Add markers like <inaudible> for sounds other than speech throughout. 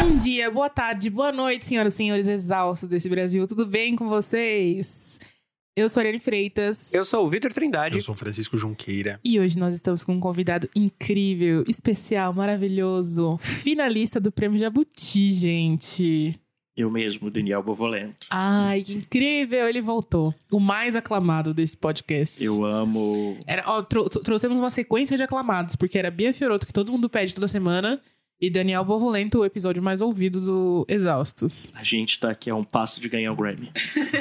Bom dia, boa tarde, boa noite, senhoras e senhores exaustos desse Brasil. Tudo bem com vocês? Eu sou a Ariane Freitas. Eu sou o Vitor Trindade. Eu sou Francisco Junqueira. E hoje nós estamos com um convidado incrível, especial, maravilhoso, finalista do Prêmio Jabuti, gente. Eu mesmo, Daniel Bovolento. Ai, que incrível! Ele voltou. O mais aclamado desse podcast. Eu amo. Era, ó, trou- trouxemos uma sequência de aclamados, porque era Bia Fioroto, que todo mundo pede toda semana, e Daniel Bovolento, o episódio mais ouvido do Exaustos. A gente tá aqui a um passo de ganhar o Grammy.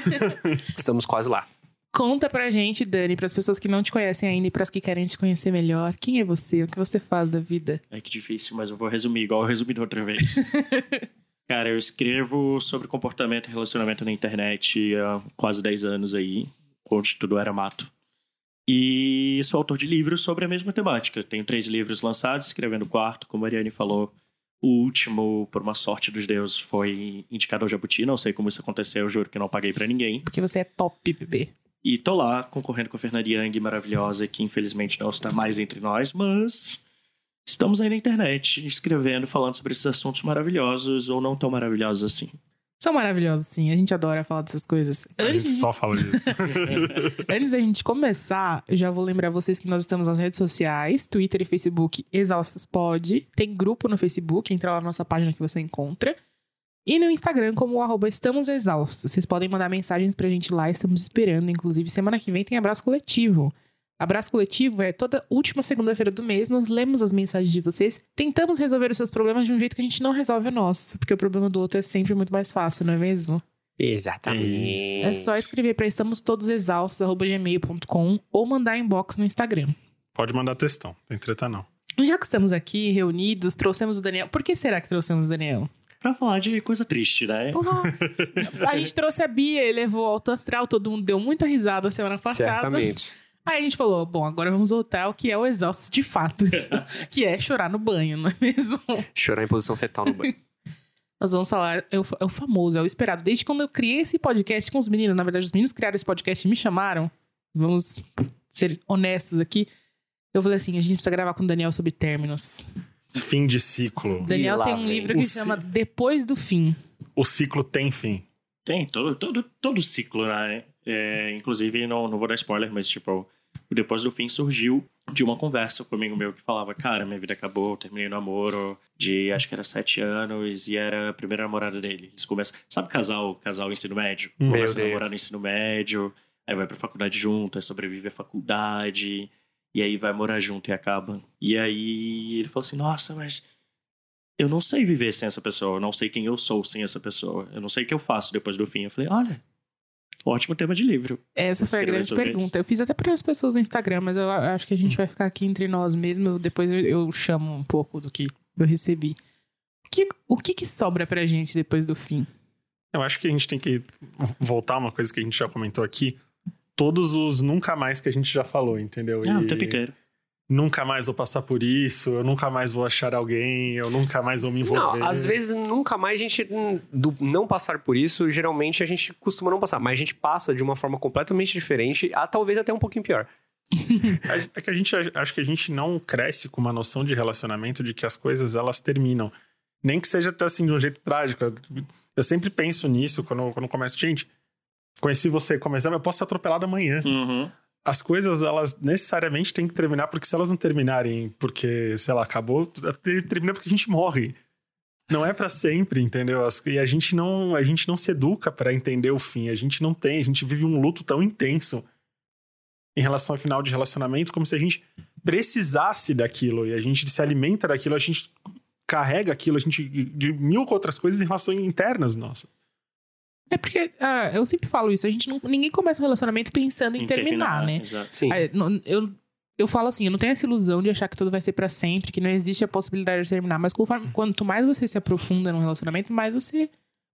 <laughs> Estamos quase lá. Conta pra gente, Dani, pras pessoas que não te conhecem ainda e pras que querem te conhecer melhor, quem é você? O que você faz da vida? É que difícil, mas eu vou resumir igual eu resumi da outra vez. <laughs> Cara, eu escrevo sobre comportamento e relacionamento na internet há quase 10 anos aí, quando tudo era mato. E sou autor de livros sobre a mesma temática. Tenho três livros lançados, escrevendo o quarto, como a Ariane falou. O último, por uma sorte dos deuses, foi indicado ao Jabuti. Não sei como isso aconteceu, eu juro que não paguei pra ninguém. Porque você é top, bebê. E tô lá concorrendo com a Fernanda Young, maravilhosa, que infelizmente não está mais entre nós, mas estamos aí na internet, escrevendo, falando sobre esses assuntos maravilhosos ou não tão maravilhosos assim. São maravilhosos, sim. A gente adora falar dessas coisas. A Antes gente de, só fala disso. <laughs> antes da gente começar, eu já vou lembrar vocês que nós estamos nas redes sociais, Twitter e Facebook, Exaustos Pod. Tem grupo no Facebook, entra lá na nossa página que você encontra. E no Instagram, como o arroba Estamos Exaustos. Vocês podem mandar mensagens pra gente lá, estamos esperando. Inclusive, semana que vem tem abraço coletivo. Abraço coletivo é toda última segunda-feira do mês. Nós lemos as mensagens de vocês, tentamos resolver os seus problemas de um jeito que a gente não resolve o nosso, porque o problema do outro é sempre muito mais fácil, não é mesmo? Exatamente. É só escrever para estamos todos exaustos@gmail.com ou mandar inbox no Instagram. Pode mandar textão, não tem treta não. Já que estamos aqui reunidos, trouxemos o Daniel. Por que será que trouxemos o Daniel? Pra falar de coisa triste, né? Porra, <laughs> a gente trouxe a Bia, ele levou o alto astral, todo mundo deu muita risada semana passada. Certamente. Aí a gente falou, bom, agora vamos voltar ao que é o exausto de fato, <laughs> que é chorar no banho, não é mesmo? Chorar em posição fetal no banho. <laughs> Nós vamos falar, é o, é o famoso, é o esperado. Desde quando eu criei esse podcast com os meninos, na verdade, os meninos criaram esse podcast e me chamaram. Vamos ser honestos aqui. Eu falei assim: a gente precisa gravar com o Daniel sobre términos. Fim de ciclo. O Daniel lá tem um livro que O chama ci- Depois do Fim. O ciclo tem fim. Tem todo, todo, todo ciclo, né? É, inclusive, não, não vou dar spoiler, mas tipo, o Depois do Fim surgiu de uma conversa com um amigo meu que falava, cara, minha vida acabou, terminei o namoro de acho que era sete anos e era a primeira namorada dele. Eles começam. Sabe casal, casal ensino médio? Meu Começa a Deus. namorar no ensino médio, aí vai pra faculdade junto, aí sobrevive à faculdade, e aí vai morar junto e acaba. E aí ele falou assim, nossa, mas eu não sei viver sem essa pessoa, eu não sei quem eu sou sem essa pessoa, eu não sei o que eu faço depois do fim. Eu falei, olha, ótimo tema de livro. Essa Você foi a grande pergunta. isso? Eu fiz até para as pessoas no Instagram, mas eu a- acho que a gente vai ficar aqui entre nós mesmo. Depois eu, chamo um pouco do que eu recebi. O que, o que, que sobra pra gente depois do fim? Eu acho que a gente tem que voltar a uma coisa que a gente já comentou aqui. Todos os nunca mais que a gente já falou, entendeu? Ah, E o tempo inteiro. Nunca mais vou passar por isso, eu nunca mais vou achar alguém, eu nunca mais vou me envolver. Não, às vezes nunca mais a gente, hum, do não passar por isso, geralmente a gente costuma não passar, mas a gente passa de uma forma completamente diferente, a talvez até um pouquinho pior. <laughs> É que a gente acho que a gente não cresce com uma noção de relacionamento de que as coisas elas terminam. Nem que seja até assim de um jeito trágico. Eu sempre penso nisso quando, quando começo. Gente, conheci você, começamos, eu posso ser atropelado amanhã. Uhum. As coisas, elas necessariamente têm que terminar, porque se elas não terminarem porque, sei lá, acabou, termina porque a gente morre. Não é pra sempre, entendeu? E a gente não, a gente não se educa pra entender o fim. A gente não tem, a gente vive um luto tão intenso em relação ao final de relacionamento, como se a gente precisasse daquilo e a gente se alimenta daquilo, a gente carrega aquilo, a gente de mil outras coisas em relação internas nossas. É porque, ah, eu sempre falo isso, a gente não, ninguém começa um relacionto pensando em, terminar, né? Exato. Sim. Não- Eu, eu falo assim, eu não tenho essa ilusão de achar que tudo vai ser pra sempre, que não existe a possibilidade de terminar. Mas conforme, quanto mais você se aprofunda num relacionamento, mais você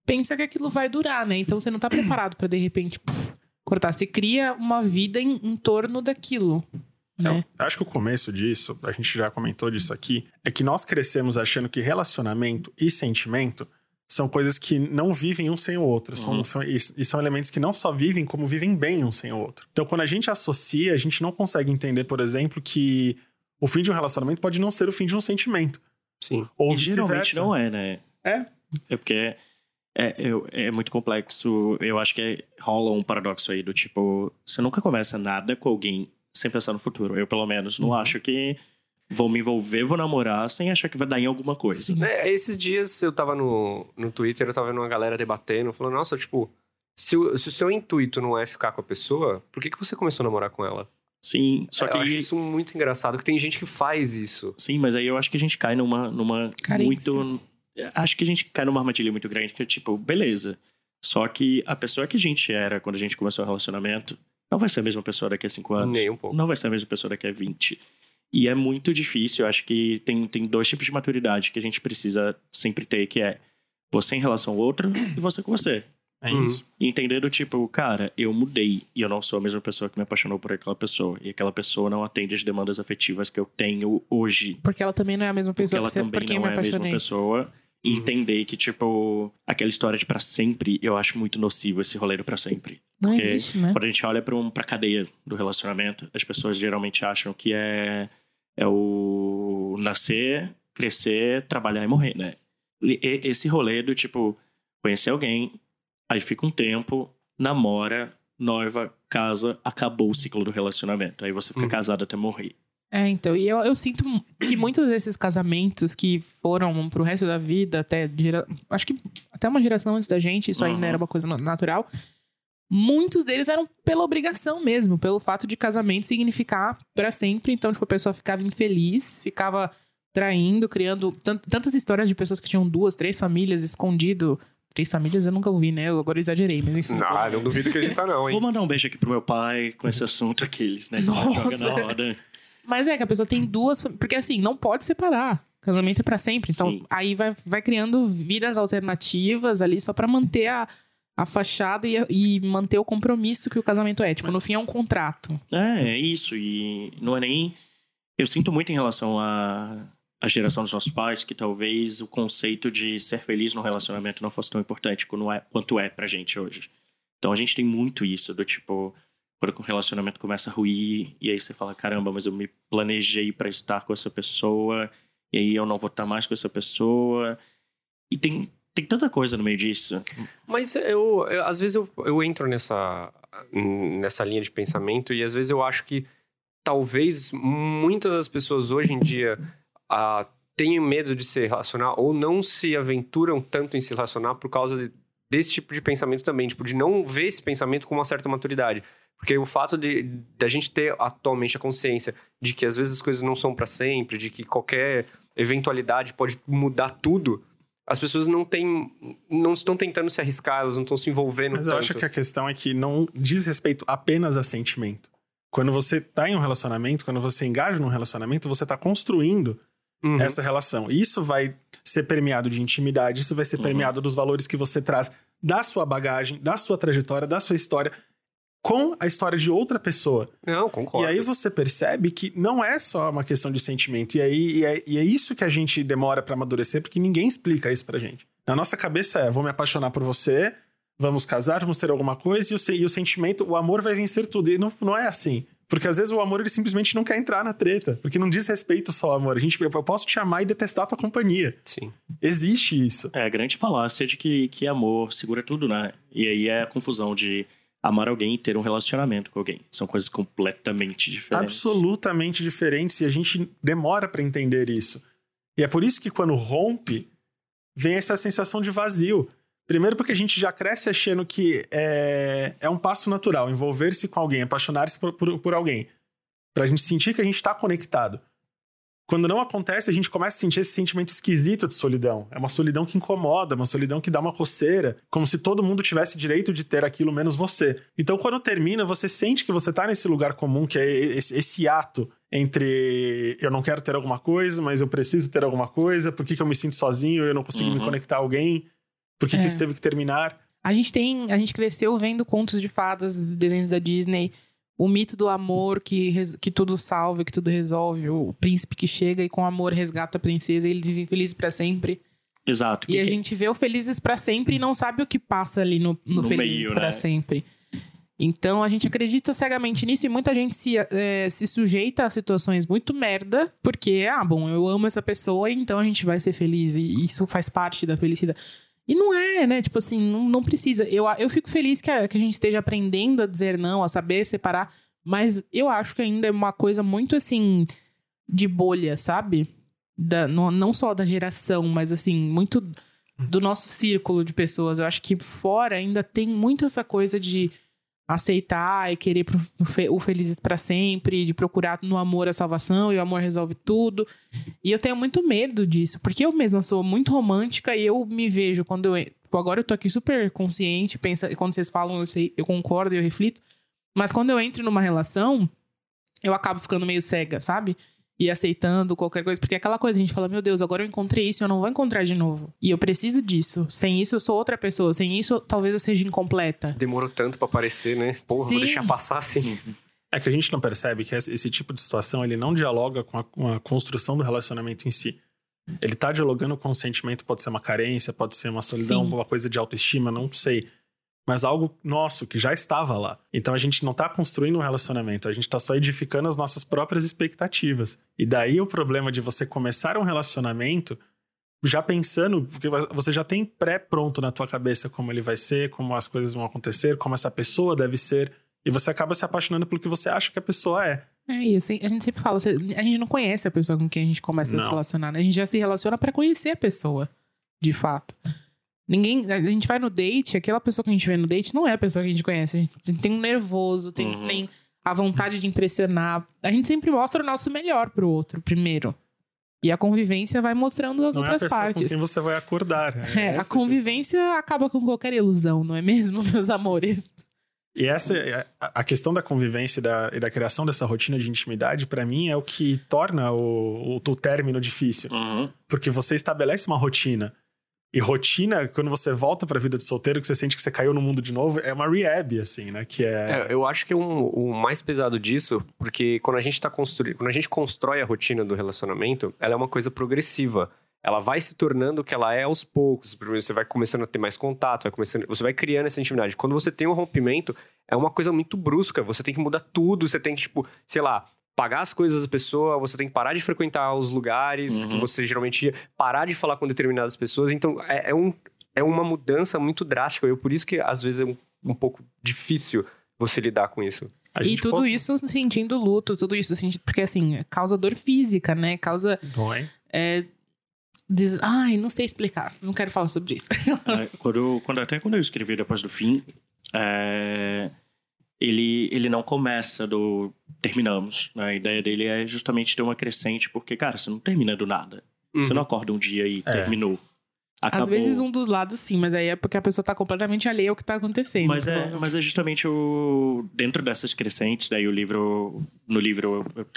pensa que aquilo vai durar, né? Então você não tá <clears throat> preparado pra de repente puf, cortar. Você cria uma vida em, em torno daquilo. Né? Eu acho que o começo disso, a gente já comentou disso aqui, é que nós crescemos achando que relacionamento e sentimento são coisas que não vivem um sem o outro. São, Uhum. são- e, e são elementos que não só vivem, como vivem bem um sem o outro. Então, quando a gente associa, a gente não consegue entender, por exemplo, que o fim de um relacionamento pode não ser o fim de um sentimento. Sim. Ou E geralmente não é, né? É. É porque é, eu- é muito complexo. Eu acho que é- rola um paradoxo aí do tipo, você nunca começa nada com alguém sem pensar no futuro. Eu, pelo menos, não Uhum. acho que vou me envolver, vou namorar sem achar que vai dar em alguma coisa. Sim. É, esses dias eu tava no, no Twitter, eu tava vendo uma galera debatendo, falando, nossa, tipo, se o, se o seu intuito não é ficar com a pessoa, por que, que você começou a namorar com ela? Sim, só que eu acho isso muito engraçado, que tem gente que faz isso. Sim, mas aí eu acho que a gente cai numa, numa Carência. muito. Acho que a gente cai numa armadilha muito grande, que é tipo, beleza. Só que a pessoa que a gente era quando a gente começou o relacionamento não vai ser a mesma pessoa daqui a cinco anos. Nem um pouco. Não vai ser a mesma pessoa daqui a 20. E é muito difícil. Eu acho que tem, tem dois tipos de maturidade que a gente precisa sempre ter, que é você em relação ao outro e você com você. É Uhum. isso. E entender do tipo, cara, eu mudei e eu não sou a mesma pessoa que me apaixonou por aquela pessoa. E aquela pessoa não atende as demandas afetivas que eu tenho hoje. Porque ela também não é a mesma Porque pessoa ela que você, também por quem não eu me é a mesma pessoa. E Uhum. entender que, tipo, aquela história de pra sempre, eu acho muito nocivo esse rolê do pra sempre. Não Porque existe, né? Quando a gente olha pra, um, pra cadeia do relacionamento, as pessoas geralmente acham que é, é o nascer, crescer, trabalhar e morrer, né? E- esse rolê do tipo, conhecer alguém, aí fica um tempo, namora, noiva, casa, acabou o ciclo do relacionamento. Aí você fica Uhum. casado até morrer. É, então, e eu, eu sinto que muitos desses casamentos que foram pro resto da vida, até gera- acho que até uma geração antes da gente, isso ainda Uhum. era uma coisa na- natural. Muitos deles eram pela obrigação mesmo, pelo fato de casamento significar pra sempre. Então, tipo, a pessoa ficava infeliz, ficava traindo, criando tant- tantas histórias de pessoas que tinham duas, três famílias escondido. Três famílias eu nunca ouvi, né? Eu agora exagerei, mas enfim. Não, não duvido que exista não, Vou hein? mandar um beijo aqui pro meu pai com esse assunto aqueles, né? Nossa. Joga na roda. Mas é que a pessoa tem duas. Porque assim, não pode separar. Casamento é pra sempre. Então, Sim. aí vai, vai criando vidas alternativas ali só pra manter a, a fachada e, e manter o compromisso que o casamento é. Tipo, no fim é um contrato. É, é isso. E não é nem. Eu sinto muito em relação à à geração dos nossos pais que talvez o conceito de ser feliz no relacionamento não fosse tão importante quanto é, quanto é pra gente hoje. Então a gente tem muito isso do tipo. Quando o relacionamento começa a ruir, e aí você fala: caramba, mas eu me planejei pra estar com essa pessoa, e aí eu não vou estar mais com essa pessoa. E tem, tem tanta coisa no meio disso. Mas eu, eu- às vezes eu, eu entro nessa, nessa linha de pensamento e às vezes eu acho que talvez muitas das pessoas hoje em dia ah, tenham medo de se relacionar ou não se aventuram tanto em se relacionar por causa de- desse tipo de pensamento também, tipo, de não ver esse pensamento com uma certa maturidade. Porque o fato de da gente ter atualmente a consciência de que às vezes as coisas não são para sempre, de que qualquer eventualidade pode mudar tudo, as pessoas não têm, não estão tentando se arriscar, elas não estão se envolvendo Mas eu tanto. acho que a questão é que não diz respeito apenas a sentimento. Quando você tá em um relacionamento, quando você engaja num relacionamento, você tá construindo Uhum. essa relação. E Isso vai ser permeado de intimidade, isso vai ser Uhum. permeado dos valores que você traz da sua bagagem, da sua trajetória, da sua história, com a história de outra pessoa. Não, E concordo. aí você percebe que não é só uma questão de sentimento. E aí e é, e é isso que a gente demora pra amadurecer, porque ninguém explica isso pra gente. Na nossa cabeça é: vou me apaixonar por você, vamos casar, vamos ter alguma coisa, e o, e o sentimento, o amor vai vencer tudo. E não, não é assim. Porque às vezes o amor ele simplesmente não quer entrar na treta. Porque não diz respeito só ao amor. A gente, eu posso te amar e detestar a tua companhia. Sim. Existe isso. É a grande falácia de que, que amor segura tudo, né? E aí é a confusão de amar alguém e ter um relacionamento com alguém. São coisas completamente diferentes. absolutamente diferentes e a gente demora pra entender isso. E é por isso que quando rompe, vem essa sensação de vazio. Primeiro porque a gente já cresce achando que é, é um passo natural envolver-se com alguém, apaixonar-se por, por, por alguém. Pra gente sentir que a gente tá conectado. Quando não acontece, a gente começa a sentir esse sentimento esquisito de solidão. É uma solidão que incomoda, uma solidão que dá uma coceira, como se todo mundo tivesse direito de ter aquilo menos você. Então, quando termina, você sente que você tá nesse lugar comum, que é esse, esse ato entre eu não quero ter alguma coisa, mas eu preciso ter alguma coisa, por que, que eu me sinto sozinho, eu não consigo me Uhum. conectar a alguém, por que, que É. isso teve que terminar? A gente tem. A gente cresceu vendo contos de fadas, desenhos da Disney. O mito do amor que, que tudo salva, que tudo resolve. O príncipe que chega e com amor resgata a princesa e eles vivem felizes pra sempre. Exato. E a porque- gente vê o Felizes pra Sempre e não sabe o que passa ali no, no, No Felizes pra né? Sempre. Então a gente acredita cegamente nisso e muita gente se, é, se sujeita a situações muito merda, porque, ah, bom, eu amo essa pessoa, então a gente vai ser feliz e isso faz parte da felicidade. E não é, né? Tipo assim, não, não precisa. Eu, eu fico feliz que a, que a gente esteja aprendendo a dizer não, a saber separar, mas eu acho que ainda é uma coisa muito assim de bolha, sabe? Da, não, não só da geração, mas assim, muito do nosso círculo de pessoas. Eu acho que fora ainda tem muito essa coisa de aceitar e querer o felizes para sempre, de procurar no amor a salvação e o amor resolve tudo. E eu tenho muito medo disso, porque eu mesma sou muito romântica e eu me vejo quando eu agora eu tô aqui super consciente, pensa, quando vocês falam eu sei, eu concordo, eu reflito, mas quando eu entro numa relação, eu acabo ficando meio cega, sabe? E aceitando qualquer coisa. Porque é aquela coisa, a gente fala, meu Deus, agora eu encontrei isso, eu não vou encontrar de novo. E eu preciso disso. Sem isso, eu sou outra pessoa. Sem isso, talvez eu seja incompleta. Demorou tanto para aparecer, né? Porra, Sim. vou deixar passar assim. É que a gente não percebe que esse tipo de situação ele não dialoga com a, com a construção do relacionamento em si. Ele tá dialogando com o sentimento, pode ser uma carência, pode ser uma solidão, Sim. uma coisa de autoestima, não sei mas algo nosso que já estava lá. Então a gente não está construindo um relacionamento, a gente está só edificando as nossas próprias expectativas. E daí o problema de você começar um relacionamento já pensando, porque você já tem pré-pronto na tua cabeça como ele vai ser, como as coisas vão acontecer, como essa pessoa deve ser, e você acaba se apaixonando pelo que você acha que a pessoa é. É isso, a gente sempre fala, a gente não conhece a pessoa com quem a gente começa não. a se relacionar, né? A gente já se relaciona para conhecer a pessoa, de fato. Ninguém. A gente vai no date, aquela pessoa que a gente vê no date não é a pessoa que a gente conhece. A gente tem um nervoso, tem, uhum. tem a vontade de impressionar. A gente sempre mostra o nosso melhor pro outro, primeiro. E a convivência vai mostrando as não outras é a partes. Com quem você vai acordar. É, <laughs> é a convivência que... acaba com qualquer ilusão, não é mesmo, <laughs> meus amores? E essa é, a questão da convivência e da, e da criação dessa rotina de intimidade, para mim, é o que torna o, o, o término difícil. Uhum. Porque você estabelece uma rotina. E rotina, quando você volta pra vida de solteiro, que você sente que você caiu no mundo de novo, é uma rehab, assim, né? Que é... é eu acho que um, o mais pesado disso, porque quando a gente tá construindo, quando a gente constrói a rotina do relacionamento, ela é uma coisa progressiva. Ela vai se tornando o que ela é aos poucos. Primeiro você vai começando a ter mais contato, vai começando, você vai criando essa intimidade. Quando você tem um rompimento, é uma coisa muito brusca. Você tem que mudar tudo, você tem que, tipo, sei lá, pagar as coisas da pessoa, você tem que parar de frequentar os lugares uhum. que você geralmente ia, parar de falar com determinadas pessoas. Então, é, é, um, é uma mudança muito drástica. Eu, por isso que, às vezes, é um, um pouco difícil você lidar com isso. E tudo pode... isso sentindo luto, tudo isso sentindo... Porque, assim, causa dor física, né? Causa... Dói. É, diz, ai, não sei explicar, não quero falar sobre isso. é, quando, quando, até quando eu escrevi depois do fim, é, ele, ele não começa do terminamos. Né? A ideia dele é justamente ter uma crescente, porque, cara, você não termina do nada. Uhum. Você não acorda um dia e é. terminou. Acabou. Às vezes um dos lados sim, mas aí é porque a pessoa tá completamente alheia ao que tá acontecendo. Mas é, mas é justamente o dentro dessas crescentes, daí o livro no livro eu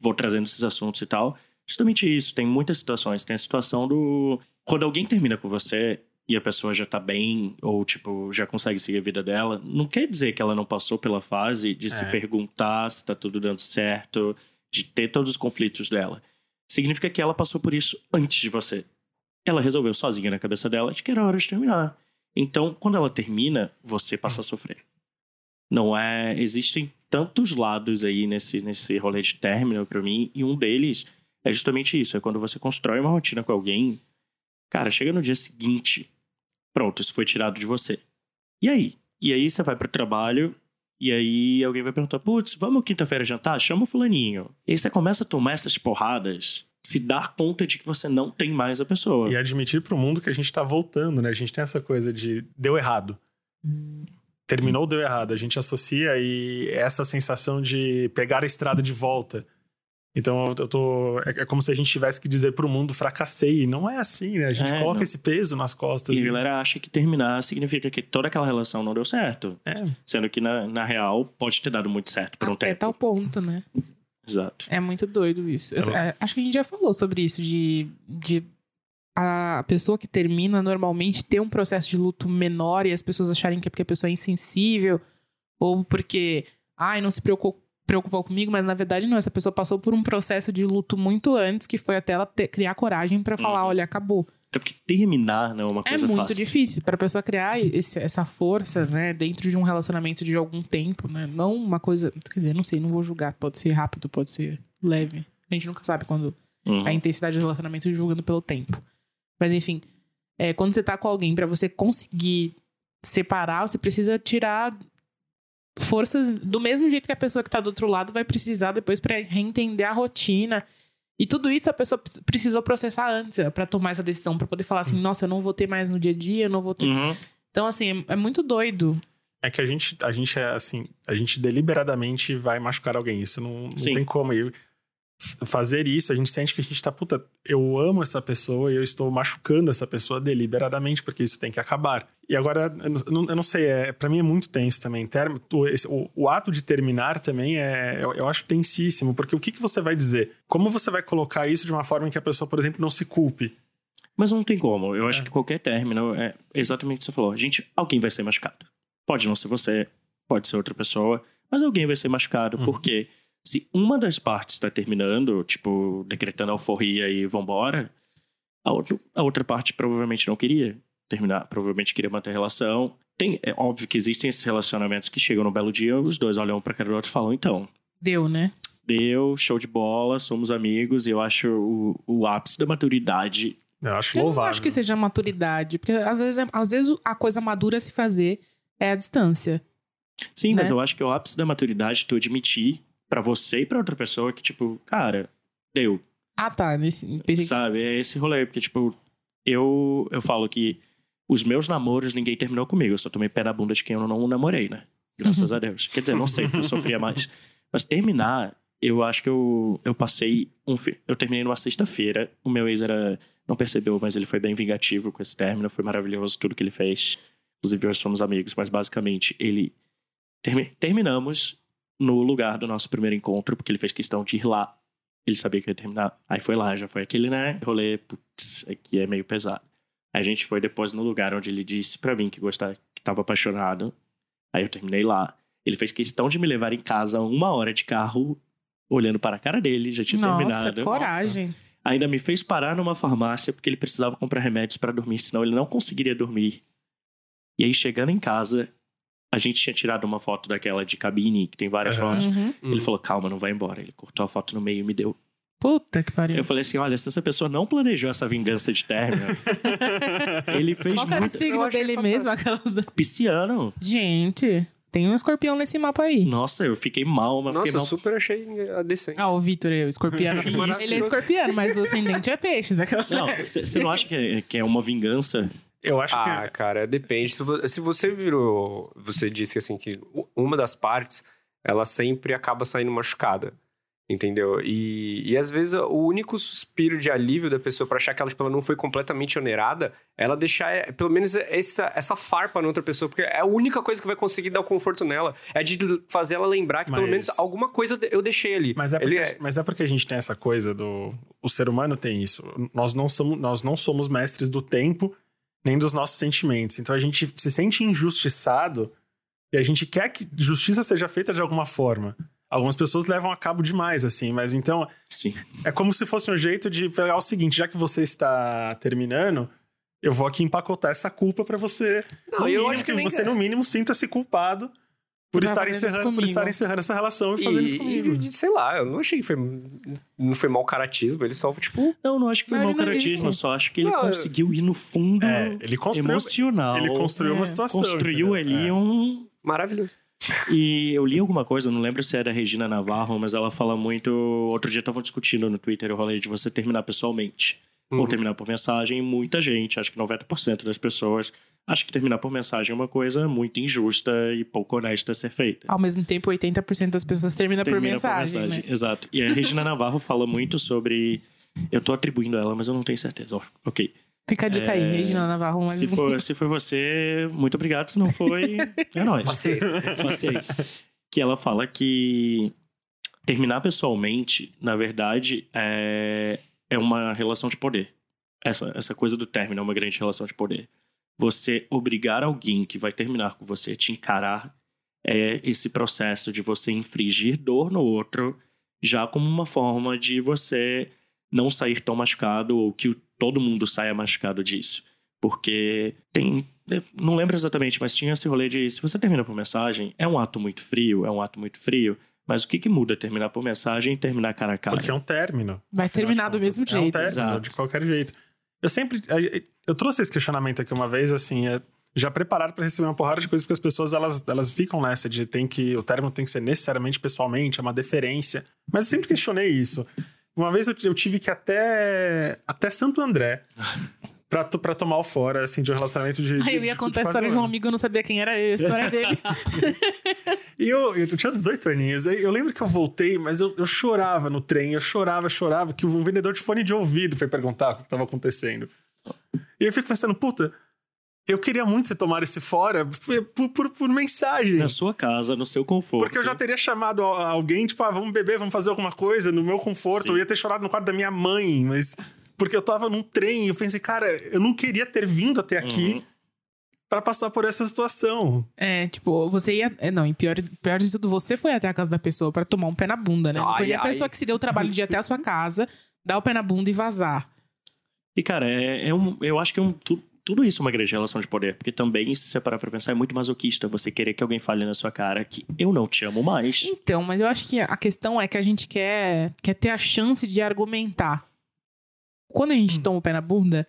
vou trazendo esses assuntos e tal. Justamente isso, tem muitas situações, tem a situação do quando alguém termina com você, e a pessoa já tá bem, ou tipo, já consegue seguir a vida dela, não quer dizer que ela não passou pela fase de é. se perguntar se tá tudo dando certo, de ter todos os conflitos dela. Significa que ela passou por isso antes de você. Ela resolveu sozinha na cabeça dela de que era hora de terminar. Então, quando ela termina, você passa a sofrer. Não é. Existem tantos lados aí nesse, nesse rolê de término para mim, e um deles é justamente isso: é quando você constrói uma rotina com alguém. Cara, chega no dia seguinte, Pronto, isso foi tirado de você. E aí? E aí você vai pro trabalho e aí alguém vai perguntar: putz, vamos quinta-feira jantar? Chama o fulaninho. E aí você começa a tomar essas porradas, se dar conta de que você não tem mais a pessoa. E admitir pro mundo que a gente tá voltando, né? A gente tem essa coisa de deu errado. Terminou, deu errado. A gente associa aí essa sensação de pegar a estrada de volta. Então eu tô. É, é como se a gente tivesse que dizer pro mundo fracassei. Não é assim, né? A gente é, coloca não. esse peso nas costas. E a galera acha que terminar significa que toda aquela relação não deu certo. É. Sendo que na, na real pode ter dado muito certo por um Até tempo. É tal ponto, né? Exato. É muito doido isso. Eu, é, acho que a gente já falou sobre isso, de, de a pessoa que termina normalmente ter um processo de luto menor e as pessoas acharem que é porque a pessoa é insensível ou porque, ai, não se preocupou preocupou comigo, mas na verdade não. Essa pessoa passou por um processo de luto muito antes, que foi até ela ter- criar coragem pra falar: Uhum. olha, acabou. Até porque terminar não é uma É coisa muito fácil. difícil pra pessoa criar esse- essa força, né, dentro de um relacionamento de algum tempo, né? Não uma coisa. Quer dizer, não sei, não vou julgar. Pode ser rápido, pode ser leve. A gente nunca sabe quando Uhum. a intensidade do relacionamento julgando pelo tempo. Mas enfim, é, quando você tá com alguém, pra você conseguir separar, você precisa tirar forças do mesmo jeito que a pessoa que tá do outro lado vai precisar depois pra reentender a rotina. E tudo isso a pessoa precisou processar antes é, pra tomar essa decisão, pra poder falar assim, nossa, eu não vou ter mais no dia a dia, eu não vou ter. Uhum. Então assim, é, é muito doido. É que a gente, a gente é assim, a gente deliberadamente vai machucar alguém. Isso não, não tem como. E fazer isso, a gente sente que a gente tá, puta, eu amo essa pessoa e eu estou machucando essa pessoa deliberadamente, porque isso tem que acabar. E agora, eu não, eu não sei, é, pra mim é muito tenso também. Termo, o, o- ato de terminar também é, eu, eu acho tensíssimo, porque o que, que você vai dizer? Como você vai colocar isso de uma forma em que a pessoa, por exemplo, não se culpe? Mas não tem como. Eu acho É. que qualquer término é exatamente o que você falou. Gente, alguém vai ser machucado. Pode não ser você, pode ser outra pessoa, mas alguém vai ser machucado, Uhum. porque se uma das partes está terminando, tipo, decretando alforria e vambora, a, outro, a outra parte provavelmente não queria terminar, provavelmente queria manter a relação. Tem, é óbvio que existem esses relacionamentos que chegam no belo dia, os dois olham pra cara do outro e falam, então, Deu, né? deu, show de bola, somos amigos, e eu acho o, o ápice da maturidade Eu acho Eu louvável. não acho que seja maturidade, porque às vezes, é- às vezes a coisa madura a se fazer é a distância. Sim, mas né? eu acho que é o ápice da maturidade tu admitir pra você e pra outra pessoa que, tipo, cara, deu, Ah, tá. Nesse, pensei sabe? É esse rolê, porque, tipo, eu, eu falo que os meus namoros ninguém terminou comigo, eu só tomei pé na bunda de quem eu não namorei, né? Graças Uhum. <laughs> a Deus. Quer dizer, não sei, eu sofria mais. Mas terminar, eu acho que eu, eu passei um. Eu terminei numa sexta-feira, o meu ex era. Não percebeu, mas ele foi bem vingativo com esse término, foi maravilhoso tudo que ele fez. Inclusive, hoje somos amigos, mas basicamente ele. termi- terminamos no lugar do nosso primeiro encontro, porque ele fez questão de ir lá. Ele sabia que ia terminar. Aí foi lá, já foi aquele, né? Rolê, putz, aqui é meio pesado. A gente foi depois no lugar onde ele disse pra mim que gostava, que tava apaixonado. Aí eu terminei lá. Ele fez questão de me levar em casa uma hora de carro, olhando para a cara dele, já tinha Nossa, terminado. coragem. Ainda me fez parar numa farmácia porque ele precisava comprar remédios para dormir, senão ele não conseguiria dormir. E aí, chegando em casa, a gente tinha tirado uma foto daquela de cabine, que tem várias Aham. fotos. Uhum. Ele falou, calma, não vai embora. Ele cortou a foto no meio e me deu. Puta que pariu. Eu falei assim, olha, se essa pessoa não planejou essa vingança de término, <laughs> ele fez Qual o muito... Eu signo dele fantástico. mesmo? Aquela... Pisciano. Gente, tem um escorpião nesse mapa aí. Nossa, eu fiquei mal, mas Nossa, fiquei eu mal. super achei a decente. Ah, o Vitor é o escorpiano. Achei <laughs> ele é escorpiano, mas o ascendente é peixes. Aquela... Não, você não acha que é, que é uma vingança? Eu acho Ah, que. cara, depende. Se vo- se você virou. Você disse assim que uma das partes ela sempre acaba saindo machucada. Entendeu? E, e às vezes o único suspiro de alívio da pessoa pra achar que ela, tipo, ela não foi completamente onerada, ela deixar é, pelo menos essa, essa farpa na outra pessoa, porque é a única coisa que vai conseguir dar o conforto nela. É de fazer ela lembrar que pelo Mas- menos alguma coisa eu de- eu deixei ali. Mas é, porque, Ele é- mas é porque a gente tem essa coisa do. O ser humano tem isso. Nós não somos, nós não somos mestres do tempo nem dos nossos sentimentos. Então a gente se sente injustiçado e a gente quer que justiça seja feita de alguma forma. Algumas pessoas levam a cabo demais, assim, mas então Sim. é como se fosse um jeito de pegar o seguinte: já que você está terminando, eu vou aqui empacotar essa culpa pra você. Não, no eu mínimo, acho que que você, no mínimo, sinta-se culpado por estar, encerrando, por estar encerrando essa relação e fazendo isso comigo. E, e, sei lá, eu não achei que foi. Não foi mau caratismo, ele só, tipo. Não, não acho que foi mau caratismo, eu só acho que ele Não, conseguiu ir no fundo É, ele construiu, emocional. ele construiu É, uma situação. construiu entendeu? ali É. um. Maravilhoso. E eu li alguma coisa, não lembro se é da Regina Navarro, mas ela fala muito. Outro dia estavam discutindo no Twitter o rolê de você terminar pessoalmente. Ou Uhum. terminar por mensagem. Muita gente, acho que 90% das pessoas, acha que terminar por mensagem é uma coisa muito injusta e pouco honesta a ser feita. Ao mesmo tempo, 80% das pessoas termina, por Termina mensagem, né? Exato. E a Regina Navarro <laughs> fala muito sobre. Eu tô atribuindo ela, mas eu não tenho certeza. Ok. Fica a dica aí, É, Regina Navarro. Mas... Se for, se foi você, muito obrigado. Se não foi, <laughs> é nóis. Paciência. <laughs> Paciência. Que ela fala que terminar pessoalmente, na verdade, é, é uma relação de poder. Essa, essa coisa do término é uma grande relação de poder. Você obrigar alguém que vai terminar com você a te encarar é esse processo de você infligir dor no outro, já como uma forma de você não sair tão machucado ou que todo mundo saia machucado disso. Porque tem. Não lembro exatamente, mas tinha esse rolê de se você termina por mensagem, é um ato muito frio, é um ato muito frio. Mas o que, que muda terminar por mensagem e terminar cara a cara? Porque é um término. Vai terminar do mesmo É um jeito. término, Exato. de qualquer jeito. Eu sempre. Eu trouxe esse questionamento aqui uma vez, assim, é, já preparado pra receber uma porrada de coisas, porque as pessoas elas, elas ficam nessa de tem que. O término tem que ser necessariamente pessoalmente, é uma deferência. Mas eu sempre questionei isso. Uma vez eu, eu tive que ir até. até Santo André. <laughs> Pra, pra tomar o fora, assim, de um relacionamento de. Aí eu ia de contar a história de um amigo, eu não sabia quem era eu, a história dele. <laughs> E eu, eu tinha 18 aninhos. Aí Eu lembro que eu voltei, mas eu, eu chorava no trem. Eu chorava, chorava, que um vendedor de fone de ouvido foi perguntar o que estava acontecendo. E eu fico pensando, puta, eu queria muito você tomar esse fora por, por, por mensagem. Na sua casa, no seu conforto. Porque eu já teria chamado alguém, tipo, ah, vamos beber, vamos fazer alguma coisa no meu conforto. Sim. Eu ia ter chorado no quarto da minha mãe, mas. Porque eu tava num trem e eu pensei, cara, eu não queria ter vindo até aqui Uhum. pra passar por essa situação. É, tipo, você ia. é, Não, e pior, pior de tudo, você foi até a casa da pessoa pra tomar um pé na bunda, né? Você foi Ai, a ai. pessoa que se deu o trabalho de ir até a sua casa, dar o pé na bunda e vazar. E, cara, é, é um, eu acho que é um, tu- tudo isso é uma grande relação de poder. Porque também, se você parar pra pensar, é muito masoquista você querer que alguém fale na sua cara que eu não te amo mais. Então, mas eu acho que a questão é que a gente quer, quer ter a chance de argumentar. Quando a gente Hum. toma o pé na bunda,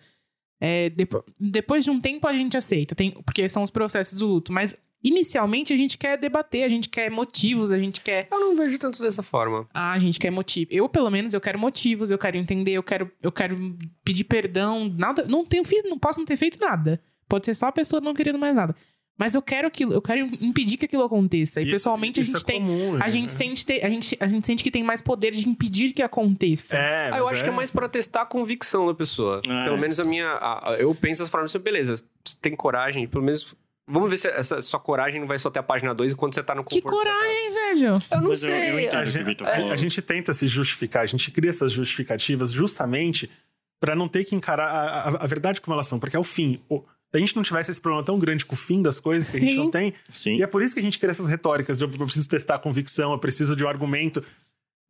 é, depo- depois de um tempo a gente aceita, tem, porque são os processos do luto. Mas inicialmente a gente quer debater, a gente quer motivos, a gente quer. Eu não vejo tanto dessa forma. Ah, a gente quer motivo. Eu, pelo menos, eu quero motivos, eu quero entender, eu quero, eu quero pedir perdão. Nada. Não tenho fiz, não posso não ter feito nada. Pode ser só a pessoa não querendo mais nada. Mas eu quero aquilo, eu quero impedir que aquilo aconteça. E Isso- pessoalmente isso a gente é tem. comum, A né? gente, sente ter- a, gente, a gente sente que tem mais poder de impedir que aconteça. É, Ah, eu acho que é mais pra testar a convicção da pessoa. É. Pelo menos a minha. a- a- eu penso dessa forma assim, beleza, você tem coragem, pelo menos. Vamos ver se essa sua coragem não vai só até a página 2 enquanto você tá no Que conforto. da sua coragem, velho. Eu não Mas eu- sei. eu entendo. A que gente, Vitor a- falou. a gente tenta se justificar, a gente cria essas justificativas justamente pra não ter que encarar a, a- a verdade como elas são, porque é o fim. O- a gente não tivesse esse problema tão grande com o fim das coisas que a gente Sim. não tem, Sim. e é por isso que a gente cria essas retóricas de eu preciso testar a convicção, eu preciso de um argumento.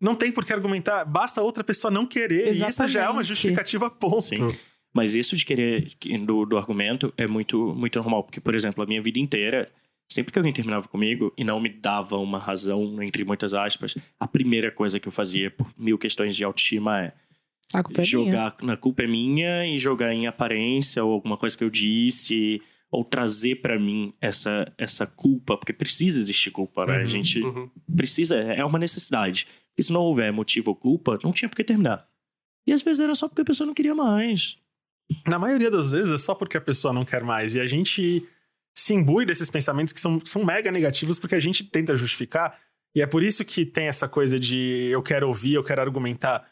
Não tem por que argumentar, basta outra pessoa não querer, e isso já é uma Exatamente. justificativa ponto. Sim. Mas isso de querer do, do argumento é muito, muito normal. Porque, por exemplo, a minha vida inteira, sempre que alguém terminava comigo e não me dava uma razão, entre muitas aspas, a primeira coisa que eu fazia por mil questões de autoestima é A culpa é minha. jogar na culpa é minha e jogar em aparência ou alguma coisa que eu disse ou trazer pra mim essa essa culpa porque precisa existir culpa né a Uhum, gente Uhum. precisa é uma necessidade e se não houver motivo ou culpa não tinha por que terminar e às vezes era só porque a pessoa não queria mais Na maioria das vezes é só porque a pessoa não quer mais. E a gente se imbui desses pensamentos que são, são mega negativos porque a gente tenta justificar. E é por isso que tem essa coisa de eu quero ouvir, eu quero argumentar.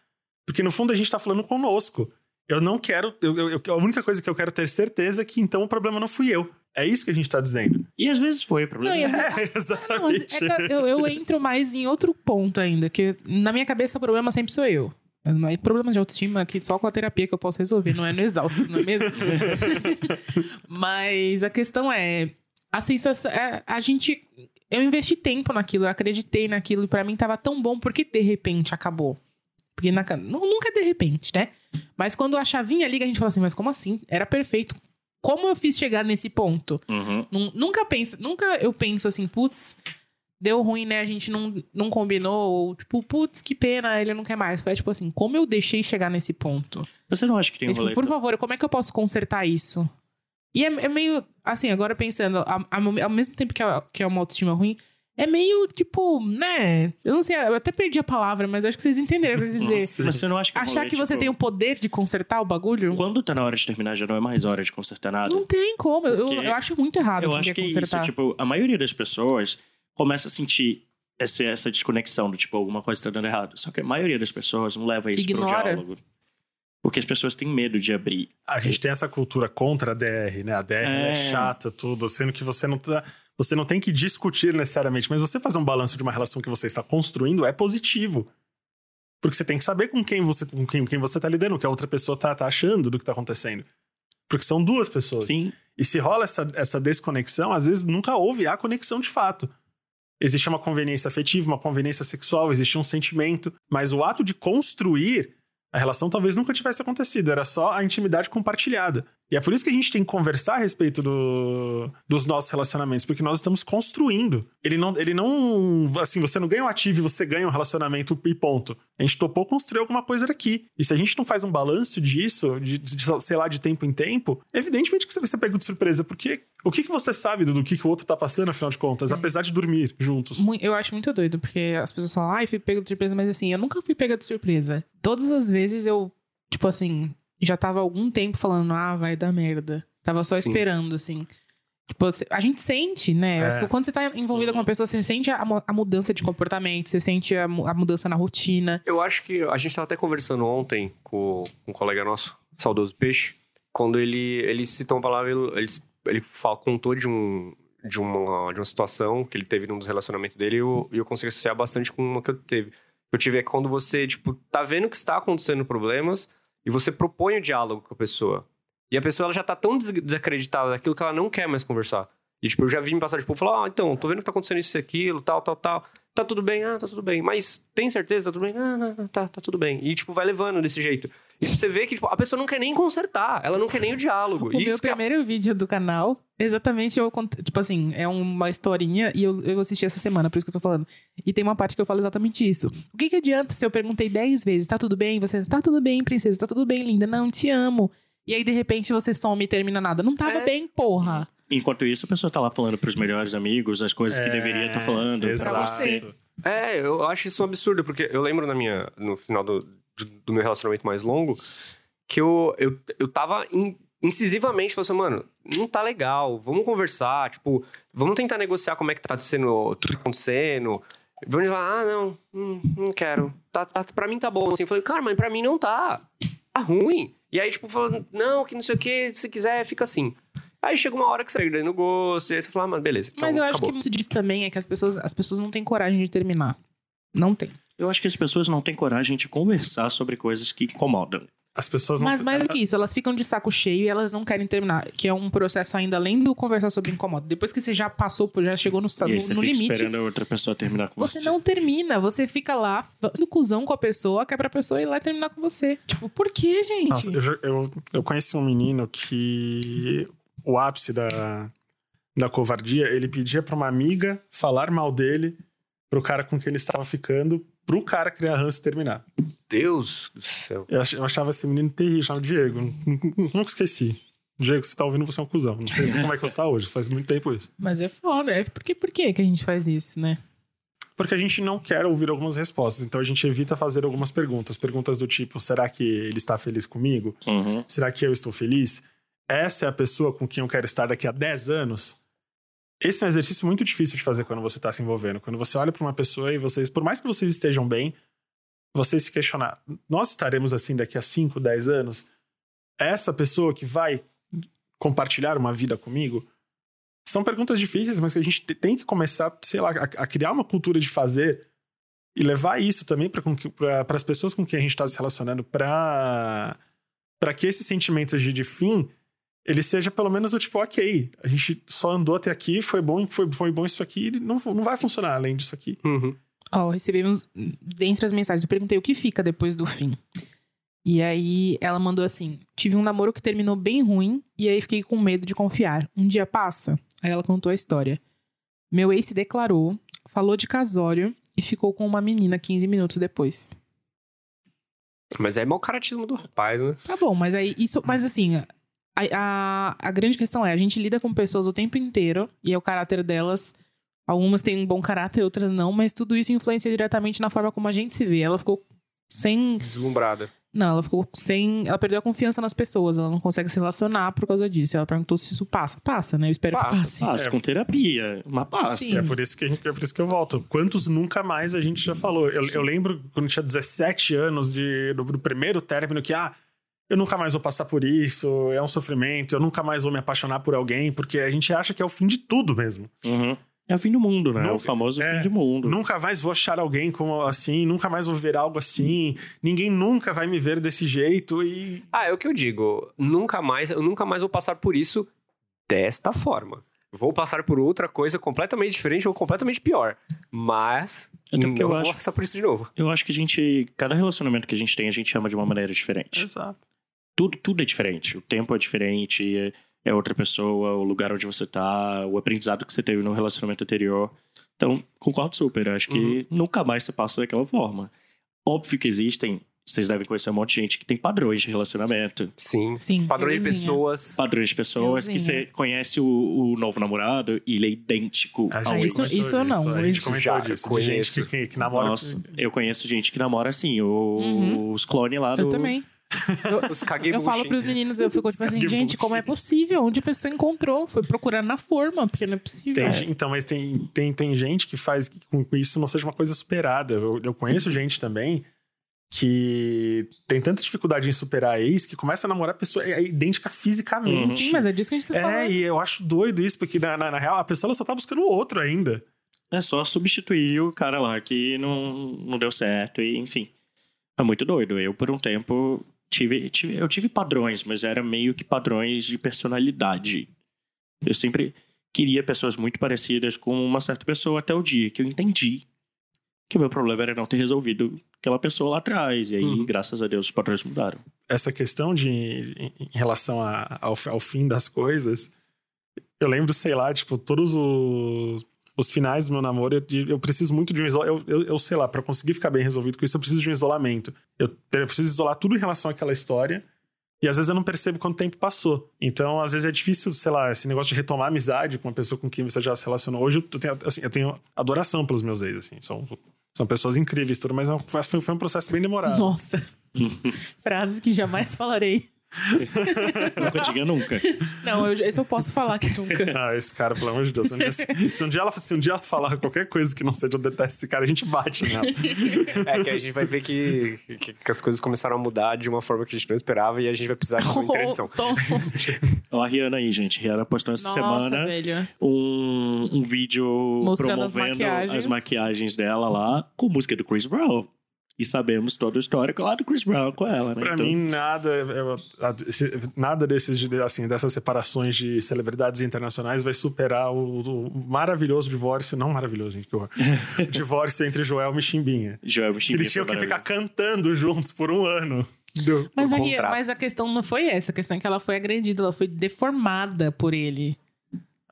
Porque no fundo a gente tá falando conosco. Eu não quero. eu- eu- a única coisa que eu quero ter certeza é que então o problema não fui eu. É isso que a gente tá dizendo. e às vezes foi o problema Não, É, <laughs> Não, mas exatamente. é que eu, eu entro mais em outro ponto ainda, que na minha cabeça o problema sempre sou eu. Mas Problemas de autoestima que só com a terapia que eu posso resolver, não é no exaustos, não é mesmo? <laughs> Mas a questão é, a sensação, é, a gente, eu investi tempo naquilo, eu acreditei naquilo e pra mim tava tão bom, por que de repente acabou? Porque na, nu- nunca é de repente, né? Mas quando a chavinha liga, a gente fala assim, mas como assim? Era perfeito. Como eu fiz chegar nesse ponto? Uhum. Nun- Nunca penso, nunca eu penso assim, putz, deu ruim, né? A gente não, não combinou, ou tipo, putz, que pena, ele não quer mais. Foi tipo assim, como eu deixei chegar nesse ponto? você não acha que tem um tipo, por favor, como é que eu posso consertar isso? E é, é meio, assim, agora pensando, a- a- ao mesmo tempo que é, que é uma autoestima ruim, é meio, tipo, né? Eu não sei, eu até perdi a palavra, mas acho que vocês entenderam o que eu dizer. Nossa. mas você não acha que é Achar rolê, que você tipo, tem o poder de consertar o bagulho? quando tá na hora de terminar já não é mais hora de consertar nada Não tem como. Eu, eu, acho muito errado Eu acho que é isso, consertar. tipo, a maioria das pessoas começa a sentir essa, essa desconexão do tipo, alguma coisa tá dando errado. Só que a maioria das pessoas não leva isso Ignora. pro diálogo. Porque as pessoas têm medo de abrir. A gente tem essa cultura contra a DR, né? A DR é, É. chata, tudo, sendo que você não tá. Você não tem que discutir necessariamente, mas você fazer um balanço de uma relação que você está construindo é positivo. Porque você tem que saber com quem você, com quem, quem você tá lidando, o que a outra pessoa tá, tá achando do que tá acontecendo. Porque são duas pessoas. Sim, E se rola essa, essa desconexão, às vezes nunca houve a conexão de fato. Existia uma conveniência afetiva, uma conveniência sexual, existia um sentimento, mas o ato de construir a relação talvez nunca tivesse acontecido, era só a intimidade compartilhada. E é por isso que a gente tem que conversar a respeito do, dos nossos relacionamentos, porque nós estamos construindo. Ele não, ele não. Assim, você não ganha um ativo e você ganha um relacionamento e ponto. A gente topou construir alguma coisa aqui. E se a gente não faz um balanço disso, de, de sei lá, de tempo em tempo, evidentemente que você vai ser pego de surpresa, porque o que, que você sabe do, do que, que o outro tá passando, afinal de contas, é. apesar de dormir juntos? Eu acho muito doido, porque as pessoas falam, ai, fui pego de surpresa, mas assim, eu nunca fui pega de surpresa. Todas as vezes eu, tipo assim, já tava há algum tempo falando, ah, vai dar merda. Tava só Sim. esperando, assim. Tipo, a gente sente, né? É. Quando você tá envolvido com uma pessoa, você sente a, a mudança de comportamento, você sente a, a, mudança na rotina. Eu acho que a gente tava até conversando ontem com, com um colega nosso, saudoso Peixe, quando ele, ele citou uma palavra, ele, ele fala, contou de um, de uma, de uma situação que ele teve num dos relacionamentos dele e eu, eu consigo associar bastante com uma que eu teve. Eu tive é quando você, tipo, tá vendo que está acontecendo problemas, e você propõe o diálogo com a pessoa. E a pessoa ela já tá tão desacreditada daquilo que ela não quer mais conversar. E, tipo, eu já vi me passar, tipo, falar, ah, então, tô vendo que tá acontecendo isso e aquilo, tal, tal, tal. Tá tudo bem? Ah, tá tudo bem. Mas tem certeza? Tá tudo bem? Ah, não, não, tá, tá tudo bem. E, tipo, vai levando desse jeito. E você vê que, tipo, a pessoa não quer nem consertar. Ela não quer nem o diálogo. O meu primeiro a... vídeo do canal, exatamente, eu tipo assim, é uma historinha e eu, eu assisti essa semana, por isso que eu tô falando. E tem uma parte que eu falo exatamente isso. O que que adianta se eu perguntei 10 vezes, tá tudo bem? Você, tá tudo bem, princesa, tá tudo bem, linda. Não, te amo. E aí, de repente, você some e termina nada. Não tava é. bem, porra. Enquanto isso, a pessoa tá lá falando pros melhores amigos as coisas é, que deveria estar tá falando exato. pra você. É, eu acho isso um absurdo, porque eu lembro na minha, no final do, do meu relacionamento mais longo, que eu, eu, eu tava in, incisivamente falando assim, mano, não tá legal, vamos conversar, tipo, vamos tentar negociar como é que tá sendo tudo acontecendo. Vamos lá, ah, não, hum, não quero. Tá, tá, pra mim tá bom. Assim, eu falei, cara, mas pra mim não tá. Tá ruim. E aí, tipo, falando, não, que não sei o que, se quiser, fica assim. Aí chega uma hora que você tá perdendo gosto, e aí você fala, ah, mas beleza. Então, mas eu acho acabou. que muito disso também é que as pessoas, as pessoas não têm coragem de terminar. Não tem. Eu acho que as pessoas não têm coragem de conversar sobre coisas que incomodam. As pessoas não... Mas mais do que isso, elas ficam de saco cheio e elas não querem terminar. Que é um processo ainda além do conversar sobre incomodo. Depois que você já passou, já chegou no, e no, você no fica limite. esperando a outra pessoa terminar com você. Você não termina, você fica lá fazendo cuzão com a pessoa, que é pra pessoa ir lá e terminar com você. Tipo, por que, gente? Nossa, eu, eu, eu conheci um menino que o ápice da, da covardia, ele pedia pra uma amiga falar mal dele pro cara com quem ele estava ficando, pro cara criar ranço e terminar. Deus do céu. Eu achava esse menino terrível, chamava Diego. Nunca esqueci. Diego, você tá ouvindo, você é um cuzão. Não sei como é que você tá hoje, faz muito tempo isso. Mas é foda, é por que, por que, que a gente faz isso, né? Porque a gente não quer ouvir algumas respostas, então a gente evita fazer algumas perguntas. Perguntas do tipo: será que ele está feliz comigo? Uhum. Será que eu estou feliz? Essa é a pessoa com quem eu quero estar daqui a 10 anos? Esse é um exercício muito difícil de fazer quando você está se envolvendo. Quando você olha para uma pessoa e vocês, por mais que vocês estejam bem, vocês se questionar: nós estaremos assim daqui a 5, 10 anos? Essa pessoa que vai compartilhar uma vida comigo? São perguntas difíceis, mas que a gente tem que começar, sei lá, a, criar uma cultura de fazer e levar isso também para as pessoas com quem a gente está se relacionando, para que esses sentimentos de, de fim ele seja pelo menos o tipo, ok, a gente só andou até aqui, foi bom, foi, foi bom isso aqui, não, não vai funcionar além disso aqui. Uhum. Ó, oh, recebemos, dentre as mensagens, eu perguntei o que fica depois do fim. E aí ela mandou assim: tive um namoro que terminou bem ruim e aí fiquei com medo de confiar. Um dia passa? Aí ela contou a história. Meu ex se declarou, falou de casório e ficou com uma menina 15 minutos depois. Mas é mau caratismo do rapaz, né? Tá bom, mas aí isso. Mas assim, a, a, a, grande questão é, a gente lida com pessoas o tempo inteiro e é o caráter delas. Algumas têm um bom caráter, outras não, mas tudo isso influencia diretamente na forma como a gente se vê. Ela ficou sem. Deslumbrada. Não, ela ficou sem. Ela perdeu a confiança nas pessoas, ela não consegue se relacionar por causa disso. Ela perguntou se isso passa. Passa, né? Eu espero passa, que passe. Passa, é. com terapia. Mas passa. Sim. É por, isso que gente, é por isso que eu volto. Quantos nunca mais a gente já falou? Eu, eu lembro quando tinha 17 anos de, do, do primeiro término que, ah eu nunca mais vou passar por isso, é um sofrimento, eu nunca mais vou me apaixonar por alguém, porque a gente acha que é o fim de tudo mesmo. Uhum. É o fim do mundo, né? Nunca, o famoso é, fim do mundo. Nunca mais vou achar alguém como assim, nunca mais vou ver algo assim, ninguém nunca vai me ver desse jeito e. Ah, é o que eu digo. Nunca mais, eu nunca mais vou passar por isso desta forma. vou passar por outra coisa completamente diferente ou completamente pior. Mas Até porque eu vou acho- passar por isso de novo. Eu acho que a gente. Cada relacionamento que a gente tem, a gente ama de uma maneira diferente. Exato. Tudo, tudo é diferente. O tempo é diferente, é, é outra pessoa, o lugar onde você tá, o aprendizado que você teve no relacionamento anterior. Então, concordo super. Acho que Uhum. nunca mais você passa daquela forma. Óbvio que existem. Vocês devem conhecer um monte de gente que tem padrões de relacionamento. Sim. Sim. Padrões de euzinha. pessoas. Padrões de pessoas que Euzinha. você conhece o, o novo namorado e ele é idêntico A ao isso- isso eu não, A gente isso comentou já disso. de conheço. gente que, que namora. Nossa, eu conheço gente que namora assim, o- Uhum. os clones lá do. Eu também. Os caguei Eu falo pros meninos, eu fico tipo assim, gente, como é possível? Onde a pessoa encontrou? Foi procurando na forma, porque não é possível. Tem, Então, mas tem, tem, tem gente que faz que com que isso não seja uma coisa superada. Eu, eu conheço <laughs> gente também que tem tanta dificuldade em superar a ex que começa a namorar a pessoa é idêntica fisicamente. Uhum. Sim, mas é disso que a gente tá É, falando. e eu acho doido isso, porque na, na, na real a pessoa ela só tá buscando o outro ainda. É só substituir o cara lá que não, não deu certo, e enfim. É muito doido. Eu, por um tempo, tive, tive, eu tive padrões, mas era meio que padrões de personalidade. Eu sempre queria pessoas muito parecidas com uma certa pessoa até o dia que eu entendi que o meu problema era não ter resolvido aquela pessoa lá atrás. E aí, Uhum. graças a Deus, os padrões mudaram. Essa questão de em, relação a- ao, ao fim das coisas, eu lembro, sei lá, tipo, todos os, os finais do meu namoro, eu, eu preciso muito de um isolamento. Eu, eu, eu sei lá, pra conseguir ficar bem resolvido com isso, eu preciso de um isolamento. Eu, eu preciso isolar tudo em relação àquela história. E às vezes eu não percebo quanto tempo passou. Então, às vezes é difícil, sei lá, esse negócio de retomar amizade com uma pessoa com quem você já se relacionou. Hoje eu tenho, assim, eu tenho adoração pelos meus ex, assim. São, são pessoas incríveis, tudo, mas é foi, foi um processo bem demorado. Nossa. <laughs> Frases que jamais falarei. <laughs> nunca diga nunca. Não, eu, esse eu posso falar que nunca. Ah, esse cara, pelo amor de Deus. Se um, dia, se um dia ela, se um dia ela falar qualquer coisa que não seja eu detesto esse cara, a gente bate nela. É que a gente vai ver que, que, que as coisas começaram a mudar de uma forma que a gente não esperava e a gente vai precisar de uma interdição. Ó, a Rihanna aí, gente. Rihanna postou essa Nossa, semana velho. um, um vídeo Mostrando as promovendo maquiagens. as maquiagens dela lá com música do Chris Brown. E sabemos todo o histórico lá do Chris Brown com ela, né? Pra Então, mim, nada, eu- a- esse- nada desses, de- assim, dessas separações de celebridades internacionais vai superar o, o maravilhoso divórcio, não maravilhoso, gente, que horror. O <laughs> divórcio entre Joel e Chimbinha. Joel Que Chimbinha eles tinham que ficar cantando juntos por um ano. Do- Mas a, mas a questão não foi essa. A questão é que ela foi agredida, ela foi deformada por ele.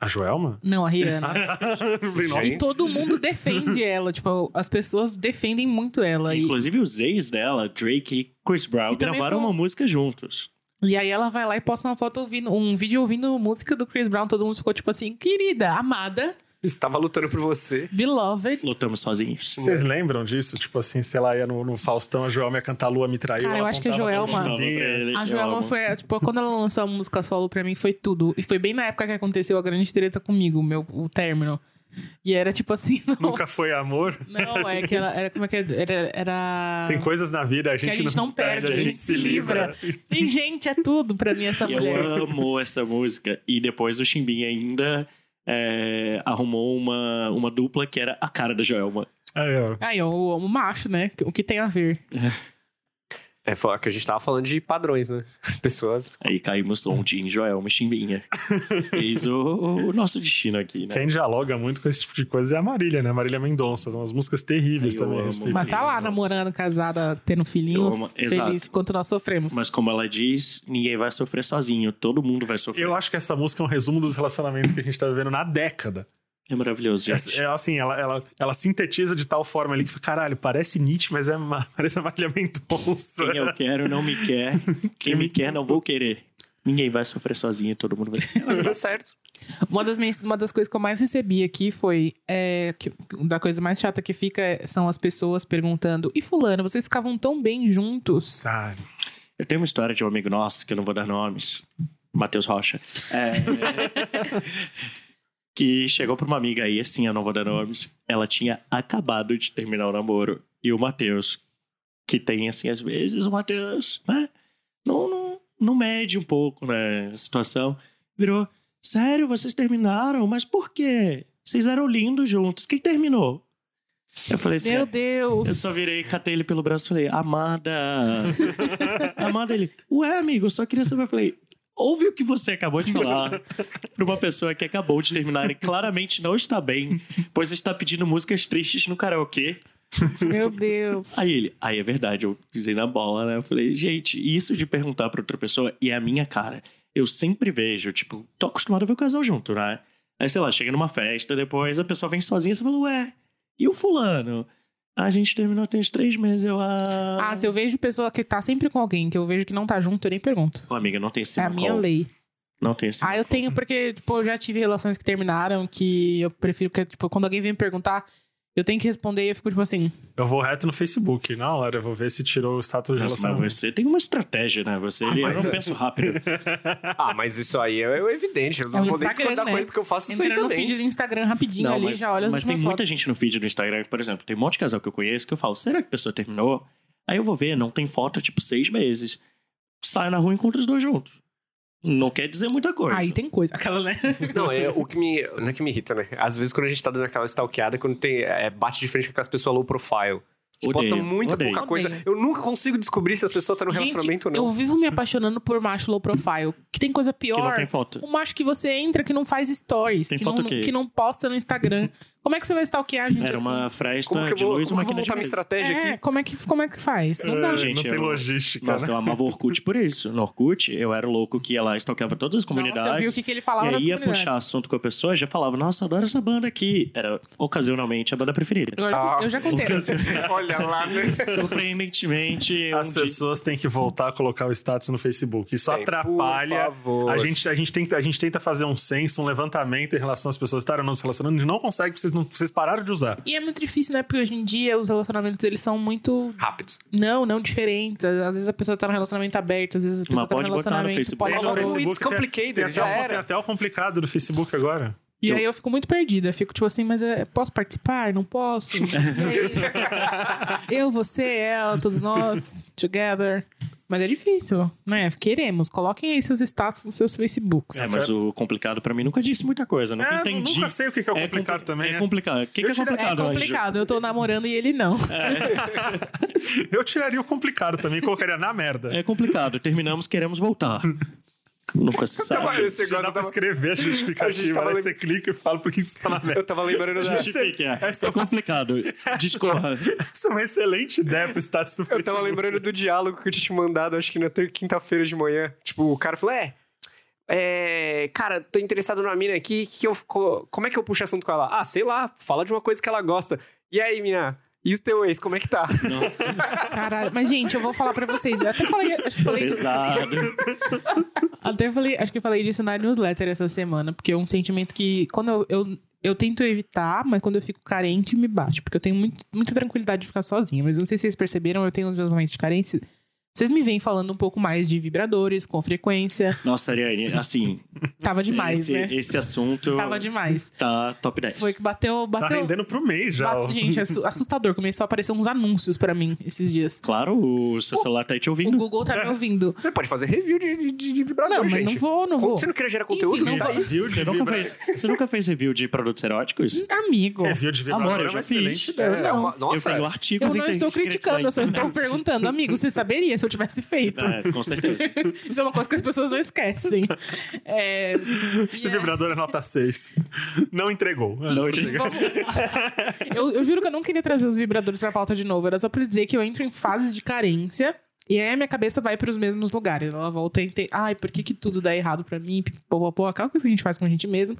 A Joelma? Não, a Rihanna. <laughs> E todo mundo defende ela. Tipo, as pessoas defendem muito ela. E, Inclusive os ex dela, Drake e Chris Brown, E gravaram foi um- uma música juntos. e aí ela vai lá e posta uma foto ouvindo, um vídeo ouvindo música do Chris Brown. Todo mundo ficou tipo assim, querida, amada, <laughs> Estava lutando por você. beloved. Lutamos sozinhos. Vocês lembram disso? Tipo assim, sei lá, ia no, no Faustão, a Joelma ia cantar Lua Me Traiu. Cara, eu acho que a Joelma- Não, não A eu Joelma foi, tipo, quando ela lançou a música solo pra mim, foi tudo. E foi bem na época que aconteceu a grande treta comigo, o meu, o término. E era tipo assim, <laughs> não, Nunca foi amor. não é que ela, era, como é que é? Era, era... Tem coisas na vida, a gente, a gente não perde, a gente se livra. Tem gente, é tudo pra mim essa Eu mulher. amo essa música. E depois o Chimbinha ainda é, arrumou uma, uma dupla que era a cara da Joelma. Aí, ó. Aí, o, o macho, né? O que tem a ver? É foi que a gente tava falando de padrões, né? Pessoas. Aí caímos onde em Joelma e Chimbinha. Fez o, o nosso destino aqui, né? Quem dialoga muito com esse tipo de coisa é a Marília, né? A Marília Mendonça. São umas músicas terríveis eu também. a amo. respeito Mas tá lá, Nossa. namorando, casada, tendo filhinhos, amo- feliz, enquanto nós sofremos. Mas como ela diz, ninguém vai sofrer sozinho. Todo mundo vai sofrer. Eu acho que essa música é um resumo dos relacionamentos que a gente tá vivendo na década. É maravilhoso, gente. É, é assim, ela, ela, ela sintetiza de tal forma ali que, caralho, parece Nietzsche, mas é ma- <laughs> parece a Marília Mendonça. Quem eu quero não me quer. <laughs> Quem me quer não vou querer. Ninguém vai sofrer sozinho, todo mundo vai. Tá certo. Uma das, mens- uma das coisas que eu mais recebi aqui foi. É, que, da coisa mais chata que fica é- são as pessoas perguntando: E Fulano, vocês ficavam tão bem juntos? Ah, Eu tenho uma história de um amigo nosso, que eu não vou dar nomes, Matheus Rocha, é, <laughs> que chegou pra uma amiga aí, assim, eu não vou dar nomes, ela tinha acabado de terminar o namoro, e o Matheus, que tem, assim, às vezes, o Matheus, né, não, não, não mede um pouco, né, a situação, virou, sério, vocês terminaram? Mas por quê? Vocês eram lindos juntos, quem terminou? Eu falei assim, Meu Deus! eu só virei, catei ele pelo braço e falei, Amada. <laughs> Amada, ele, ué, amigo, eu só queria saber. Eu falei, ouve o que você acabou de falar <laughs> pra uma pessoa que acabou de terminar e claramente não está bem, pois está pedindo músicas tristes no karaokê. Meu Deus. Aí ele, aí é verdade, eu pisei na bola, né? Eu falei, gente, isso de perguntar pra outra pessoa e é a minha cara. Eu sempre vejo, tipo, tô acostumado a ver o casal junto, né? Aí, sei lá, chega numa festa, depois a pessoa vem sozinha, você fala, ué, e o fulano? A gente terminou tem uns três meses, eu... Ah, Ah, se eu vejo pessoa que tá sempre com alguém, que eu vejo que não tá junto, eu nem pergunto. Ô, amiga, não tem esse É a minha lei. Não tem esse Ah, eu tenho porque, tipo, eu já tive relações que terminaram que eu prefiro que, tipo, quando alguém vem me perguntar, eu tenho que responder e eu fico, tipo assim, Eu vou reto no Facebook, na hora, eu vou ver se tirou o status de Nossa, mas relacionamento. você tem uma estratégia, né? Você Ah, eu não é- penso rápido. <laughs> Ah, mas isso aí é evidente. Eu É não o vou nem discordar né? com ele, porque eu faço isso aí entra no também. feed do Instagram rapidinho ali, mas, já olha as mas tem últimas muita fotos. gente no feed do Instagram, por exemplo, tem um monte de casal que eu conheço que eu falo, será que a pessoa terminou? Aí eu vou ver, não tem foto tipo seis meses. Saio na rua e encontro os dois juntos. Não quer dizer muita coisa. Aí tem coisa. Aquela, né? <laughs> Não, é o que me. Não é que me irrita, né? Às vezes quando a gente tá dando aquela stalkeada, quando tem. É, bate de frente com aquelas pessoas low profile. Que Odeio, posta muita odeio. pouca coisa. Odeio. Eu nunca consigo descobrir se a pessoa tá no Gente, relacionamento ou não. eu vivo me apaixonando por macho low profile. Que tem coisa Que não pior. tem foto. Um macho que você entra que não faz stories. Tem que, foto não, que não posta no Instagram. Como é que você vai stalkear, gente, Era assim? uma fresta Como que eu de vou, luz e uma máquina de mesa. estratégia É, aqui? como é, que, como é que faz? Não É, dá. gente, não tem eu- logística, Nossa, né? eu amava o Orkut por isso. No Orkut, eu era o louco que ia lá e stalkeava todas as comunidades. Nossa, eu vi o que, que ele falava e nas aí ia puxar assunto com a pessoa, já falava, nossa, adoro essa banda aqui. Era ocasionalmente a banda preferida. Eu, já- eu já contei. <laughs> Olha lá, né? Surpreendentemente, As um dia- pessoas têm que voltar a colocar o status no Facebook. Isso Tem, atrapalha. por favor. A gente, a, gente tenta, a gente tenta fazer um censo, um levantamento em relação às pessoas estarem ou não se relacionando. A gente não consegue, porque vocês, não, vocês pararam de usar. E é muito difícil, né? Porque hoje em dia os relacionamentos eles são muito. Rápidos. Não, não diferentes. Às vezes a pessoa tá no relacionamento aberto, às vezes a pessoa Mas tá no pode botar no relacionamento Facebook. Tem poliamoroso. no It's Facebook, tem- até já o, era. tem até o complicado do Facebook agora. E aí eu fico muito perdida. Fico tipo assim, mas é, posso participar? Não posso? Aí, <laughs> eu, você, ela, todos nós, together. Mas é difícil, né? Queremos. Coloquem aí seus status nos seus Facebooks. É, mas o complicado pra mim nunca disse muita coisa. Nunca É, entendi. nunca sei o que é o É complicado compli- também. É né? complicado. O que, que é tira- É complicado, Anjo? complicado. Eu tô namorando e ele não. <laughs> Eu tiraria o complicado também colocaria na merda. É complicado. Terminamos, queremos voltar. <laughs> Nunca se <laughs> sabe. Esse Já dá pra tava- escrever a <laughs> A justificativa. tava Aí lem- você clica e fala por que você tá na merda. Eu tava lembrando da. Justifique, é. Essa É complicado. Discorra. <laughs> Essa é uma excelente ideia pro status do Eu Facebook. tava lembrando do diálogo que eu tinha te mandado, acho que na ter- quinta-feira de manhã. Tipo, o cara falou: é. É, cara, tô interessado numa mina aqui. Que eu, co- como é que eu puxo assunto com ela? Ah, sei lá, fala de uma coisa que ela gosta. E aí, mina? E o teu ex, como é que tá? Caralho. Mas, gente, eu vou falar pra vocês. Eu até falei, acho que falei Pesado. Até falei, acho que falei disso na newsletter essa semana, porque é um sentimento que quando eu, eu, eu tento evitar, mas quando eu fico carente, me bate. Porque eu tenho muito, muita tranquilidade de ficar sozinha. Mas não sei se vocês perceberam, eu tenho os meus momentos de carência. Vocês me vêm falando um pouco mais de vibradores, com frequência. Nossa, Ariane, assim, <laughs> Tava demais, esse, né? esse assunto Tava demais. tá top 10. Foi que bateu. Tá bateu rendendo pro mês já. bate- gente, é <laughs> assu- assustador. Começou a aparecer uns anúncios pra mim esses dias. Claro, o seu celular tá aí te O ouvindo. Google tá me ouvindo. Você pode fazer review de, de, de vibrador, Não, mas gente. não vou, não vou. Você não queria gerar conteúdo? Enfim, não tá. Review de Você nunca, vibra- fez, você nunca fez review de produtos eróticos? Amigo. Review de vibrador Amor, eu é já fiz. excelente Eu ideia. não. uma- Nossa, eu tenho artigos Eu não estou criticando, eu só estou perguntando. Amigo, você saberia se eu tivesse feito? É, com certeza. <laughs> Isso é uma coisa que as pessoas não esquecem. É, <laughs> Esse e é- vibrador é nota 6. Não entregou. Não, Enfim, vamos- <laughs> eu, eu juro que eu não queria trazer os vibradores pra pauta de novo. Era só pra dizer que eu entro em fases de carência. E aí a minha cabeça vai pros mesmos lugares. Ela volta a entender. Ai, por que, que tudo dá errado pra mim? Pô, pô, pô, aquela coisa que a gente faz com a gente mesmo.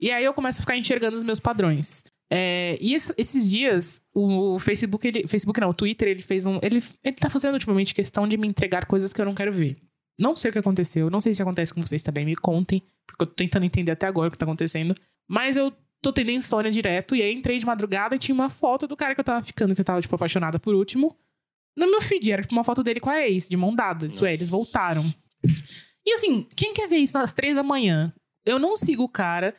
E aí eu começo a ficar enxergando os meus padrões. É, e esse- esses dias, o Facebook, ele, Facebook não, o Twitter, ele fez um. Ele, ele tá fazendo ultimamente questão de me entregar coisas que eu não quero ver. Não sei o que aconteceu, não sei se acontece com vocês também, me contem, porque eu tô tentando entender até agora o que tá acontecendo. Mas eu tô tendo insônia direto, e aí entrei de madrugada e tinha uma foto do cara que eu tava ficando, que eu tava, tipo, apaixonada por último. No meu feed, era tipo uma foto dele com a ex, de mão dada. Isso é, eles voltaram. E assim, quem quer ver isso às três da manhã? Eu não sigo o cara,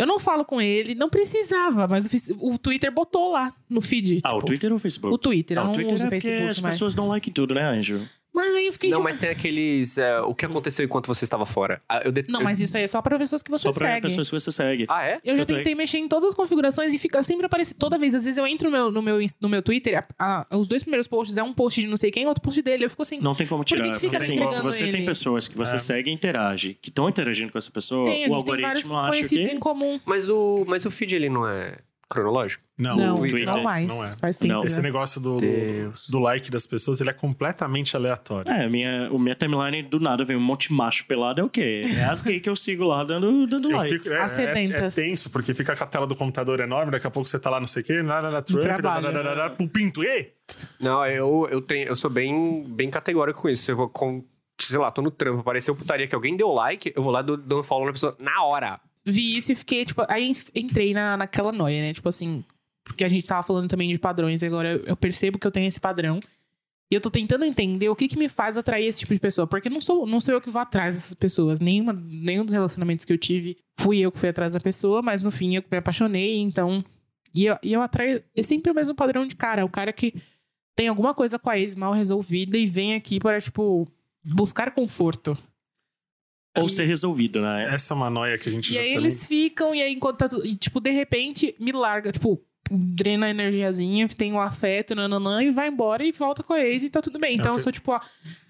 eu não falo com ele, não precisava, mas o, o Twitter botou lá no feed. Ah, o tipo, Twitter ou o Facebook? O Twitter, Ah, eu não o Twitter uso é o Facebook as mais. pessoas dão like em tudo, né, Anjo? Mas aí eu fiquei Não, tipo, mas tem aqueles. é, o que aconteceu enquanto você estava fora? Ah, eu det- Não, eu- mas isso aí é só pra pessoas que você Só pra segue. pessoas que você segue. Ah, é? Eu já Tanto é tentei mexer em todas as configurações e fica sempre aparecendo. Toda vez, às vezes eu entro no meu, no meu, no meu Twitter, a- a- os dois primeiros posts é um post de não sei quem, outro post dele. Eu fico assim. Não tem como Por que tirar. que fica assim, se você ele? tem pessoas que você É. segue e interage, que estão interagindo com essa pessoa, tem, o gente tem vários algoritmo acha conhecidos que... em comum. Mas o, mas o feed ele não é cronológico? Não, Não, o Twitter não mais. não é. Faz tempo. Não. Esse né? negócio do, Deus. do like das pessoas, ele é completamente aleatório. É, minha, o minha timeline do nada vem um monte de macho pelado, é o quê? É as gays que eu sigo lá dando, dando Eu like. fico, é, As é, é tenso, porque fica com a tela do computador enorme, daqui a pouco você tá lá, não sei o quê, lá, lá, lá, Trump, lá, lá, lá, lá, pum, pinto, ei! Não, eu, eu, tenho, eu sou bem, bem categórico com isso. Eu vou com. Sei lá, tô no trampo, apareceu putaria que alguém deu like, eu vou lá e dou, dou um follow na pessoa na hora. Vi isso e fiquei, tipo, aí entrei na, naquela noia, né? Tipo assim, porque a gente tava falando também de padrões, e agora eu, percebo que eu tenho esse padrão. E eu tô tentando entender o que que me faz atrair esse tipo de pessoa. Porque não sou, não sou eu que vou atrás dessas pessoas. Nenhuma, nenhum dos relacionamentos que eu tive fui eu que fui atrás da pessoa, mas no fim eu me apaixonei, então. E eu, e eu atraio. É sempre o mesmo padrão de cara. O cara que tem alguma coisa com a ex mal resolvida e vem aqui para, tipo, buscar conforto. Ou ser resolvido, né? Essa é uma noia que a gente E já aí tá eles ficam, e aí enquanto tá tudo. E, tipo, de repente, me larga, tipo, drena a energiazinha, tem um afeto, nananã, e vai embora e volta com a ex e tá tudo bem. Então eu fi- sou tipo, ó.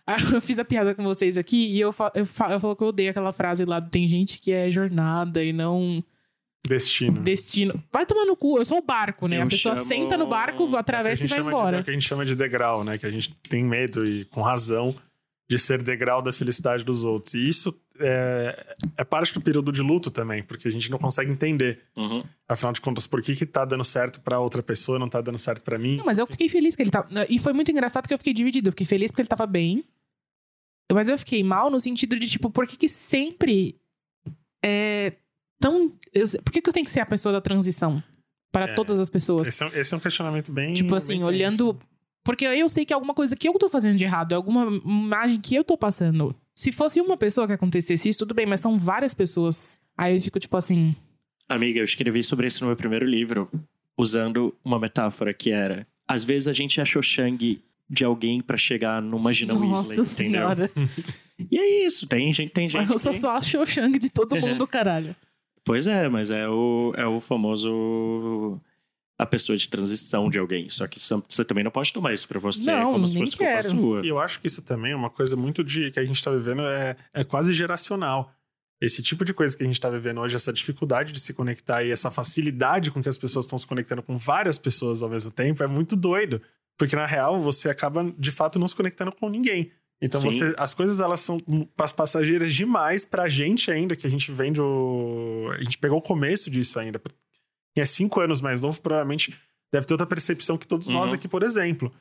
<laughs> Eu fiz a piada com vocês aqui e eu, fa- eu, fa- eu falo que eu odeio aquela frase lá do tem gente que é jornada e não destino. destino. Vai tomar no cu, eu sou o barco, né? Eu a pessoa chamo- senta no barco, É o atravessa e vai chama de- embora. é o que a gente chama de degrau, né? Que a gente tem medo, e com razão, de ser degrau da felicidade dos outros. E isso é, é parte do período de luto também, porque a gente não consegue entender. Uhum. Afinal de contas, por que que tá dando certo pra outra pessoa e não tá dando certo pra mim? Não, mas eu fiquei feliz que ele tava. E foi muito engraçado que eu fiquei dividido. Eu fiquei feliz porque ele tava bem. Mas eu fiquei mal no sentido de, tipo, por que, que sempre é tão. Eu, por que, que eu tenho que ser a pessoa da transição? Para É. todas as pessoas. Esse é, um- esse é um questionamento bem. tipo assim, bem olhando. Porque aí eu sei que é alguma coisa que eu tô fazendo de errado, é alguma imagem que eu tô passando. Se fosse uma pessoa que acontecesse isso, tudo bem, mas são várias pessoas. Aí eu fico, tipo assim. Amiga, eu escrevi sobre isso no meu primeiro livro, usando uma metáfora que era: às vezes a gente achou Shang de alguém pra chegar numa Gina Nossa Weasley, entendeu? senhora. E é isso, tem gente, tem gente eu sou só a Xoxang de todo mundo, caralho. Pois é, mas é o, é o famoso a pessoa de transição de alguém. Só que você também não pode tomar isso pra você Não, como se fosse culpa quero. sua. E eu acho que isso também é uma coisa muito de que a gente tá vivendo, é, é quase geracional. Esse tipo de coisa que a gente tá vivendo hoje, essa dificuldade de se conectar e essa facilidade com que as pessoas estão se conectando com várias pessoas ao mesmo tempo, é muito doido. Porque na real, você acaba de fato não se conectando com ninguém. Então você, as coisas elas são pas- passageiras demais pra gente ainda, que a gente vem do. A gente pegou o começo disso ainda. Quem é cinco anos mais novo, provavelmente deve ter outra percepção que todos nós Uhum. aqui, por exemplo.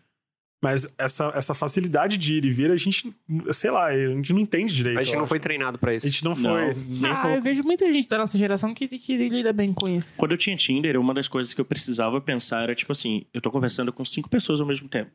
Mas essa, essa facilidade de ir e vir, a gente, sei lá, a gente não entende direito. A gente não acho. foi treinado pra A isso. gente não Não. foi. Ah, pouco. eu vejo muita gente da nossa geração que, que lida bem com isso. Quando eu tinha Tinder, uma das coisas que eu precisava pensar era tipo assim: eu tô conversando com cinco pessoas ao mesmo tempo.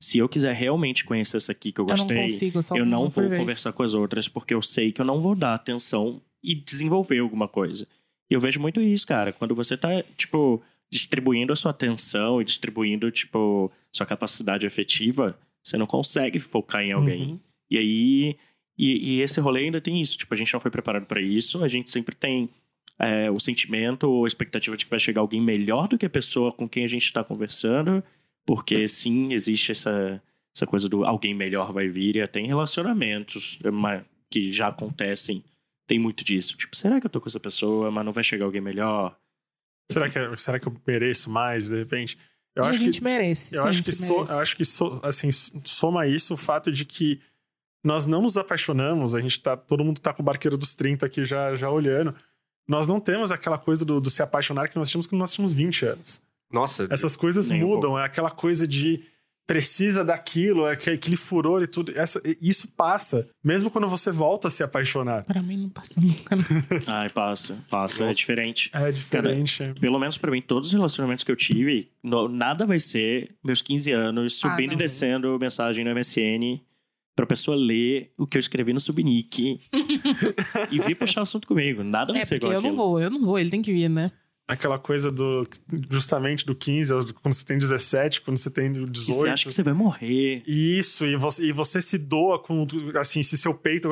Se eu quiser realmente conhecer essa aqui que eu Eu não gostei, consigo, só eu não vou conversar com as outras, porque eu sei que eu não vou dar atenção e desenvolver alguma coisa. E eu vejo muito isso, cara. Quando você tá, tipo, distribuindo a sua atenção e distribuindo, tipo, sua capacidade afetiva, você não consegue focar em alguém. Uhum. E aí. E, e esse rolê ainda tem isso. Tipo, a gente não foi preparado pra isso. A gente sempre tem é, o sentimento ou a expectativa de que vai chegar alguém melhor do que a pessoa com quem a gente tá conversando. Porque sim, existe essa, essa coisa do alguém melhor vai vir. E até em relacionamentos é, que já acontecem, tem muito disso. Tipo, será que eu tô com essa pessoa, mas não vai chegar alguém melhor? Será que, será que eu mereço mais, de repente? Eu e acho a gente que, merece. eu acho que, so, merece. eu acho que so- assim, soma isso o fato de que nós não nos apaixonamos, a gente tá. Todo mundo tá com o barqueiro dos 30 aqui já, já olhando. Nós não temos aquela coisa do, do se apaixonar que nós tínhamos quando nós tínhamos 20 anos. Nossa, Essas coisas Nem um mudam, é aquela coisa de precisa daquilo, é aquele aquele furor e tudo. Essa, isso passa, mesmo quando você volta a se apaixonar. Pra mim não passa nunca. não. <laughs> Ai, passa, passa, é diferente. É diferente. Pelo menos pra mim, todos os relacionamentos que eu tive, no- nada vai ser meus 15 anos subindo não. e descendo mensagem no MSN pra pessoa ler o que eu escrevi no Subnick <laughs> e vir puxar o assunto comigo. Nada vai É, ser porque igual eu não aquilo. vou, eu não vou, ele tem que vir, né? Aquela coisa do justamente do 15, quando você tem 17, quando você tem 18. E você acha que você vai morrer. Isso, e você, e você se doa com assim, se seu peito,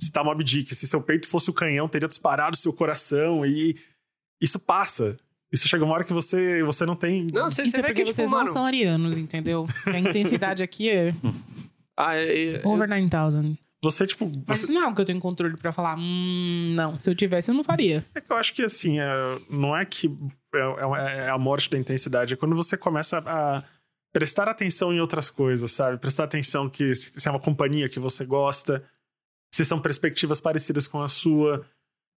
se tá Mob Dick, se seu peito fosse o canhão, teria disparado o seu coração e isso passa. Isso chega uma hora que você, você não tem. Não, você, Isso é porque que, vocês tipo, não são arianos, entendeu? A <laughs> intensidade aqui é. ah, é, é... Over 9000. Você, tipo. Você... Mas não é o que eu tenho controle para falar. Hum, não. Se eu tivesse, eu não faria. É que eu acho que, assim, é, não é que é, é, é a morte da intensidade. É quando você começa a prestar atenção em outras coisas, sabe? Prestar atenção que se é uma companhia que você gosta, se são perspectivas parecidas com a sua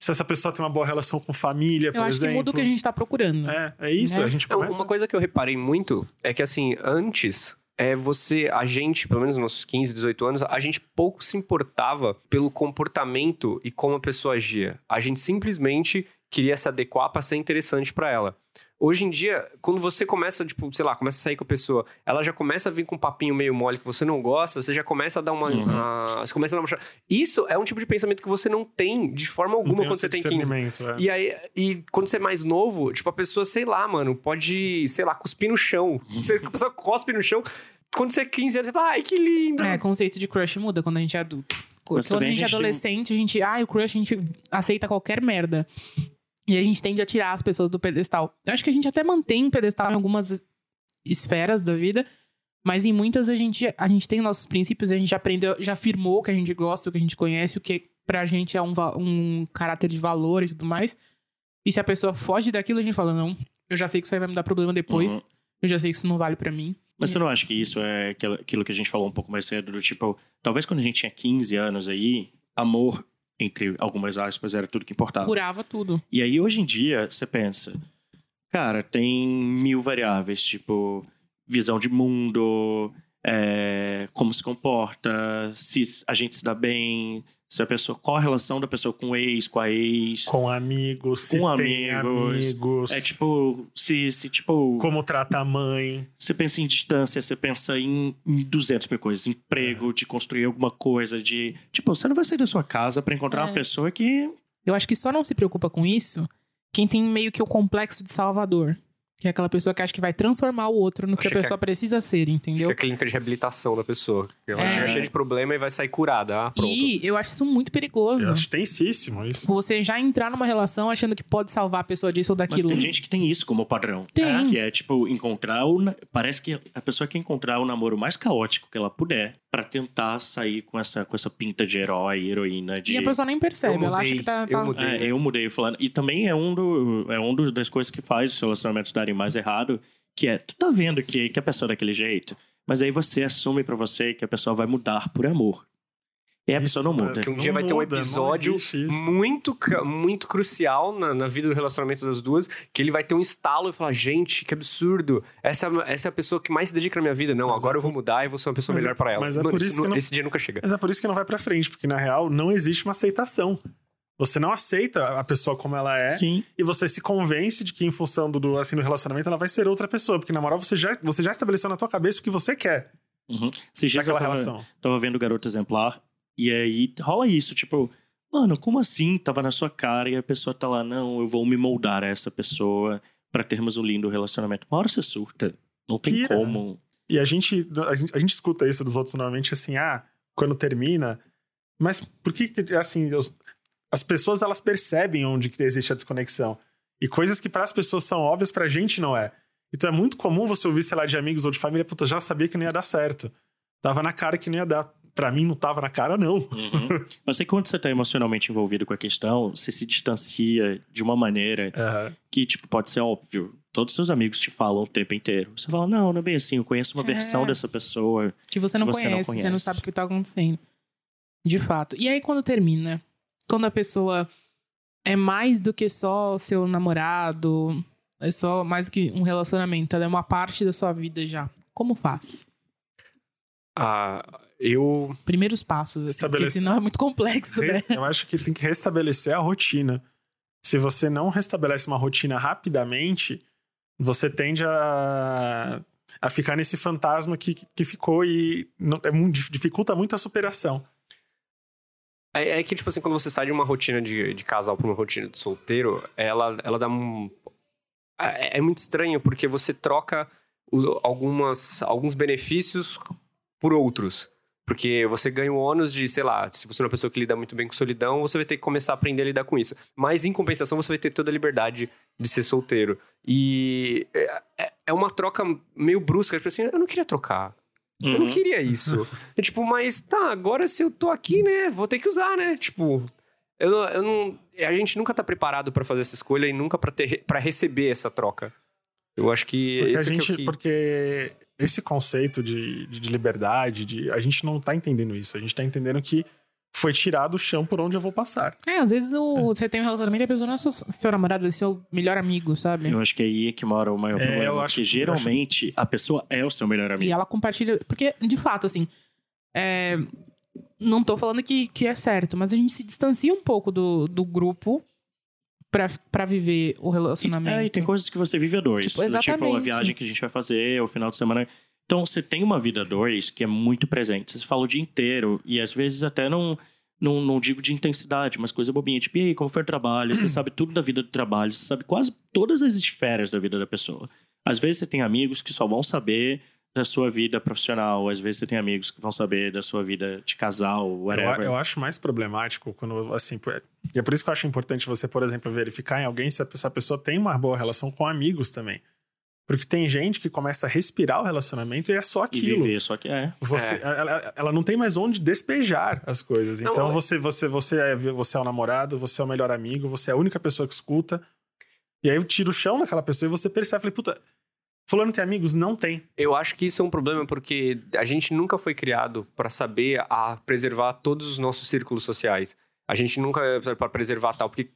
se essa pessoa tem uma boa relação com família, por eu acho exemplo. que muda o que a gente tá procurando. É, é isso, né? a gente começa... Uma coisa que eu reparei muito é que, assim, antes, é você, a gente, pelo menos nos nossos 15, 18 anos, a gente pouco se importava pelo comportamento e como a pessoa agia. A gente simplesmente queria se adequar para ser interessante para ela. Hoje em dia, quando você começa, tipo, sei lá, começa a sair com a pessoa, ela já começa a vir com um papinho meio mole que você não gosta, você já começa a dar uma. Uhum. A, você começa a dar uma. Isso é um tipo de pensamento que você não tem de forma alguma quando você tem 15. É. E aí, e quando você é mais novo, tipo, a pessoa, sei lá, mano, pode, sei lá, cuspir no chão. <laughs> Você, a pessoa cospe no chão. Quando você é 15 anos, você fala, ai, que lindo. É, conceito de crush muda quando a gente é adulto. Mas quando a gente é adolescente, tem... a gente, ai, o crush, a gente aceita qualquer merda. E a gente tende a tirar as pessoas do pedestal. Eu acho que a gente até mantém o pedestal em algumas esferas da vida, mas em muitas a gente, a gente tem nossos princípios, a gente aprendeu, já afirmou o que a gente gosta, o que a gente conhece, o que pra gente é um, um caráter de valor e tudo mais. E se a pessoa foge daquilo, a gente fala, não, eu já sei que isso aí vai me dar problema depois, uhum. eu já sei que isso não vale para mim. Mas você não acha que isso é aquilo que a gente falou um pouco mais cedo, do tipo, talvez quando a gente tinha 15 anos aí, amor entre algumas aspas, era tudo que importava. Curava tudo. E aí, hoje em dia, você pensa, cara, tem mil variáveis, tipo, visão de mundo, é, como se comporta, se a gente se dá bem, se a pessoa, qual a relação da pessoa com o ex, com a ex. Com amigos, com amigos. amigos. É tipo, se, se tipo. Como trata a mãe. Você pensa em distância, você pensa em, em 200 mil coisas. Emprego, é. de construir alguma coisa, de. Tipo, você não vai sair da sua casa para encontrar é. uma pessoa que. Eu acho que só não se preocupa com isso quem tem meio que o complexo de Salvador. Que é aquela pessoa que acha que vai transformar o outro no que a pessoa que é, precisa ser, entendeu? Que é a clínica de reabilitação da pessoa. Ela é. cheia de problema e vai sair curada. Ah, pronto. E eu acho isso muito perigoso. Eu acho tensíssimo isso. Você já entrar numa relação achando que pode salvar a pessoa disso ou daquilo. Mas tem gente que tem isso como padrão. Tem. É, que é, tipo, encontrar o... Parece que a pessoa quer encontrar o namoro mais caótico que ela puder para tentar sair com essa, com essa pinta de herói, heroína. De... E a pessoa nem percebe, ela acha que tá. tá... Eu mudei. É, eu mudei falando. E também é um, do, é um das coisas que faz os relacionamentos darem mais errado, que é, tu tá vendo que, que a pessoa é daquele jeito, mas aí você assume para você que a pessoa vai mudar por amor. E a pessoa não muda. Que um dia vai ter um episódio muito, muito crucial na, na, vida do relacionamento das duas, que ele vai ter um estalo e falar, gente, que absurdo. Essa, essa é a pessoa que mais se dedica na minha vida. Não, mas agora é eu vou mudar e vou ser uma pessoa melhor é, para ela. Mas é por isso que não, esse dia nunca chega. Mas é por isso que não vai para frente, porque na real não existe uma aceitação. Você não aceita a pessoa como ela é. Sim. E você se convence de que, em função do, assim, do relacionamento, ela vai ser outra pessoa. Porque, na moral, você já, você já estabeleceu na tua cabeça o que você quer. Uhum. Se já tava, relação. Tava vendo o Garoto Exemplar. E aí rola isso, tipo, mano, como assim? Tava na sua cara e a pessoa tá lá, não, eu vou me moldar a essa pessoa para termos um lindo relacionamento. Uma hora você surta. Não tem Pira. como. E a gente, a gente, a gente escuta isso dos outros normalmente assim, ah, quando termina. Mas por que, assim, as pessoas elas percebem onde que existe a desconexão. E coisas que para as pessoas são óbvias, pra gente não é. Então é muito comum você ouvir, sei lá, de amigos ou de família, puta, já sabia que não ia dar certo. Tava na cara que não ia dar para mim não tava na cara, não. Uhum. <laughs> Mas aí quando você tá emocionalmente envolvido com a questão, você se distancia de uma maneira uhum. que, tipo, pode ser óbvio. Todos os seus amigos te falam o tempo inteiro. Você fala, não, não é bem assim, eu conheço uma é. versão dessa pessoa. Que você, não, que você conhece, não conhece, você não sabe o que tá acontecendo. De fato. E aí quando termina? Quando a pessoa é mais do que só seu namorado, é só mais do que um relacionamento, ela é uma parte da sua vida já. Como faz? Ah, eu. Primeiros passos, assim, Estabelece... porque senão é muito complexo, né? Eu acho que tem que restabelecer a rotina. Se você não restabelece uma rotina rapidamente, você tende a, a ficar nesse fantasma que, que ficou e não, é, dificulta muito a superação. É, é, que, tipo assim, quando você sai de uma rotina de, de casal pra uma rotina de solteiro, ela, ela dá um, é, é muito estranho porque você troca algumas, alguns benefícios por outros. Porque você ganha o ônus de, sei lá, se você é uma pessoa que lida muito bem com solidão, você vai ter que começar a aprender a lidar com isso. Mas, em compensação, você vai ter toda a liberdade de ser solteiro. E é- é, é uma troca meio brusca. Tipo assim, eu não queria trocar. Eu não Uhum. queria isso. <laughs> É tipo, mas tá, agora se eu tô aqui, né, vou ter que usar, né? Tipo, eu, eu não. A gente nunca tá preparado pra fazer essa escolha e nunca para receber essa troca. Eu acho que Porque a é o gente. que... Porque esse conceito de, de, de liberdade, de, a gente não tá entendendo isso. A gente tá entendendo que foi tirado o chão por onde eu vou passar. É, às vezes o- você tem um relacionamento e a pessoa não é seu, seu namorado, é seu melhor amigo, sabe? Eu acho que aí é que mora o maior É, problema. eu acho- porque geralmente a pessoa é o seu melhor E amigo. ela compartilha. Porque, de fato, assim. é, não tô falando que, que é certo, mas a gente se distancia um pouco do, do grupo pra, pra viver o E, relacionamento. é, e tem coisas que você vive a dois. Tipo, Do Tipo, a exatamente. viagem que a gente vai fazer, o final de semana. Então, você tem uma vida dois que é muito presente. Você fala o dia inteiro. E às vezes até não, não, não digo de intensidade, mas coisa bobinha. Tipo, e aí, como foi o trabalho? Você <clears throat> sabe tudo da vida do trabalho. Você sabe quase todas as esferas da vida da pessoa. Às vezes você tem amigos que só vão saber da sua vida profissional. Às vezes você tem amigos que vão saber da sua vida de casal, Eu, whatever. eu acho mais problemático quando, assim, e é por isso que eu acho importante você, por exemplo, verificar em alguém se a- se a pessoa tem uma boa relação com amigos também. Porque tem gente que começa a respirar o relacionamento e é só E aquilo. viver, só que é. Você, É. ela, ela não tem mais onde despejar as coisas. Não, Então você, você, você, é, você é o namorado, você é o melhor amigo, você é a única pessoa que escuta. E aí eu tiro o chão daquela pessoa e você percebe, falei, puta, fulano tem amigos? Não tem. Eu acho que isso é um problema porque a gente nunca foi criado pra saber a preservar todos os nossos círculos sociais. A gente nunca é para preservar tal, porque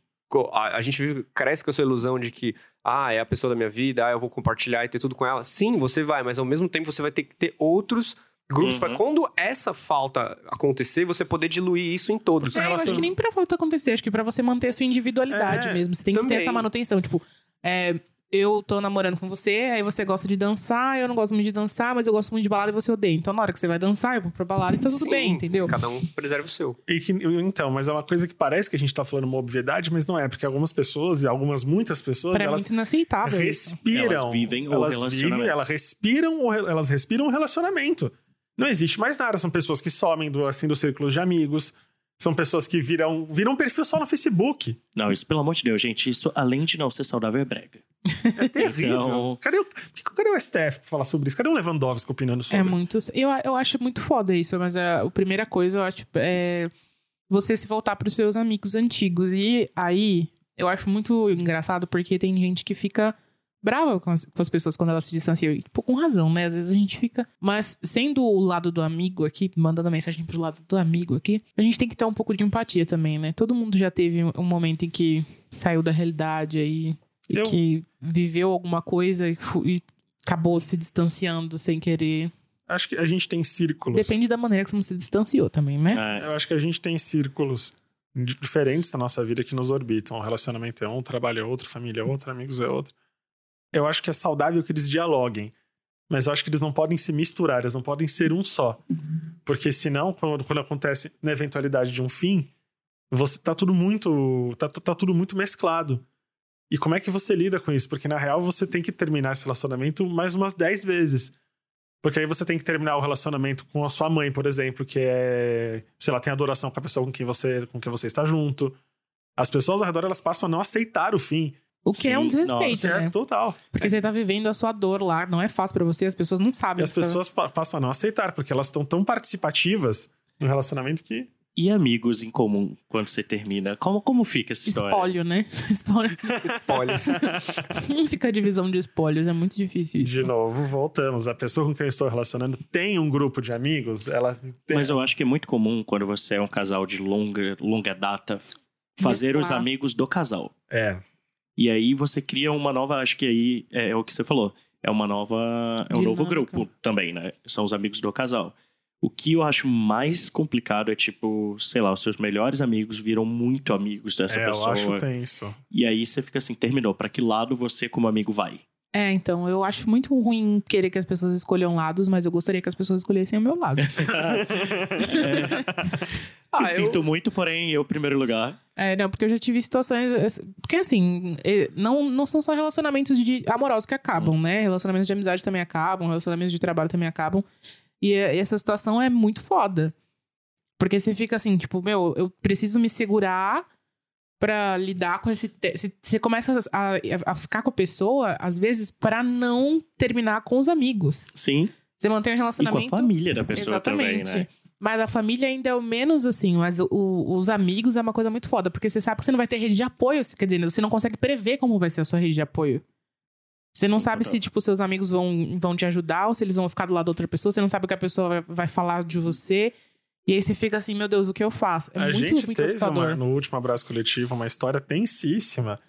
a, a gente vive- cresce com essa ilusão de que ah, é a pessoa da minha vida, ah, eu vou compartilhar e ter tudo com ela. Sim, você vai, mas ao mesmo tempo você vai ter que ter outros grupos Uhum. pra quando essa falta acontecer, você poder diluir isso em todos. É, eu acho que nem pra falta acontecer, acho que pra você manter a sua individualidade É, mesmo. Você tem que também. ter essa manutenção. Tipo, é, eu tô namorando com você, aí você gosta de dançar, eu não gosto muito de dançar, mas eu gosto muito de balada e você odeia. Então, na hora que você vai dançar, eu vou pra balada e tá tudo Sim, bem, entendeu? Cada um preserva o seu. E que- então, mas é uma coisa que parece que a gente tá falando uma obviedade, mas não é, porque algumas pessoas, e algumas, muitas pessoas, Pra mim, elas isso é inaceitável. isso. respiram. Elas vivem o elas relacionamento. vivem, elas respiram, elas respiram o relacionamento. Não existe mais nada. São pessoas que somem do, assim, do círculo de amigos. São pessoas que viram, viram um perfil só no Facebook. Não, isso, pelo amor de Deus, gente, isso além de não ser saudável é brega. É <laughs> terrível. Então- Cadê, o, cadê o STF pra falar sobre isso? Cadê o Lewandowski opinando sobre? É muito. Eu, eu acho muito foda isso, mas a, a primeira coisa eu acho é você se voltar pros seus amigos antigos. E aí eu acho muito engraçado porque tem gente que fica brava com as, com as pessoas quando elas se distanciam. E, Tipo, com razão, né? Às vezes a gente fica. Mas sendo o lado do amigo aqui, mandando mensagem pro lado do amigo aqui, a gente tem que ter um pouco de empatia também, né? Todo mundo já teve um momento em que saiu da realidade aí. E Eu- que viveu alguma coisa e, fu- e acabou se distanciando sem querer. Acho que a gente tem círculos. Depende da maneira que você se distanciou também, né? É, Eu acho que a gente tem círculos di- diferentes na nossa vida que nos orbitam. O relacionamento é um, o trabalho é outro, família é outro, amigos é outro. Eu acho que é saudável que eles dialoguem. Mas eu acho que eles não podem se misturar, eles não podem ser um só. Porque senão, quando, quando acontece na eventualidade de um fim, você tá tudo muito. Tá, tá tudo muito mesclado. E como é que você lida com isso? Porque na real você tem que terminar esse relacionamento mais umas 10 vezes. Porque aí você tem que terminar o relacionamento com a sua mãe, por exemplo, que é, sei lá, tem adoração com a pessoa com quem você, com quem você está junto. As pessoas ao redor elas passam a não aceitar o fim. O que é um Sim, desrespeito, Isso é né? total. Porque você tá vivendo a sua dor lá, não é fácil pra você, as pessoas não E sabem. as que você- pessoas pa- passam a não aceitar, porque elas estão tão participativas no relacionamento que. E amigos em comum quando você termina? Como, como fica essa história? Espólio, né? <laughs> Espólio. Spoilers. <laughs> Não fica a divisão de espólios, é muito difícil isso. De novo, voltamos. A pessoa com quem eu estou relacionando tem um grupo de amigos, ela tem. Mas eu acho que é muito comum quando você é um casal de longa, longa data fazer os amigos do casal. É. E aí você cria uma nova, acho que aí é, é o que você falou. É uma nova, é um novo Dinâmica. grupo também, né? São os amigos do casal. O que eu acho mais complicado é tipo, sei lá, os seus melhores amigos viram muito amigos dessa é, eu pessoa. acho tenso. E aí você fica assim, terminou. Pra que lado você como amigo vai? É, então, eu acho muito ruim querer que as pessoas escolham lados, mas eu gostaria que as pessoas escolhessem o meu lado. <laughs> <laughs> Ah, eu- Sinto muito, porém, eu, primeiro lugar. É, não, porque eu já tive situações. é, Porque assim, é, não, não são só relacionamentos de amorosos que acabam, né? Relacionamentos de amizade também acabam, relacionamentos de trabalho também acabam. E, é- e essa situação é muito foda. Porque você fica assim, tipo, meu, eu preciso me segurar pra lidar com esse. te- se- Você começa a, a ficar com a pessoa, às vezes, pra não terminar com os amigos. Sim. Você mantém um E com a relacionamento. família da pessoa Exatamente. também, né? Mas a família ainda é o menos, assim, mas o- os amigos é uma coisa muito foda, porque você sabe que você não vai ter rede de apoio, quer dizer, você não consegue prever como vai ser a sua rede de apoio. Você não Sim, sabe total. se, tipo, seus amigos vão, vão te ajudar ou se eles vão ficar do lado da outra pessoa, você não sabe o que a pessoa vai, vai falar de você. E aí você fica assim, meu Deus, o que eu faço? É a muito, gente muito teve assustador. uma- no último abraço coletivo uma história tensíssima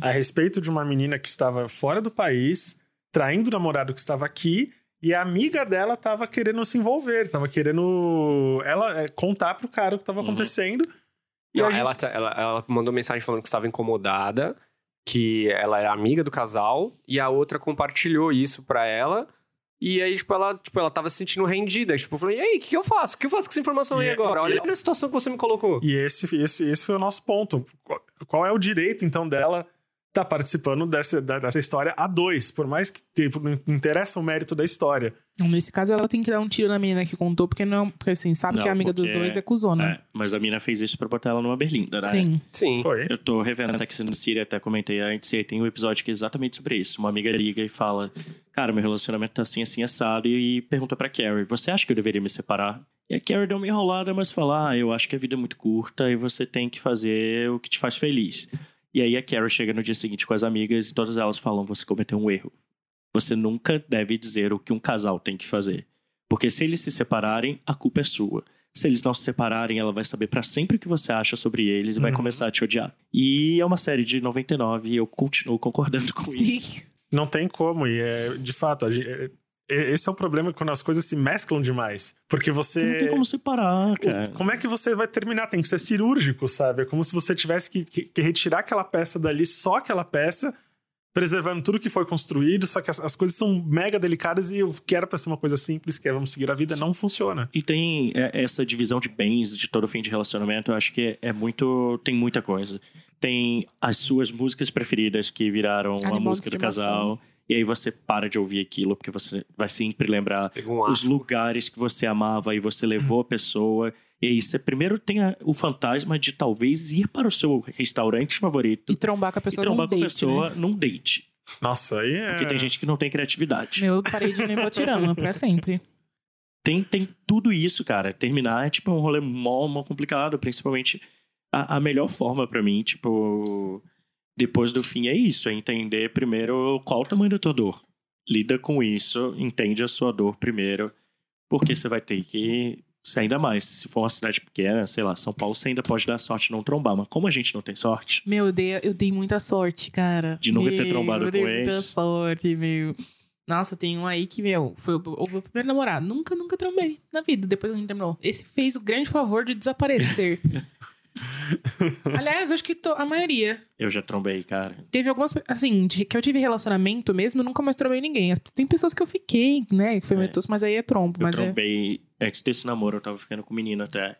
a respeito de uma menina que estava fora do país, traindo o namorado que estava aqui, e a amiga dela estava querendo se envolver, estava querendo ela é, contar pro cara o que estava Uhum. acontecendo. E Não, gente- ela, ela, ela mandou mensagem falando que estava incomodada, que ela era amiga do casal, e a outra compartilhou isso pra ela. E aí, tipo, ela, tipo, ela tava se sentindo rendida. Tipo, eu falei, e aí, o que, que eu faço? O que eu faço com essa informação E aí é- agora? Olha a situação que você me colocou. E esse, esse, esse foi o nosso ponto. Qual- é o direito, então, dela estar participando dessa, dessa história a dois? Por mais que tipo, não interessa o mérito da história. Nesse caso, ela tem que dar um tiro na menina que contou, porque não. Porque assim, sabe Não, que a amiga dos dois é cuzona. É, mas a mina fez isso pra botar ela numa berlinda, né? Sim. Sim. Foi. Eu tô revendo Sex and the City, até comentei antes, e aí tem um episódio que é exatamente sobre isso. Uma amiga liga e fala, cara, meu relacionamento tá assim, assim, assado, e pergunta pra Carrie, você acha que eu deveria me separar? E a Carrie deu uma enrolada, mas fala, ah, eu acho que a vida é muito curta e você tem que fazer o que te faz feliz. E aí a Carrie chega no dia seguinte com as amigas e todas elas falam, você cometeu um erro. Você nunca deve dizer o que um casal tem que fazer. Porque se eles se separarem, a culpa é sua. Se eles não se separarem, ela vai saber pra sempre o que você acha sobre eles e vai Uhum. começar a te odiar. E é uma série de 99 e eu continuo concordando com isso. Sim. Não tem como, e é, de fato, a gente- é- é- esse é o problema quando as coisas se mesclam demais. Porque você. Não tem como separar, cara. Como é que você vai terminar? Tem que ser cirúrgico, sabe? É como se você tivesse que, que- que retirar aquela peça dali, só aquela peça, preservando tudo que foi construído, só que as, as coisas são mega delicadas e o que era pra ser uma coisa simples, que é vamos seguir a vida, não funciona. E tem é, essa divisão de bens de todo fim de relacionamento, eu acho que é, é muito. Tem muita coisa. Tem as suas músicas preferidas que viraram a Animal de música do casal. E aí você para de ouvir aquilo, porque você vai sempre lembrar um os lugares que você amava e você levou a pessoa. E aí você primeiro tem a- o fantasma de talvez ir para o seu restaurante favorito E trombar com a e pessoa trombar num com a date, pessoa né? num date. Nossa, aí é. Porque tem gente que não tem criatividade. Eu parei de Nemotirama pra sempre. Tem, tem tudo isso, cara. Terminar é tipo um rolê mó, mó complicado, principalmente a, a melhor forma pra mim, tipo, depois do fim é isso, é entender primeiro qual o tamanho da tua dor. Lida com isso, entende a sua dor primeiro, porque você vai ter que, se ainda mais, se for uma cidade pequena, sei lá, São Paulo, você ainda pode dar sorte de não trombar, mas como a gente não tem sorte, Meu, eu dei, eu dei muita sorte, cara. De nunca ter Meu, trombado eu dei com muita sorte, meu. Nossa, tem um aí que, meu, foi o, meu primeiro namorado. Nunca, nunca trombei na vida, depois a gente terminou. Esse fez o grande favor de desaparecer. <laughs> Aliás, acho que to- a maioria. eu já trombei, cara. Teve algumas, assim, de- que eu tive relacionamento mesmo, eu nunca mais trombei ninguém. Tem pessoas que eu fiquei, né, que foi É. meio tosco, mas aí é trombo. Eu mas é... antes desse namoro, eu tava ficando com o menino até.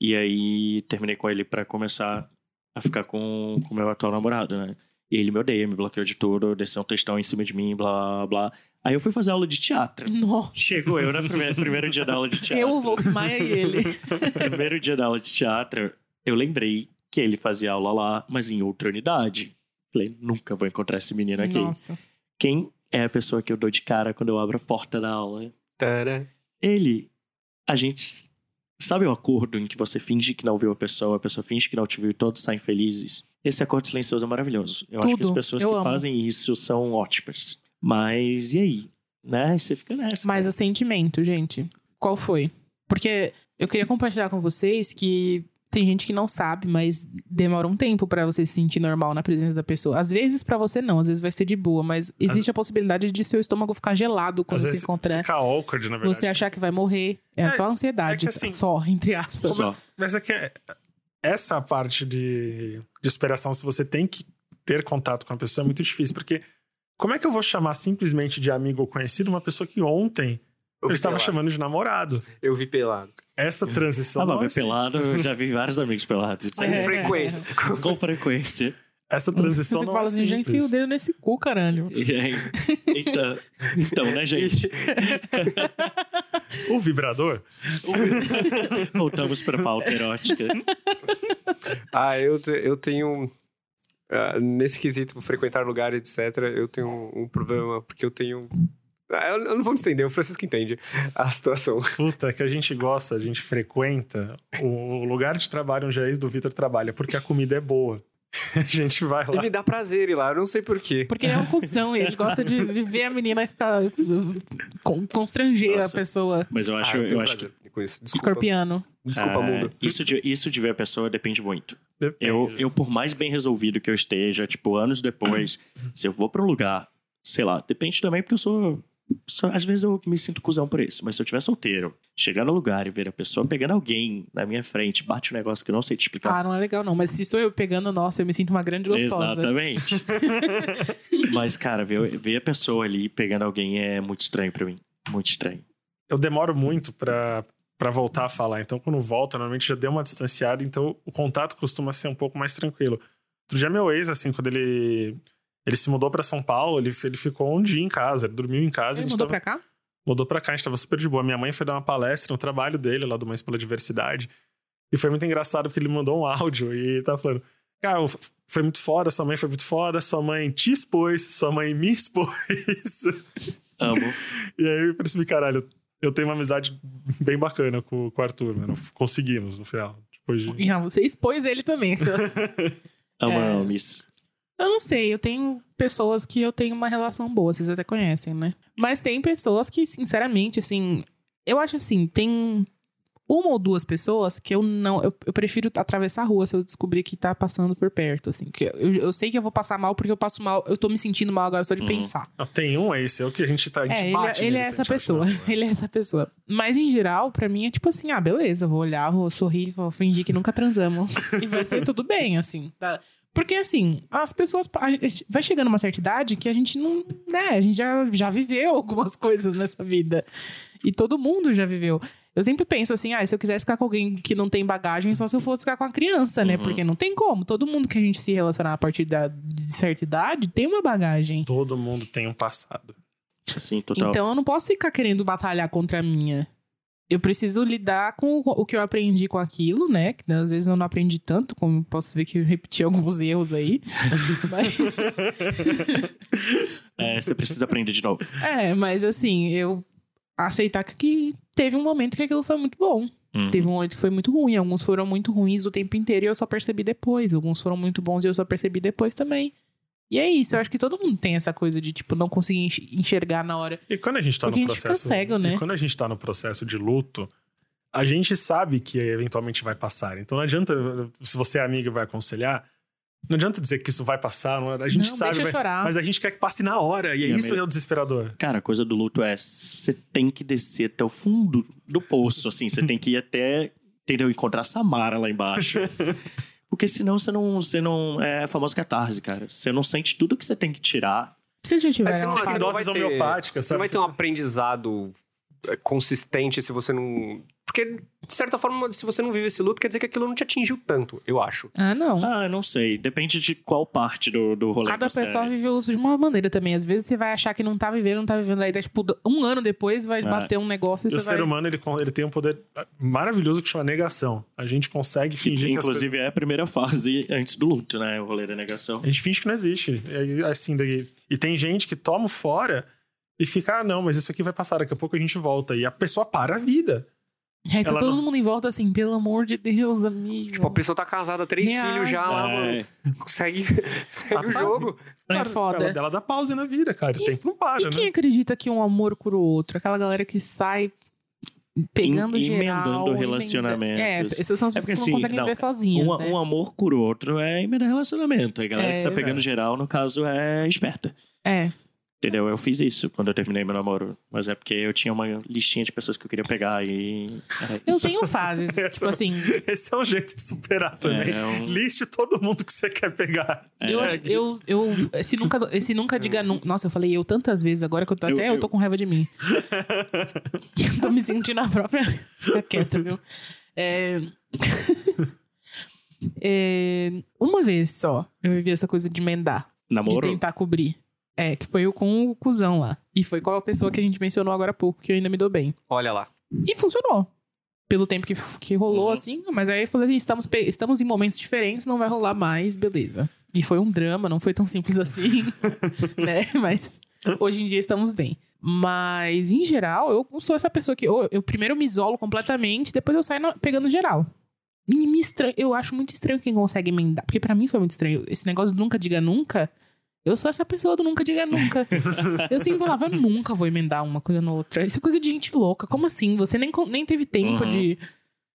E aí terminei com ele pra começar a ficar com o meu atual namorado, né? E ele me odeia, me bloqueou de tudo, desceu um textão em cima de mim, blá blá. Aí eu fui fazer aula de teatro. Nossa, Chegou eu no primeiro, primeiro dia da aula de teatro. eu, o Wolf Maia e ele. <laughs> primeiro dia da aula de teatro, eu lembrei que ele fazia aula lá, mas em outra unidade. Falei, nunca vou encontrar esse menino aqui. Nossa. Quem é a pessoa que eu dou de cara quando eu abro a porta da aula? Tara. ele, a gente. Sabe o acordo em que você finge que não viu a pessoa, a pessoa finge que não te viu e todos saem felizes? Esse acordo silencioso é maravilhoso. Eu acho que as Tudo. pessoas Eu que amo. fazem isso são ótimas. Mas e aí? Né? Você fica nessa. Mas cara. o sentimento, gente, qual foi? Porque eu queria compartilhar com vocês que tem gente que não sabe, mas demora um tempo pra você se sentir normal na presença da pessoa. Às vezes pra você não, às vezes vai ser de boa, mas existe a possibilidade de seu estômago ficar gelado quando Às se vezes encontrar. Fica awkward, na verdade. Você achar que vai morrer. É, É, só ansiedade. é que assim, só, entre aspas. Só. Mas é que essa parte de, de esperação, se você tem que ter contato com a pessoa, é muito difícil, porque Como é que eu vou chamar simplesmente de amigo ou conhecido uma pessoa que ontem eu, estava pelado. chamando de namorado? Eu vi pelado. Essa transição. Ah, não mas é ver pelado, eu já vi vários amigos pelados. Isso Com É. frequência. com frequência. Essa transição Você não fala é assim, já enfia o dedo nesse cu, caralho. Então, então, né, gente? O vibrador? Voltamos pra pauta erótica. Ah, eu, eu tenho. ah, nesse quesito, frequentar lugares, etc., eu tenho um, um problema, porque eu tenho. Ah, eu, eu não vou me estender, o Francisco entende a situação. Puta, é que a gente gosta, a gente frequenta o lugar de trabalho onde a ex do Vitor trabalha, porque a comida é boa. <laughs> A gente vai E lá. me dá prazer ir lá, eu não sei porquê. Porque ele é um cuzão e ele <laughs> gosta de, de ver a menina ficar. con- constranger Nossa. a pessoa. Mas eu acho, Ah, eu eu acho que com isso. Desculpa, Escorpiano. desculpa ah, mundo. isso, de, isso de ver a pessoa depende muito. Depende. Eu, eu, por mais bem resolvido que eu esteja, tipo, anos depois, <coughs> se eu vou pra um lugar, sei lá, depende também porque eu sou. Sou- às vezes eu me sinto cuzão por isso, mas se eu tiver solteiro, chegar no lugar e ver a pessoa pegando alguém na minha frente, bate um negócio que eu não sei te explicar. Ah, não é legal não. Mas se sou eu pegando, nossa, eu me sinto uma grande gostosa. Exatamente. <laughs> mas, cara, ver, ver a pessoa ali pegando alguém é muito estranho pra mim. Muito estranho. eu demoro muito pra, pra voltar a falar. Então, quando volta, normalmente já deu uma distanciada, então o contato costuma ser um pouco mais tranquilo. Outro dia, meu ex, assim, quando ele, ele se mudou pra São Paulo, ele, ele ficou um dia em casa, ele dormiu em casa. a Ele mudou tava- pra cá? mudou pra cá, a gente tava super de boa. Minha mãe foi dar uma palestra no trabalho dele, lá do Mães pela Diversidade. E foi muito engraçado porque ele mandou um áudio e tava falando: Cara, foi muito foda, sua mãe foi muito foda, sua mãe te expôs, sua mãe me expôs. Amo. <laughs> E aí eu percebi, caralho, eu tenho uma amizade bem bacana com, com o Arthur, mano. Conseguimos no final. Depois de. E ah, você expôs ele também. <laughs> Amo É. nomes. Eu não sei, eu tenho pessoas que eu tenho uma relação boa, vocês até conhecem, né? Mas tem pessoas que, sinceramente, assim, eu acho assim, tem uma ou duas pessoas que eu não. Eu, eu prefiro atravessar a rua se eu descobrir que tá passando por perto, assim. Que eu, eu sei que eu vou passar mal porque eu passo mal, eu tô me sentindo mal agora só de Uhum. pensar. Não, tem um, é esse, é o que a gente tá. A gente É, ele, bate ele é essa pessoa. <laughs> né? Ele é essa pessoa. Mas em geral, pra mim é tipo assim: ah, beleza, vou olhar, vou sorrir, vou fingir que nunca transamos. <laughs> e vai ser tudo bem, assim. Tá? Porque assim, as pessoas. a gente vai chegando uma certa idade que a gente não. Né, a gente já, já viveu <laughs> algumas coisas nessa vida. E todo mundo já viveu. Eu sempre penso assim, ah, se eu quisesse ficar com alguém que não tem bagagem, só se eu fosse ficar com a criança, né? Uhum. Porque não tem como. Todo mundo que a gente se relacionar a partir da, de certa idade tem uma bagagem. Todo mundo tem um passado. Assim, total. Então eu não posso ficar querendo batalhar contra a minha. Eu preciso lidar com o- que eu aprendi com aquilo, né? Que às vezes eu não aprendi tanto, como posso ver que eu repeti alguns erros aí. <laughs> Mas, É, você precisa aprender de novo. é, mas assim, eu aceitar que teve um momento que aquilo foi muito bom. Uhum. Teve um momento que foi muito ruim. Alguns foram muito ruins o tempo inteiro e eu só percebi depois. Alguns foram muito bons e eu só percebi depois também. E é isso, eu acho que todo mundo tem essa coisa de, tipo, não conseguir enx- enxergar na hora. E quando a gente tá Porque no a gente fica processo. cego, né? E quando a gente tá no processo de luto, a gente sabe que eventualmente vai passar. Então não adianta, se você é amiga e vai aconselhar, não adianta dizer que isso vai passar. não- A gente não, sabe, vai- chorar. mas a gente quer que passe na hora. E E a isso é o desesperador. Cara, a coisa do luto é você tem que descer até o fundo do poço, assim. Você tem que ir até, entendeu? Encontrar Samara lá embaixo. <laughs> Porque senão você não, você não... É a famosa catarse, cara. Você não sente tudo que você tem que tirar. Vocês já É tiveram você não, você não vai ter- Você não vai ter um aprendizado é, consistente se você não. Porque, de certa forma, se você não vive esse luto, quer dizer que aquilo não te atingiu tanto, eu acho. Ah, não. Ah, não sei. Depende de qual parte do, do rolê Cada que pessoa é. vive isso de uma maneira também. Às vezes você vai achar que não tá vivendo, não tá vivendo. Aí, tipo, um ano depois vai É. bater um negócio e E o você ser vai... humano, ele, ele tem um poder maravilhoso que chama negação. A gente consegue Que, fingir que inclusive, é a primeira fase antes do luto, né? O rolê da negação. A gente finge que não existe. E, assim, daí- e tem gente que toma o fora e fica, ah, não, mas isso aqui vai passar, daqui a pouco a gente volta. E a pessoa para a vida. Aí tá Ela todo não- mundo em volta assim, pelo amor de Deus, amigo. Tipo, a pessoa tá casada, três Reage. filhos já lá, mano. É, Segue, <laughs> segue o jogo. É foda. Ela, ela dá pausa na vida, cara. O E- tempo não para, E quem né? acredita que um amor cura o outro? Aquela galera que sai pegando Em- geral. emendando emenda- relacionamentos. É, essas são as É pessoas porque, que não assim, conseguem não, viver sozinhas, um, né? um amor por outro é emenda relacionamento. A galera É, que tá pegando é. geral, no caso, é esperta. É. Entendeu? Eu fiz isso quando eu terminei meu namoro. Mas é porque eu tinha uma listinha de pessoas que eu queria pegar e. Eu tenho fases, <laughs> tipo assim, Esse é um jeito de superar também. É, um- Liste todo mundo que você quer pegar. É, eu, acho- eu, eu, esse nunca, esse nunca diga nunca. Nossa, eu falei eu tantas vezes agora que eu tô Eu- até eu, eu- tô com raiva de mim. <laughs> eu tô me sentindo a própria. Fica quieta, viu? É... <laughs> É, Uma vez só eu vivi essa coisa de emendar, de Namoro? tentar cobrir. É, que foi eu com o cuzão lá. E foi com a pessoa que a gente mencionou agora há pouco, que eu ainda me dou bem. Olha lá. E funcionou. Pelo tempo que, que rolou, Uhum. assim. Mas aí eu falei assim, estamos, estamos em momentos diferentes, não vai rolar mais, beleza. E foi um drama, não foi tão simples assim, <laughs> né? Mas hoje em dia estamos bem. Mas, em geral, eu não sou essa pessoa que... Eu, eu primeiro me isolo completamente, depois eu saio na- pegando geral. E me estranho, eu acho muito estranho quem consegue emendar. Porque pra mim foi muito estranho. Esse negócio nunca diga nunca... Eu sou essa pessoa do nunca diga nunca. Eu sempre falava, eu nunca vou emendar uma coisa na outra. Isso é coisa de gente louca. Como assim? Você nem, nem teve tempo Uhum. de,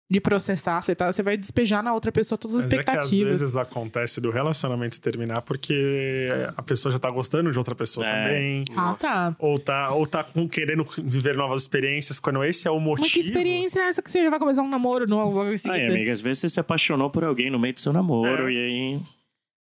de processar. Você, tá, você vai despejar na outra pessoa todas as Mas é que às expectativas. vezes acontece do relacionamento terminar porque a pessoa já tá gostando de outra pessoa É. também. Ah, tá. Ou tá, ou tá com- querendo viver novas experiências, quando esse é o motivo. Mas que experiência é essa que você já vai começar um namoro novo logo em Ai, seguida? amiga, às vezes você se apaixonou por alguém no meio do seu namoro É. e aí.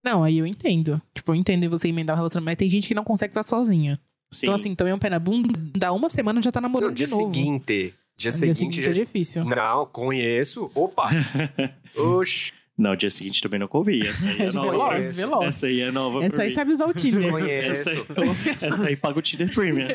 Não, aí eu entendo. Tipo, eu entendo você emendar o relacionamento. Mas tem gente que não consegue ficar sozinha. Sim. Então, assim, tomei um pé na bunda, dá uma semana já tá namorando No dia de novo. seguinte. Dia No seguinte, é já... difícil. Não, conheço. Opa! <laughs> Oxi. Não, dia seguinte também não convia. Essa aí é nova. veloz, veloz. Essa aí é nova Essa aí mim. sabe usar o Tinder. Essa aí, Conheço. essa aí paga o Tinder Premium.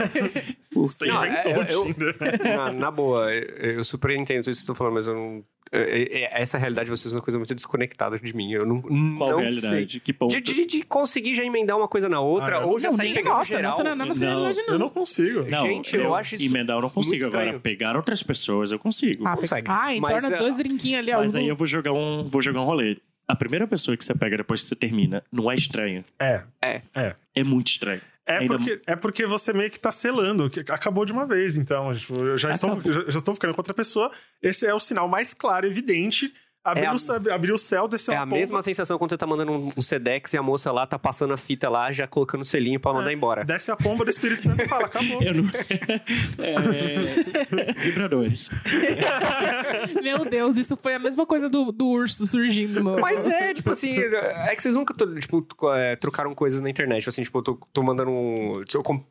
Você Não, inventou é, eu- o Tinder. na, na boa, eu eu super entendo isso que você tá falando, mas eu não. É- é- Essa realidade de vocês é uma coisa muito desconectada de mim. Eu não. Qual não realidade? Que Sei. ponto? De, de, de conseguir já emendar uma coisa na outra, Ah, eu- ou já Não, sair pegando nossa, geral. nossa, não, não, nossa Não, realidade não. Eu não consigo. Não, Gente, eu acho isso Emendar eu não consigo. Agora, pegar outras pessoas eu consigo. Ah, consegue. ah então Mas, é, dois drinquinhos ali, ó. Mas aí eu vou jogar um, vou jogar um rolê. A primeira pessoa que você pega depois que você termina não é estranho. É. É muito estranho. É porque, é porque você meio que tá selando, que acabou de uma vez, então. Tipo, eu já estou, Acabou. já, já estou ficando com outra pessoa. Esse é o sinal mais claro, evidente. Abriu, É a- o, céu- abriu o céu, desceu É a a pomba. mesma sensação quando você tá mandando um, Sedex e a moça lá tá passando a fita lá, já colocando o selinho pra mandar embora. Desce a pomba do Espírito Santo e fala, acabou. Eu não... <laughs> é... Vibradores. <laughs> Meu Deus, isso foi a mesma coisa do, do urso surgindo. No... Mas é, tipo assim, é que vocês nunca, tipo, é, trocaram coisas na internet. Assim, tipo, eu tô, tô mandando um.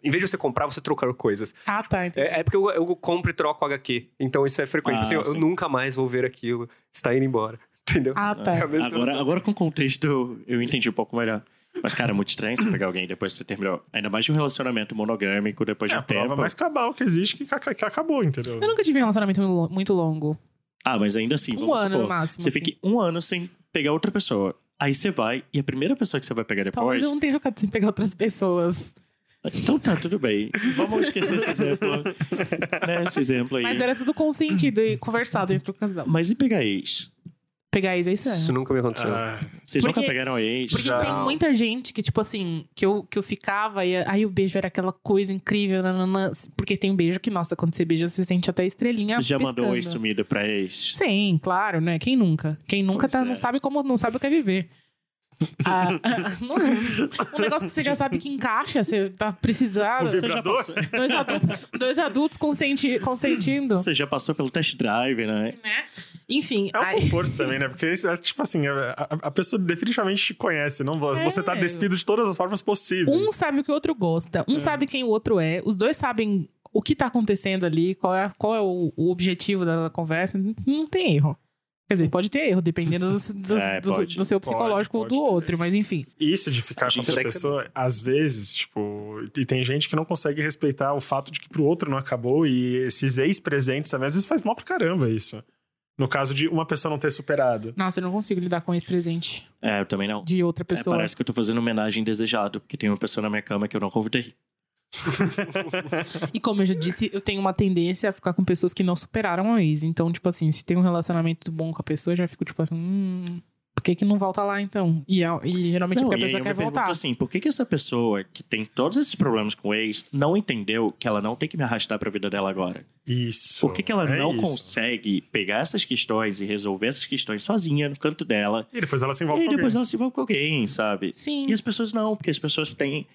em vez de você comprar, você trocar coisas. Ah, tá. Entendi. É, é porque eu, eu compro e troco HQ. Então isso é frequente. Ah, Tipo assim, eu, eu nunca mais vou ver aquilo. Está indo embora. <laughs> Entendeu? Ah, tá. É Agora, agora com o contexto eu entendi um pouco melhor. Mas, cara, é muito estranho você pegar alguém depois que você terminou. Ainda mais de um relacionamento monogâmico depois É de a um tempo. prova mais cabal que existe que, que acabou, entendeu? Eu nunca tive um relacionamento muito lo- muito longo. Ah, mas ainda assim, Um vamos ano supor, no máximo. Você assim. fica um ano sem pegar outra pessoa. Aí você vai, e a primeira pessoa que você vai pegar Talvez depois. eu não tenha ficado sem pegar outras pessoas. Então tá, tudo bem. Vamos esquecer esse exemplo. né, esse exemplo aí. Mas era tudo consentido e conversado entre o casal. Mas e pegar ex? Pegar ex é estranho. Isso nunca me aconteceu. Ah, Vocês Porque- nunca pegaram ex? Porque Já. tem muita gente que, tipo assim, que eu, que eu ficava e aí o beijo era aquela coisa incrível, nananã, porque tem um beijo que, nossa, quando você beija, você sente até a estrelinha Você já mandou piscando. oi sumida pra ex? Sim, claro, né? Quem nunca? Quem nunca Pois tá, é. não sabe como, não sabe o que é viver. Ah, <laughs> um negócio que você já sabe que encaixa, você tá precisando. O Você já passou, Dois adultos, dois adultos consenti, consentindo. você já passou pelo test drive, né? Né? Enfim, É um aí- conforto também, né? Porque é tipo assim, a, a- a pessoa definitivamente te conhece, não É. você tá despido de todas as formas possíveis. um sabe o que o outro gosta, um É. sabe quem o outro é, os dois sabem o que tá acontecendo ali, qual é, qual é o, o objetivo da conversa, não tem erro. Quer dizer, pode ter erro, dependendo do, <laughs> do- É, do- pode. do seu Pode, psicológico pode do ter. outro, mas enfim. Isso de ficar A com outra tem que- pessoa, às vezes, tipo, e tem gente que não consegue respeitar o fato de que pro outro não acabou e esses ex-presentes também, às vezes faz mal pra caramba isso. No caso de uma pessoa não ter superado. Nossa, eu não consigo lidar com esse presente É, eu também não. de outra É, pessoa. parece que eu tô fazendo homenagem desejado, porque tem uma pessoa na minha cama que eu não convidei. <laughs> E como eu já disse, eu tenho uma tendência a ficar com pessoas que não superaram a ex. Então, tipo assim, se tem um relacionamento bom com a pessoa, eu já fico tipo assim, hum, por que que não volta lá então? E, é- e geralmente é Não, porque a e aí pessoa eu quer voltar. assim, por que, que essa pessoa que tem todos esses problemas com o ex não entendeu que ela não tem que me arrastar pra vida dela agora? Isso. Por que, que ela é não isso. consegue pegar essas questões e resolver essas questões sozinha no canto dela? E depois ela se E envolve aí com depois alguém. ela se envolve com alguém, sabe? Sim. E as pessoas não, porque as pessoas têm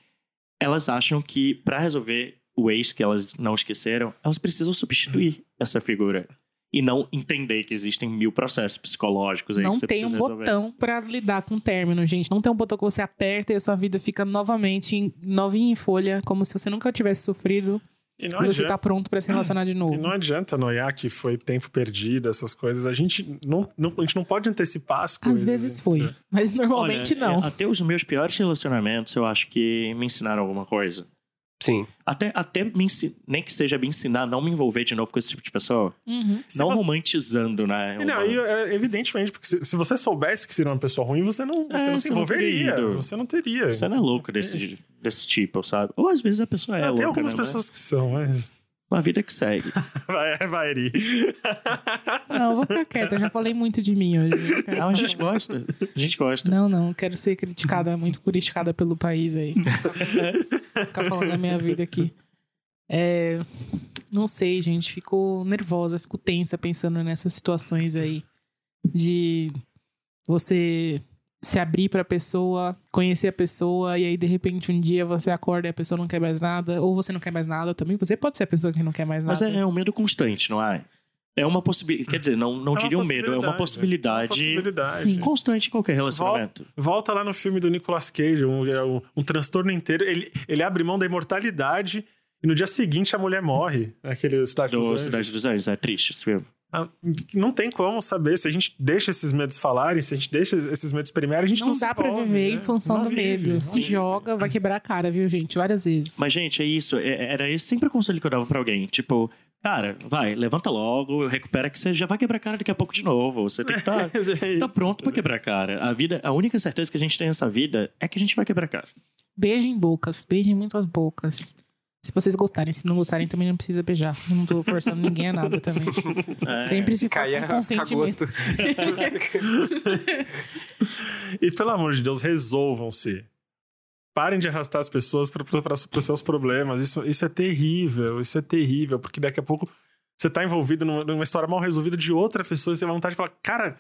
elas acham que pra resolver o ex que elas não esqueceram, elas precisam substituir essa figura. E não entender que existem mil processos psicológicos aí Não que você tem um resolver. botão pra lidar com o término, gente. Não tem um botão que você aperta e a sua vida fica novamente em- novinha em folha, como se você nunca tivesse sofrido E e não, você adianta, tá pronto pra se relacionar de e novo. não adianta noiar que foi tempo perdido, essas coisas. A gente não, não- a gente não pode antecipar as coisas. Às vezes né? foi, mas normalmente Olha, não. é, até os meus piores relacionamentos, eu acho que me ensinaram alguma coisa. Sim. Até, até me ensi- nem que seja me ensinar a não me envolver de novo com esse tipo de pessoa. Uhum. Não você- romantizando, né? E Não, uma- e, é, evidentemente, porque se, se você soubesse que seria uma pessoa ruim, você não, você É, não você se não envolveria. ido. Você não teria. Você não é louco desse, desse tipo, sabe? Ou às vezes a pessoa é Ah, louca, Tem algumas né? pessoas que são, mas. Mas a vida que segue. <laughs> Vai, vai, Eri. <laughs> Não, vou ficar quieta, eu já falei muito de mim hoje. Ah, a gente gosta. A gente gosta. Não, não, quero ser criticada, muito criticada pelo país aí. <laughs> Ficar falando da minha vida aqui. É, não sei, gente, fico nervosa, fico tensa pensando nessas situações aí. De você se abrir pra pessoa, conhecer a pessoa, e aí de repente um dia você acorda e a pessoa não quer mais nada, ou você não quer mais nada também. Você pode ser a pessoa que não quer mais nada. Mas é, é um medo constante, não é? É uma possibilidade. Quer dizer, não, não É uma diria um medo, é uma possibilidade. possibilidade Possibilidade. Sim. constante em qualquer relacionamento. Volta lá no filme do Nicolas Cage, um, é um, um transtorno inteiro. Ele, ele abre mão da imortalidade e no dia seguinte a mulher morre. Aquele Cidade dos Do Anjos. Cidade dos Anjos, é triste esse filme. Ah, Não tem como saber. Se a gente deixa esses medos falarem, se a gente deixa esses medos primeiro, a gente não, Não se dá pra envolve, viver né? em função Não do vive, medo. Se vive. joga, vai quebrar a cara, viu, gente? Várias vezes. Mas, gente, é isso. É- Era esse sempre o conselho que eu dava pra alguém. Tipo, cara, vai, levanta logo, recupera que você já vai quebrar a cara daqui a pouco de novo. Você tem que estar <laughs> É tá pronto pra quebrar a cara. A vida, a única certeza que a gente tem nessa vida é que a gente vai quebrar a cara. Beijem bocas, beijem muitas bocas. Se vocês gostarem, se não gostarem, também não precisa beijar. Eu não tô forçando ninguém a nada também. <laughs> É. Sempre se for Caia com a consentimento. gosto. <laughs> E pelo amor de Deus, resolvam-se. Parem de arrastar as pessoas para os seus problemas. Isso, isso é terrível, isso é terrível, porque daqui a pouco você tá envolvido numa, numa história mal resolvida de outra pessoa e você tem vontade de falar, cara,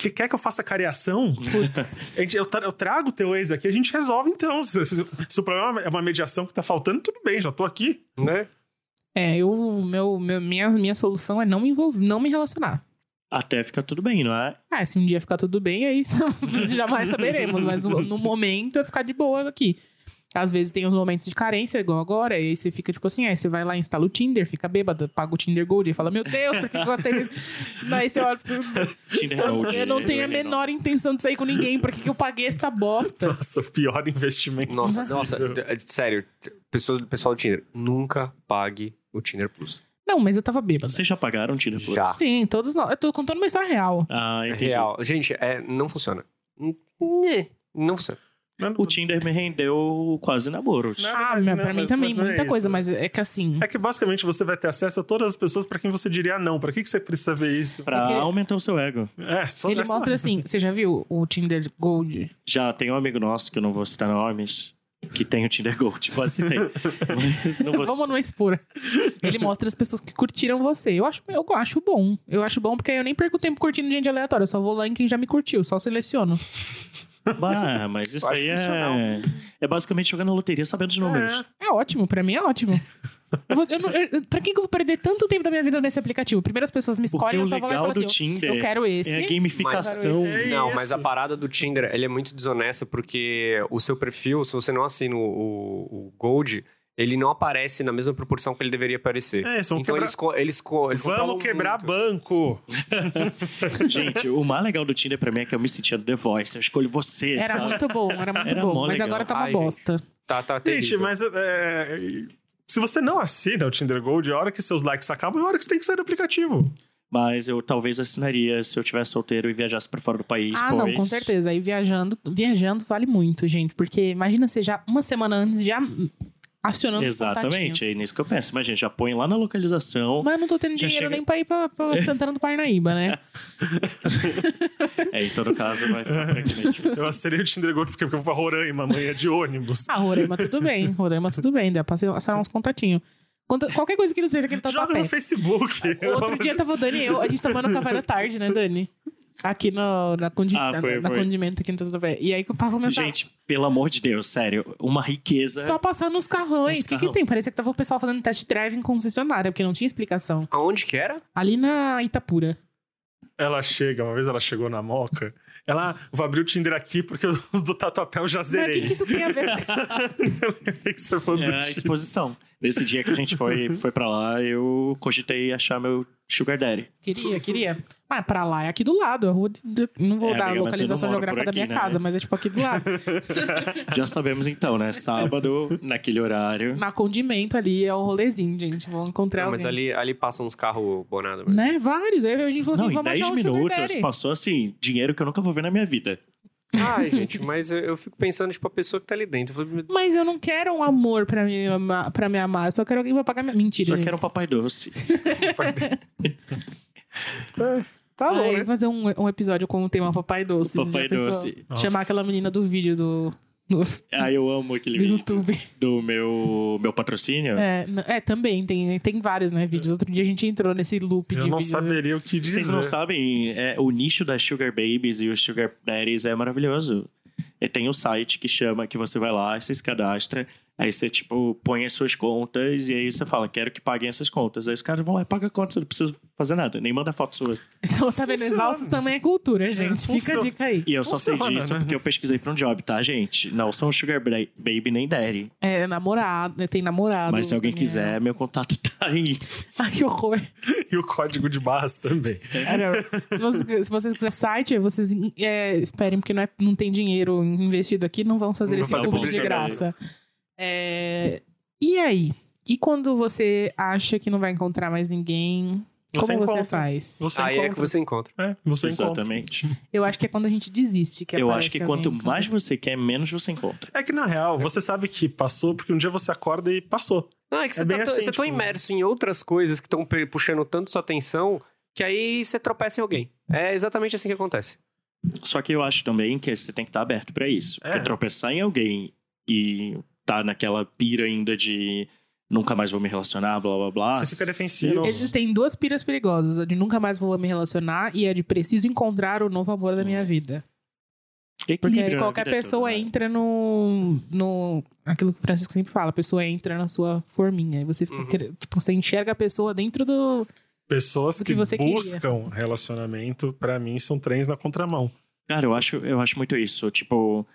que quer que eu faça cariação? <laughs> Putz. Eu, tra- eu trago o teu ex aqui, a gente resolve então. Se, se- se o problema é uma mediação que tá faltando, tudo bem, já tô aqui. né? É, eu, meu, meu- minha, minha solução é não me envolver, não me relacionar. Até ficar tudo bem, não é? Ah, se um dia ficar tudo bem, aí <laughs> jamais saberemos. Mas no momento é ficar de boa aqui. Às vezes tem os momentos de carência, igual agora, e aí você fica tipo assim, aí você vai lá, instala o Tinder, fica bêbado, paga o Tinder Gold e fala, meu Deus, por que que eu gostei disso? <laughs> Daí você olha pro... Tinder eu, Gold, eu não tenho a não. menor intenção de sair com ninguém, por que, eu paguei esta bosta? Nossa, pior investimento. Nossa, nossa, sério, pessoal, pessoal do Tinder, nunca pague o Tinder Plus. Não, mas eu tava bêbada. Vocês já pagaram Tinder Plus? Já. Sim, todos nós. Eu tô contando uma história real. Ah, É entendi. real. Gente, é, não funciona. Nhê, Não funciona. O Tinder me rendeu quase namoro. Não, Ah, mas- pra mim mas- também, mas não é muita isso. coisa, mas é que assim. É que basicamente você vai ter acesso a todas as pessoas pra quem você diria não. Pra que, que você precisa ver isso? Pra Porque- aumentar o seu ego. É, só Ele essa- mostra assim, você já viu o Tinder Gold? Já tem um amigo nosso, que eu não vou citar nomes, que tem o Tinder Gold. <laughs> Mas não vou Vamos não expor. Ele mostra as pessoas que curtiram você. Eu acho, eu acho bom. Eu acho bom porque aí eu nem perco tempo curtindo gente aleatória. Eu só vou lá em quem já me curtiu, só seleciono. Bah, mas isso aí é... é basicamente jogar na loteria sabendo os números. É. É ótimo, pra mim é ótimo. Eu vou, eu não, eu, pra que eu vou perder tanto tempo da minha vida nesse aplicativo? Primeiro as pessoas me Porque escolhem, o eu só vou lá e falo assim, Tinder eu quero esse. é a gamificação. É Não, mas a parada do Tinder, ele é muito desonesta porque o seu perfil, se você não assina o, o- o Gold, ele não aparece na mesma proporção que ele deveria aparecer. É, vamos então quebrar- eles, co- eles, co- eles Vamos quebrar muito. banco. <laughs> Gente, o mais legal do Tinder pra mim é que eu me sentia do The Voice. Eu escolho você, Era sabe? muito bom, era muito Era bom. Mas legal. agora tá uma Ai, bosta. Tá, tá Gente, terrível. mas é, se você não assina o Tinder Gold, a hora que seus likes acabam, é a hora que você tem que sair do aplicativo. Mas eu talvez assinaria se eu tivesse solteiro e viajasse pra fora do país. Ah, pois... não, com certeza. Aí viajando, viajando vale muito, gente. Porque imagina você já uma semana antes já acionando os Exatamente, é nisso que eu penso. Mas, gente, já põe lá na localização. Mas eu não tô tendo dinheiro chega- nem pra ir pra, pra <laughs> Santana do Parnaíba, né? <laughs> É, em todo caso, vai ficar por aqui mesmo. Eu assinei o Tinder Gold porque eu vou pra Roraima amanhã de ônibus. Ah, Roraima tudo bem. Roraima tudo bem. Dá pra acionar uns contatinhos. Conta- Qualquer coisa que não seja que ele tá Joga no Facebook. Outro dia tava o Dani e eu, a gente tomando café da tarde, né, Dani? Aqui no, na, condi Ah, foi, na, na foi. condimento aqui no Tatuapé. E aí que eu passo mensagem. Gente, pelo amor de Deus, sério, uma riqueza. Só passar nos carrões. O que, que tem? Parecia que tava o pessoal fazendo test drive em concessionária, porque não tinha explicação. Aonde que era? Ali na Itapura. Ela chega, uma vez ela chegou na moca. Ela, vou abrir o Tinder aqui porque os do Tatuapé eu já Mas o zerei. que, que isso tem a ver? <laughs> Eu lembrei que você falou do É a exposição. Nesse dia que a gente foi, <laughs> foi pra lá, eu cogitei achar meu Sugar Daddy. queria, queria. Mas pra lá é aqui do lado. A rua de- de- Não vou É, dar amiga, a mas localização geográfica por da minha aqui, né? casa, mas é tipo aqui do lado. <laughs> Já sabemos então, né? Sábado, naquele horário. Na condimento ali é o rolezinho, gente. Vão encontrar Não, mas alguém. ali, ali passam uns carros bonados. Né? Vários. Aí a gente falou assim, Não, em vamos 10 achar um sugar minutos daddy. passou assim, dinheiro que eu nunca vou ver na minha vida. Ai, <laughs> gente, mas eu, eu fico pensando, tipo, a pessoa que tá ali dentro. Eu falei, Mas eu não quero um amor pra me amar, pra me amar. Eu só quero alguém pra pagar minha... Mentira, Só gente. que era um papai doce. <laughs> tá bom, Ai, né? fazer um, um episódio com o tema Papai Doce. Papai Já pensou? doce. Chamar aquela menina do vídeo do, do, <laughs> Ah, eu amo aquele do vídeo YouTube. do meu, meu patrocínio. É, é, também, tem, tem vários, né, vídeos. Outro dia a gente entrou nesse loop Eu de não vídeos. saberia o que dizer. Vocês não sabem, é, o nicho das Sugar Babies e os Sugar Daddies é maravilhoso. E tem um site que chama, que você vai lá, você se cadastra, aí você, tipo, põe as suas contas e aí você fala, quero que paguem essas contas. Aí os caras vão lá e pagam a conta, você não precisa fazer nada, nem manda foto sua. Então, tá vendo? Funciona. Exaustos também é cultura, gente. Fica a funciona. dica aí. E eu só sei Funciona, disso né? porque eu pesquisei pra um job, tá, gente? Não são Sugar Bra- Baby nem Daddy. É, namorado, né, tem namorado. Mas se alguém quiser, meu contato tá aí. Ai, que horror. E o código de barras também. se, vocês, se vocês quiserem site, vocês é, esperem, porque não, é, não tem dinheiro investido aqui, não vamos fazer Não esse vai público de graça. É, e aí? E quando você acha que não vai encontrar mais ninguém, Você como você encontra. faz? Você Aí é que encontra. você encontra. É, você encontra. Exatamente. Eu acho que é quando a gente desiste que eu acho que quanto mais você quer, menos você encontra. É que na real, você sabe que passou porque um dia você acorda e passou. Não, é que É você, tá, assim, você tá tipo- imerso em outras coisas que estão puxando tanto sua atenção que aí você tropeça em alguém. É exatamente assim que acontece. Só que eu acho também que você tem que estar aberto pra isso. É. Porque tropeçar em alguém e tá naquela pira ainda de nunca mais vou me relacionar, blá blá blá. Você fica defensivo. Existem duas piras perigosas: a de nunca mais vou me relacionar e a de preciso encontrar o novo amor da minha vida. Porque Equilíbrio aí na qualquer vida pessoa toda, né? entra no, no. Aquilo que o Francisco sempre fala: a pessoa entra na sua forminha. E você fica. Uhum. quer- Tipo, você enxerga a pessoa dentro do. Pessoas O que, que você queria. buscam relacionamento, pra mim, são trens na contramão. Cara, eu acho, eu acho muito isso. Tipo,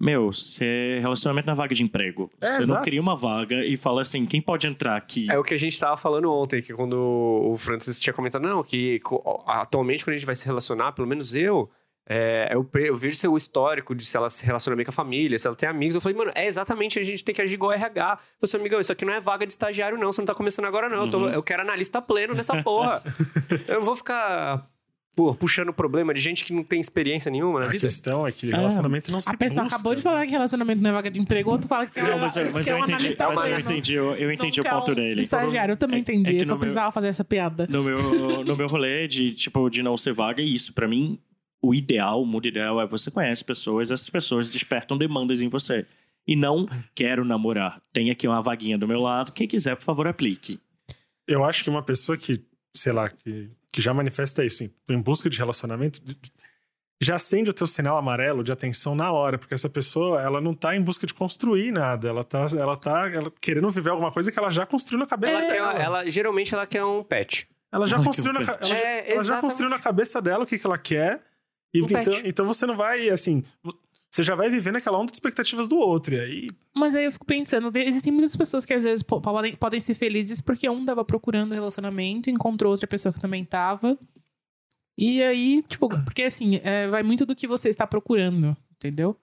meu, você relacionamento na vaga de emprego. É, você não exato. cria uma vaga e fala assim, quem pode entrar aqui? É o que a gente tava falando ontem, que quando o Francis tinha comentado, não, que atualmente quando a gente vai se relacionar, pelo menos eu, é, eu, eu vejo seu histórico de se ela se relaciona bem com a família, se ela tem amigos. Eu falei, mano, é exatamente a gente tem que agir igual RH. Eu falei, amigão, isso aqui não é vaga de estagiário, não. Você não tá começando agora, não. Eu, tô- Uhum. eu quero analista pleno nessa porra. <laughs> eu não vou ficar pô, puxando problema de gente que não tem experiência nenhuma na A vida. questão é que relacionamento não se A pessoa busca. acabou de falar que relacionamento não é vaga de emprego, outro fala que é Não, mas, eu- mas que é eu um entendi, analista mas eu entendi, eu, eu entendi o quer ponto um dele. Estagiário, eu também É- entendi. é eu só no meu- precisava fazer essa piada. No meu, no meu rolê de, tipo, de não ser vaga, é isso. Pra mim, o ideal, o mundo ideal é você conhece pessoas, essas pessoas despertam demandas em você. E não quero namorar. Tem aqui uma vaguinha do meu lado. Quem quiser, por favor, aplique. Eu acho que uma pessoa que, sei lá, que, que já manifesta isso, em, busca de relacionamento, já acende o teu sinal amarelo de atenção na hora, porque essa pessoa, ela não tá em busca de construir nada, ela tá, ela tá ela querendo viver alguma coisa que ela já construiu na cabeça Ela, quer, dela. ela- geralmente ela quer um pet. Ela já construiu, na, ela, já- É, ela já construiu na cabeça dela o que, que ela quer. E Um então, pet. então você não vai, assim. Você já vai viver naquela onda de expectativas do outro. E aí. Mas aí eu fico pensando, existem muitas pessoas que às vezes po- podem, podem ser felizes porque um tava procurando relacionamento, encontrou outra pessoa que também tava. E aí, tipo, porque assim, é, vai muito do que você está procurando, entendeu?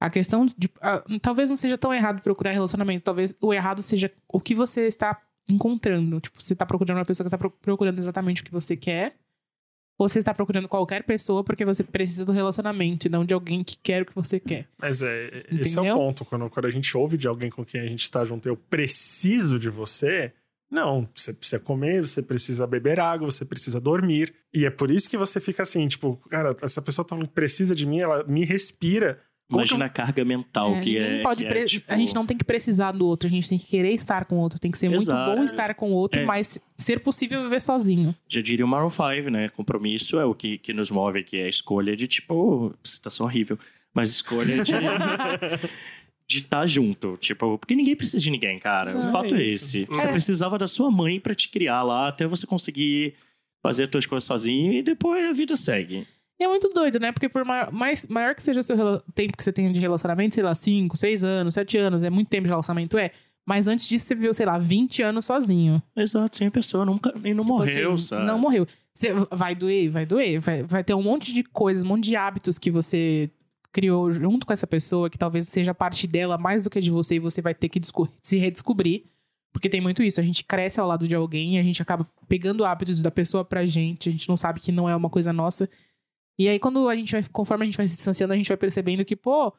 A questão de. ah, talvez não seja tão errado procurar relacionamento, talvez o errado seja o que você está encontrando. Tipo, você está procurando uma pessoa que está pro- procurando exatamente o que você quer. Você está procurando qualquer pessoa porque você precisa do relacionamento e não de alguém que quer o que você quer. Mas é, esse é o ponto. Quando, quando a gente ouve de alguém com quem a gente está junto, eu preciso de você. Não, você precisa comer, você precisa beber água, você precisa dormir. E é por isso que você fica assim, tipo, cara, essa pessoa tá falando que precisa de mim, ela me respira. Imagina a carga mental É, que é. pode que pre- é, tipo, A gente não tem que precisar do outro, a gente tem que querer estar com o outro. Tem que ser muito Exato. bom estar com o outro, É. mas ser possível viver sozinho. Já diria o Maroon 5, né? Compromisso é o que, que nos move aqui, é a escolha de, tipo, situação horrível. mas escolha de <laughs> de estar junto, tipo, porque ninguém precisa de ninguém, cara. Não, o fato é é, esse. Você É. precisava da sua mãe pra te criar lá até você conseguir fazer as suas coisas sozinho e depois a vida segue. E é muito doido, né? Porque por ma- mais, maior que seja o seu tempo que você tem de relacionamento, sei lá, 5, 6 anos, 7 anos, é muito tempo de relacionamento, é. Mas antes disso, você viveu, sei lá, 20 anos sozinho. Exato, sem a pessoa nunca e não Tipo morreu, assim, sabe? Não morreu. Você vai doer, vai doer. Vai, vai ter um monte de coisas, um monte de hábitos que você criou junto com essa pessoa, que talvez seja parte dela mais do que de você, e você vai ter que se redescobrir. Porque tem muito isso. A gente cresce ao lado de alguém a gente acaba pegando hábitos da pessoa pra gente. A gente não sabe que não é uma coisa nossa. E aí, quando a gente vai, conforme a gente vai se distanciando, a gente vai percebendo que, pô,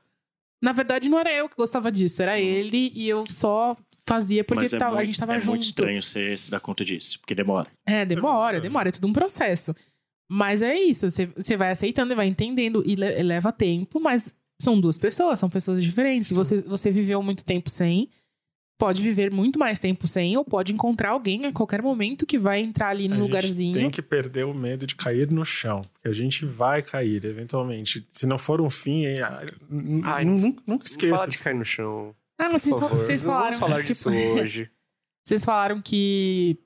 na verdade não era eu que gostava disso, era ele e eu só fazia porque é tava- a muito- gente tava é junto. muito estranho você se dar conta disso, porque demora. É, demora, É. demora, é tudo um processo. Mas é isso, você, você vai aceitando e vai entendendo, e le- leva tempo, mas são duas pessoas, são pessoas diferentes. Você, você viveu muito tempo sem, pode viver muito mais tempo sem, ou pode encontrar alguém a qualquer momento que vai entrar ali A no gente lugarzinho. Tem que perder o medo de cair no chão. Porque a gente vai cair, eventualmente. Se não for um fim, é- n- Ai, não- nunca, nunca Não esqueça. fala de cair no chão. Ah, mas vocês, vocês Não falaram. Vamos falar tipo, disso <laughs> hoje. Vocês falaram que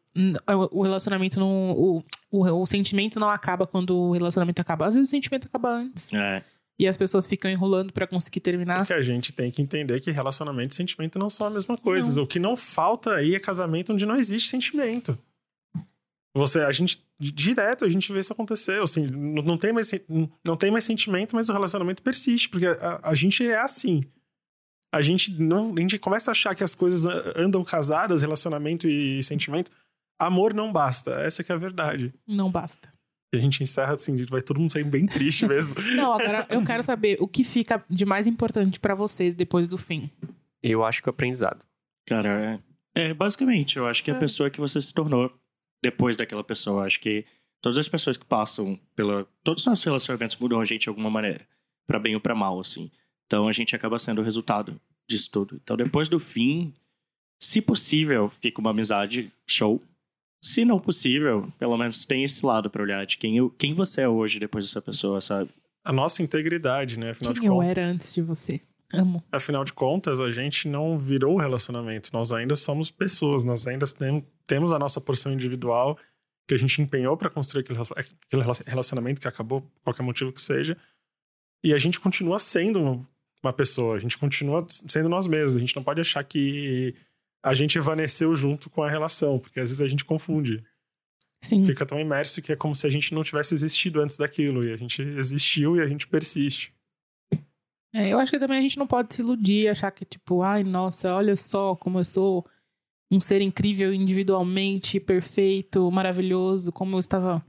o o relacionamento não. O, o, o sentimento não acaba quando o relacionamento acaba. Às vezes o sentimento acaba antes. É, E as pessoas ficam enrolando pra conseguir terminar. Porque a gente tem que entender que relacionamento e sentimento não são a mesma coisa. O que não falta aí é casamento onde não existe sentimento. Você, a gente, di- direto, a gente vê isso acontecer. Assim, não, não tem mais, não tem mais sentimento, mas o relacionamento persiste. Porque a, a gente é assim. A gente, não, a gente começa a achar que as coisas andam casadas, relacionamento e sentimento. Amor não basta. Essa que é a verdade. Não basta. E a gente encerra assim, vai todo mundo sair bem triste mesmo. <laughs> Não, agora eu quero saber o que fica de mais importante pra vocês depois do fim. Eu acho que o aprendizado. cara, é, é, basicamente, eu acho que a É. pessoa que você se tornou depois daquela pessoa, eu acho que todas as pessoas que passam pela. Todos os nossos relacionamentos mudam a gente de alguma maneira, Pra bem ou pra mal, assim. Então a gente acaba sendo o resultado disso tudo. Então depois do fim, se possível, fica uma amizade show. Se não possível, pelo menos tem esse lado pra olhar de quem, eu, quem você é hoje depois dessa pessoa, sabe? A nossa integridade, né? Afinal de Quem eu contas. era antes de você. Amo. Afinal de contas, a gente não virou relacionamento. Nós ainda somos pessoas. Nós ainda tem- temos a nossa porção individual que a gente empenhou para construir aquele aquele relacion- relacionamento que acabou, por qualquer motivo que seja. E a gente continua sendo uma pessoa. A gente continua sendo nós mesmos. A gente não pode achar que a gente evaneceu junto com a relação, porque às vezes a gente confunde. Sim. Fica tão imerso que é como se a gente não tivesse existido antes daquilo. E a gente existiu e a gente persiste. É, eu acho que também a gente não pode se iludir, achar que, tipo, ai, nossa, olha só como eu sou um ser incrível individualmente, perfeito, maravilhoso, como eu estava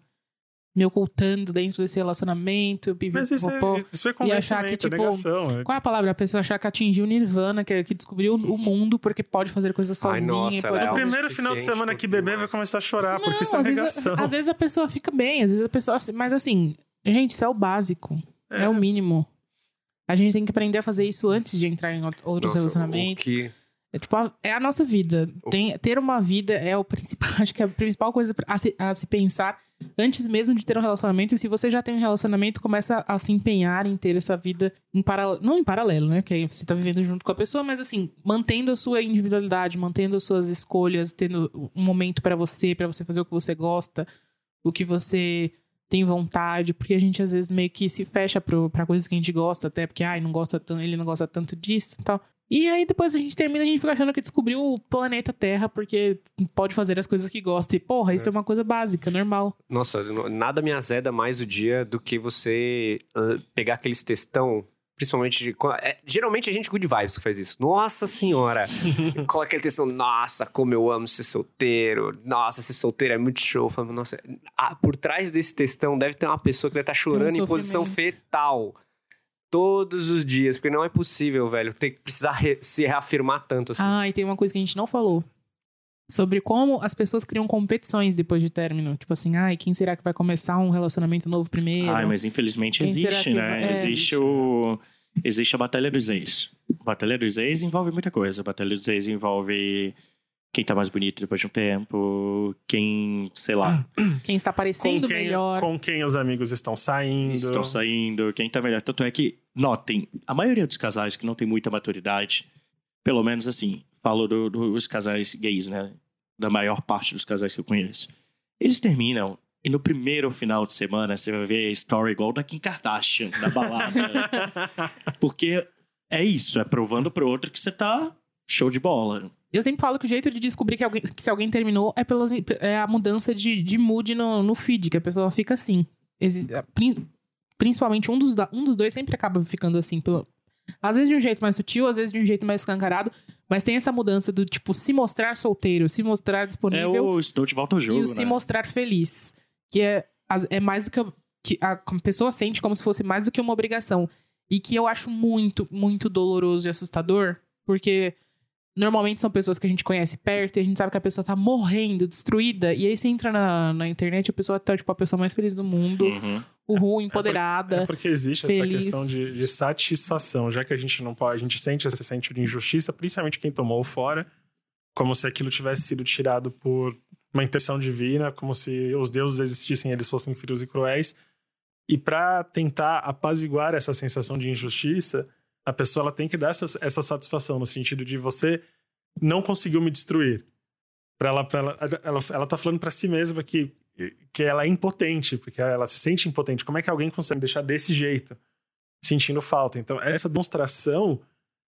me ocultando dentro desse relacionamento, pipi, Mas isso popó. é, isso é E achar que, é tipo, negação. é- Qual é a palavra? A pessoa achar que atingiu o Nirvana, que, que descobriu o mundo porque pode fazer coisas Ai, sozinha. nossa, ela pode... é No primeiro final de semana que beber vai começar a chorar, Não, porque isso é às, vezes, negação. às vezes a pessoa fica bem, às vezes a pessoa. Mas assim, gente, isso é o básico. É, o mínimo. A gente tem que aprender a fazer isso antes de entrar em out- outros Nossa, relacionamentos. O que... É, tipo, a- é a nossa vida. Tem, ter uma vida é o principal, <laughs> acho que é a principal coisa a se, a se pensar antes mesmo de ter um relacionamento. E se você já tem um relacionamento, começa a se empenhar em ter essa vida em paralelo. Não em paralelo, né? Que aí você tá vivendo junto com a pessoa, mas assim, mantendo a sua individualidade, mantendo as suas escolhas, tendo um momento pra você, pra você fazer o que você gosta, o que você tem vontade, porque a gente às vezes meio que se fecha pro, pra coisas que a gente gosta, até porque, ai, não gosta tanto, ele não gosta tanto disso e tal. E aí depois a gente termina e a gente fica achando que descobriu o planeta Terra porque pode fazer as coisas que gosta. E, porra, isso é, uma coisa básica, normal. Nossa, nada me azeda mais o dia do que você ah, pegar aqueles textão, principalmente de. é, geralmente a gente good vibes que faz isso. Nossa senhora! <laughs> Coloca aquele textão, nossa, como eu amo ser solteiro. Nossa, ser solteiro é muito show. Falando, nossa, ah, por trás desse textão deve ter uma pessoa que deve estar chorando em posição fetal. Todos os dias, porque não é possível, velho, ter que precisar re- se reafirmar tanto assim. Ah, e tem uma coisa que a gente não falou. Sobre como as pessoas criam competições depois de término. Tipo assim, ai, quem será que vai começar um relacionamento novo primeiro? Ai, mas infelizmente Quem existe, que né? é, existe o. Existe a Batalha dos Ex. A Batalha dos Ex envolve muita coisa. A Batalha dos Ex envolve quem tá mais bonito depois de um tempo, quem, sei lá, <clears throat> Quem está parecendo quem, melhor. com quem os amigos estão saindo. estão saindo, quem tá melhor. Tanto é que, notem, a maioria dos casais que não tem muita maturidade, pelo menos assim, falo do- dos casais gays, né? Da maior parte dos casais que eu conheço. Eles terminam e no primeiro final de semana você vai ver a story igual da Kim Kardashian, da balada. <laughs> Porque é isso, é provando pro outro que você tá show de bola. Eu sempre falo que o jeito de descobrir que, alguém, que se alguém terminou é, pelas, é a mudança de, de mood no, no feed, que a pessoa fica assim. Exi- prin- principalmente um dos, um dos dois sempre acaba ficando assim. Pelo, às vezes de um jeito mais sutil, às vezes de um jeito mais escancarado. Mas tem essa mudança do tipo se mostrar solteiro, se mostrar É disponível o estou de volta ao e jogo, o se né? mostrar feliz. Que é, é mais do que, que a pessoa sente como se fosse mais do que uma obrigação. E que eu acho muito, muito doloroso e assustador, porque normalmente são pessoas que a gente conhece perto e a gente sabe que a pessoa tá morrendo, destruída. E aí você entra na, na internet a pessoa tá, tipo, a pessoa mais feliz do mundo, Uhum. uhul, empoderada. É porque existe feliz. essa questão de, de satisfação, já que a gente não pode, a gente sente esse sentimento de injustiça, principalmente quem tomou fora, como se aquilo tivesse sido tirado por uma intenção divina, como se os deuses existissem e eles fossem frios e cruéis. E para tentar apaziguar essa sensação de injustiça, a pessoa ela tem que dar essa, essa satisfação no sentido de você não conseguiu me destruir. Pra ela, pra ela, ela, ela tá falando para si mesma que que ela é impotente, porque ela se sente impotente. Como é que alguém consegue deixar desse jeito, sentindo falta? Então, essa demonstração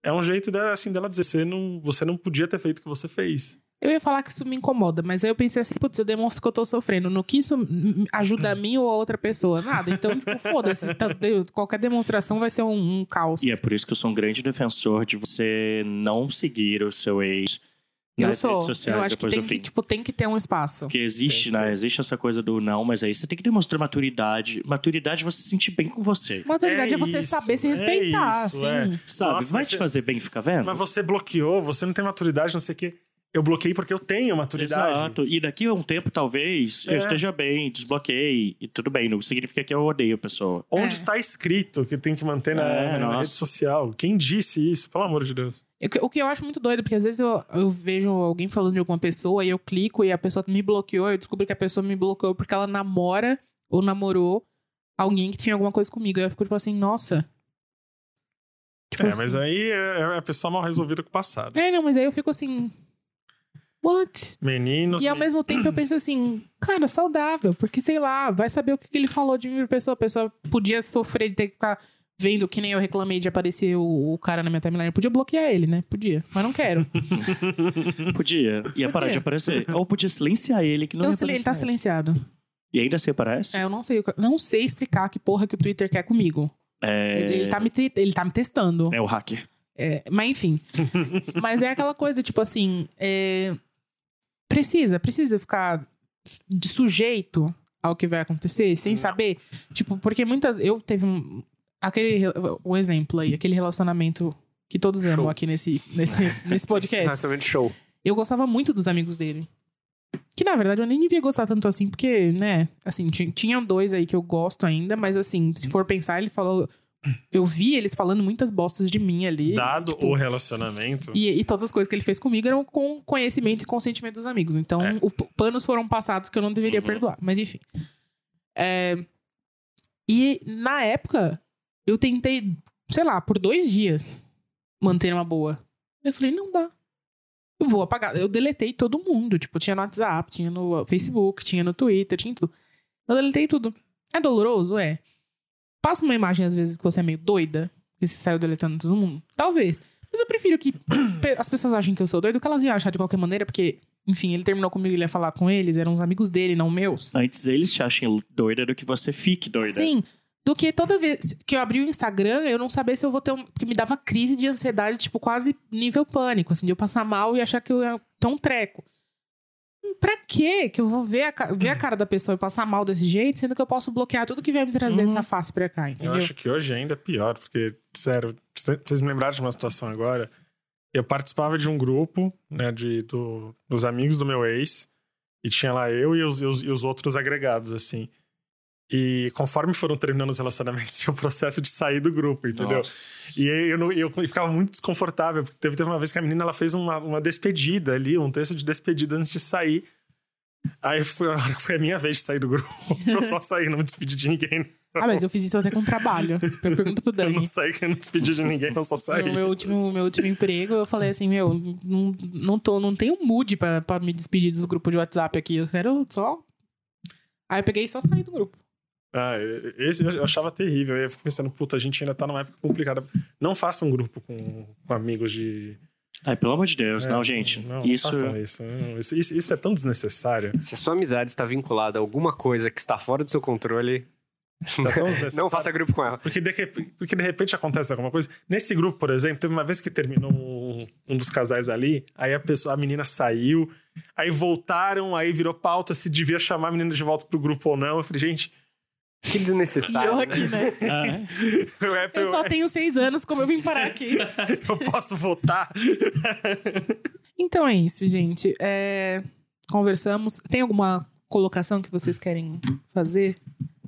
é um jeito dela, assim, dela dizer: você não, você não podia ter feito o que você fez. Eu ia falar que isso me incomoda, mas aí eu pensei assim, putz, eu demonstro que eu tô sofrendo. No que isso ajuda a mim ou a outra pessoa? Nada. Então, tipo, <laughs> foda-se. tá- Qualquer demonstração vai ser um, um caos. E é por isso que eu sou um grande defensor de você não seguir o seu ex eu nas sou. redes sociais Eu acho que depois tem do que, fim. tipo, tem que ter um espaço. Porque existe, né? Existe essa coisa do não, mas aí você tem que demonstrar maturidade. Maturidade é você se sentir bem com você. Maturidade é, É você isso, saber se é respeitar, isso, assim. é. Sabe? Nossa, Vai mas te você- fazer bem ficar vendo? Mas você bloqueou, você não tem maturidade, não sei o quê. Eu bloqueei porque eu tenho maturidade. Exato. E daqui a um tempo, talvez, É. eu esteja bem, desbloqueei. E tudo bem, não significa que eu odeio a pessoa. Onde É. está escrito que tem que manter na, É, na rede social? Quem disse isso? Pelo amor de Deus. O que- O que eu acho muito doido, porque às vezes eu, eu vejo alguém falando de alguma pessoa e eu clico e a pessoa me bloqueou, eu descubro que a pessoa me bloqueou porque ela namora ou namorou alguém que tinha alguma coisa comigo. Aí eu fico tipo assim, nossa. Tipo É, assim. mas aí é é a pessoa mal resolvida com o passado. É, não, mas aí eu fico assim. What? Meninos. E ao me- mesmo tempo eu penso assim, cara, saudável, porque sei lá, vai saber o que ele falou de mim pra pessoa. A pessoa podia sofrer de ter que ficar vendo que nem eu reclamei de aparecer o, o cara na minha timeline. Eu podia bloquear ele, né? Podia, mas não quero. <laughs> Podia. Ia parar de aparecer. Ou podia silenciar ele, que não Eu ia silen- ele tá silenciado. E ainda assim aparece? É, eu não sei, não sei explicar que porra que o Twitter quer comigo. É, Ele, ele tá me, ele tá me testando. é o hacker. É, mas enfim. <laughs> mas é aquela coisa, tipo assim. é, Precisa, precisa ficar de sujeito ao que vai acontecer, sem Não. saber. Tipo, porque muitas. Eu teve um. Aquele. O exemplo aí, aquele relacionamento que todos amam Show. aqui nesse, nesse, <laughs> nesse podcast. Relacionamento show. Eu gostava muito dos amigos dele. Que na verdade eu nem devia gostar tanto assim, porque, né, assim, ti- tinham dois aí que eu gosto ainda, mas assim, se for pensar, ele falou. Eu vi eles falando muitas bostas de mim ali. Dado tipo, o relacionamento. e, e todas as coisas que ele fez comigo eram com conhecimento e consentimento dos amigos. Então, É. o panos foram passados que eu não deveria Uhum. perdoar. Mas enfim. É, E na época, eu tentei, sei lá, por dois dias manter uma boa. Eu falei, não dá. Eu vou apagar. Eu deletei todo mundo. Tipo, tinha no WhatsApp, tinha no Facebook, tinha no Twitter, tinha tudo. Eu deletei tudo. É doloroso? É. Passa uma imagem, às vezes, que você é meio doida, que você saiu deletando todo mundo. Talvez. Mas eu prefiro que <clears throat> as pessoas achem que eu sou doido, que elas iam achar de qualquer maneira, porque, enfim, ele terminou comigo, ele ia falar com eles, eram os amigos dele, não meus. Antes eles te achem doida do que você fique doida. Sim. Do que toda vez que eu abri o Instagram, eu não sabia se eu vou ter um. Porque me dava crise de ansiedade, tipo, quase nível pânico, assim, de eu passar mal e achar que eu ia ter um treco. Pra quê que eu vou ver a, ver a cara da pessoa e passar mal desse jeito, sendo que eu posso bloquear tudo que vai me trazer Uhum. essa face pra cá, Eu entendeu? acho que hoje ainda é pior, porque, sério, vocês me lembraram de uma situação agora. Eu participava de um grupo, né, de, do- dos amigos do meu ex, e tinha lá eu e os, e os, e os outros agregados, assim. E conforme foram terminando os relacionamentos, <laughs> tinha o processo de sair do grupo, entendeu? Nossa. E aí eu, não- eu ficava muito desconfortável, porque teve, teve uma vez que a menina ela fez uma, uma despedida ali, um texto de despedida antes de sair. Aí foi a hora que foi a minha vez de sair do grupo. <laughs> Eu só saí, não me despedi de ninguém. Ah, mas eu fiz isso até com trabalho. <laughs> Eu pergunto pro Eu Dani. não saí, eu não despedi de ninguém, eu só saí. No meu último, meu último emprego, eu falei assim, meu, não, não, tô, não tenho mood pra, pra me despedir dos grupos de WhatsApp aqui. Eu quero só. Aí eu peguei e só saí do grupo. Ah, esse eu achava terrível. Eu fico pensando, puta, a gente ainda tá numa época complicada. Não faça um grupo com, com amigos de. Ai, pelo amor de Deus, É, não, gente. Não, não isso. façam isso. Não, isso, isso. isso é tão desnecessário. Se a sua amizade está vinculada a alguma coisa que está fora do seu controle, Tá <laughs> não faça grupo com ela. Porque de, porque de repente acontece alguma coisa. Nesse grupo, por exemplo, teve uma vez que terminou um, um dos casais ali, aí a pessoa, a menina saiu, aí voltaram, aí virou pauta se devia chamar a menina de volta pro grupo ou não. Eu falei, gente, Que desnecessário. eu né? aqui, né? <laughs> Ah, eu, é, Eu só tenho seis anos, como eu vim parar aqui. <laughs> eu posso votar? Então é isso, gente. É, Conversamos. Tem alguma colocação que vocês querem fazer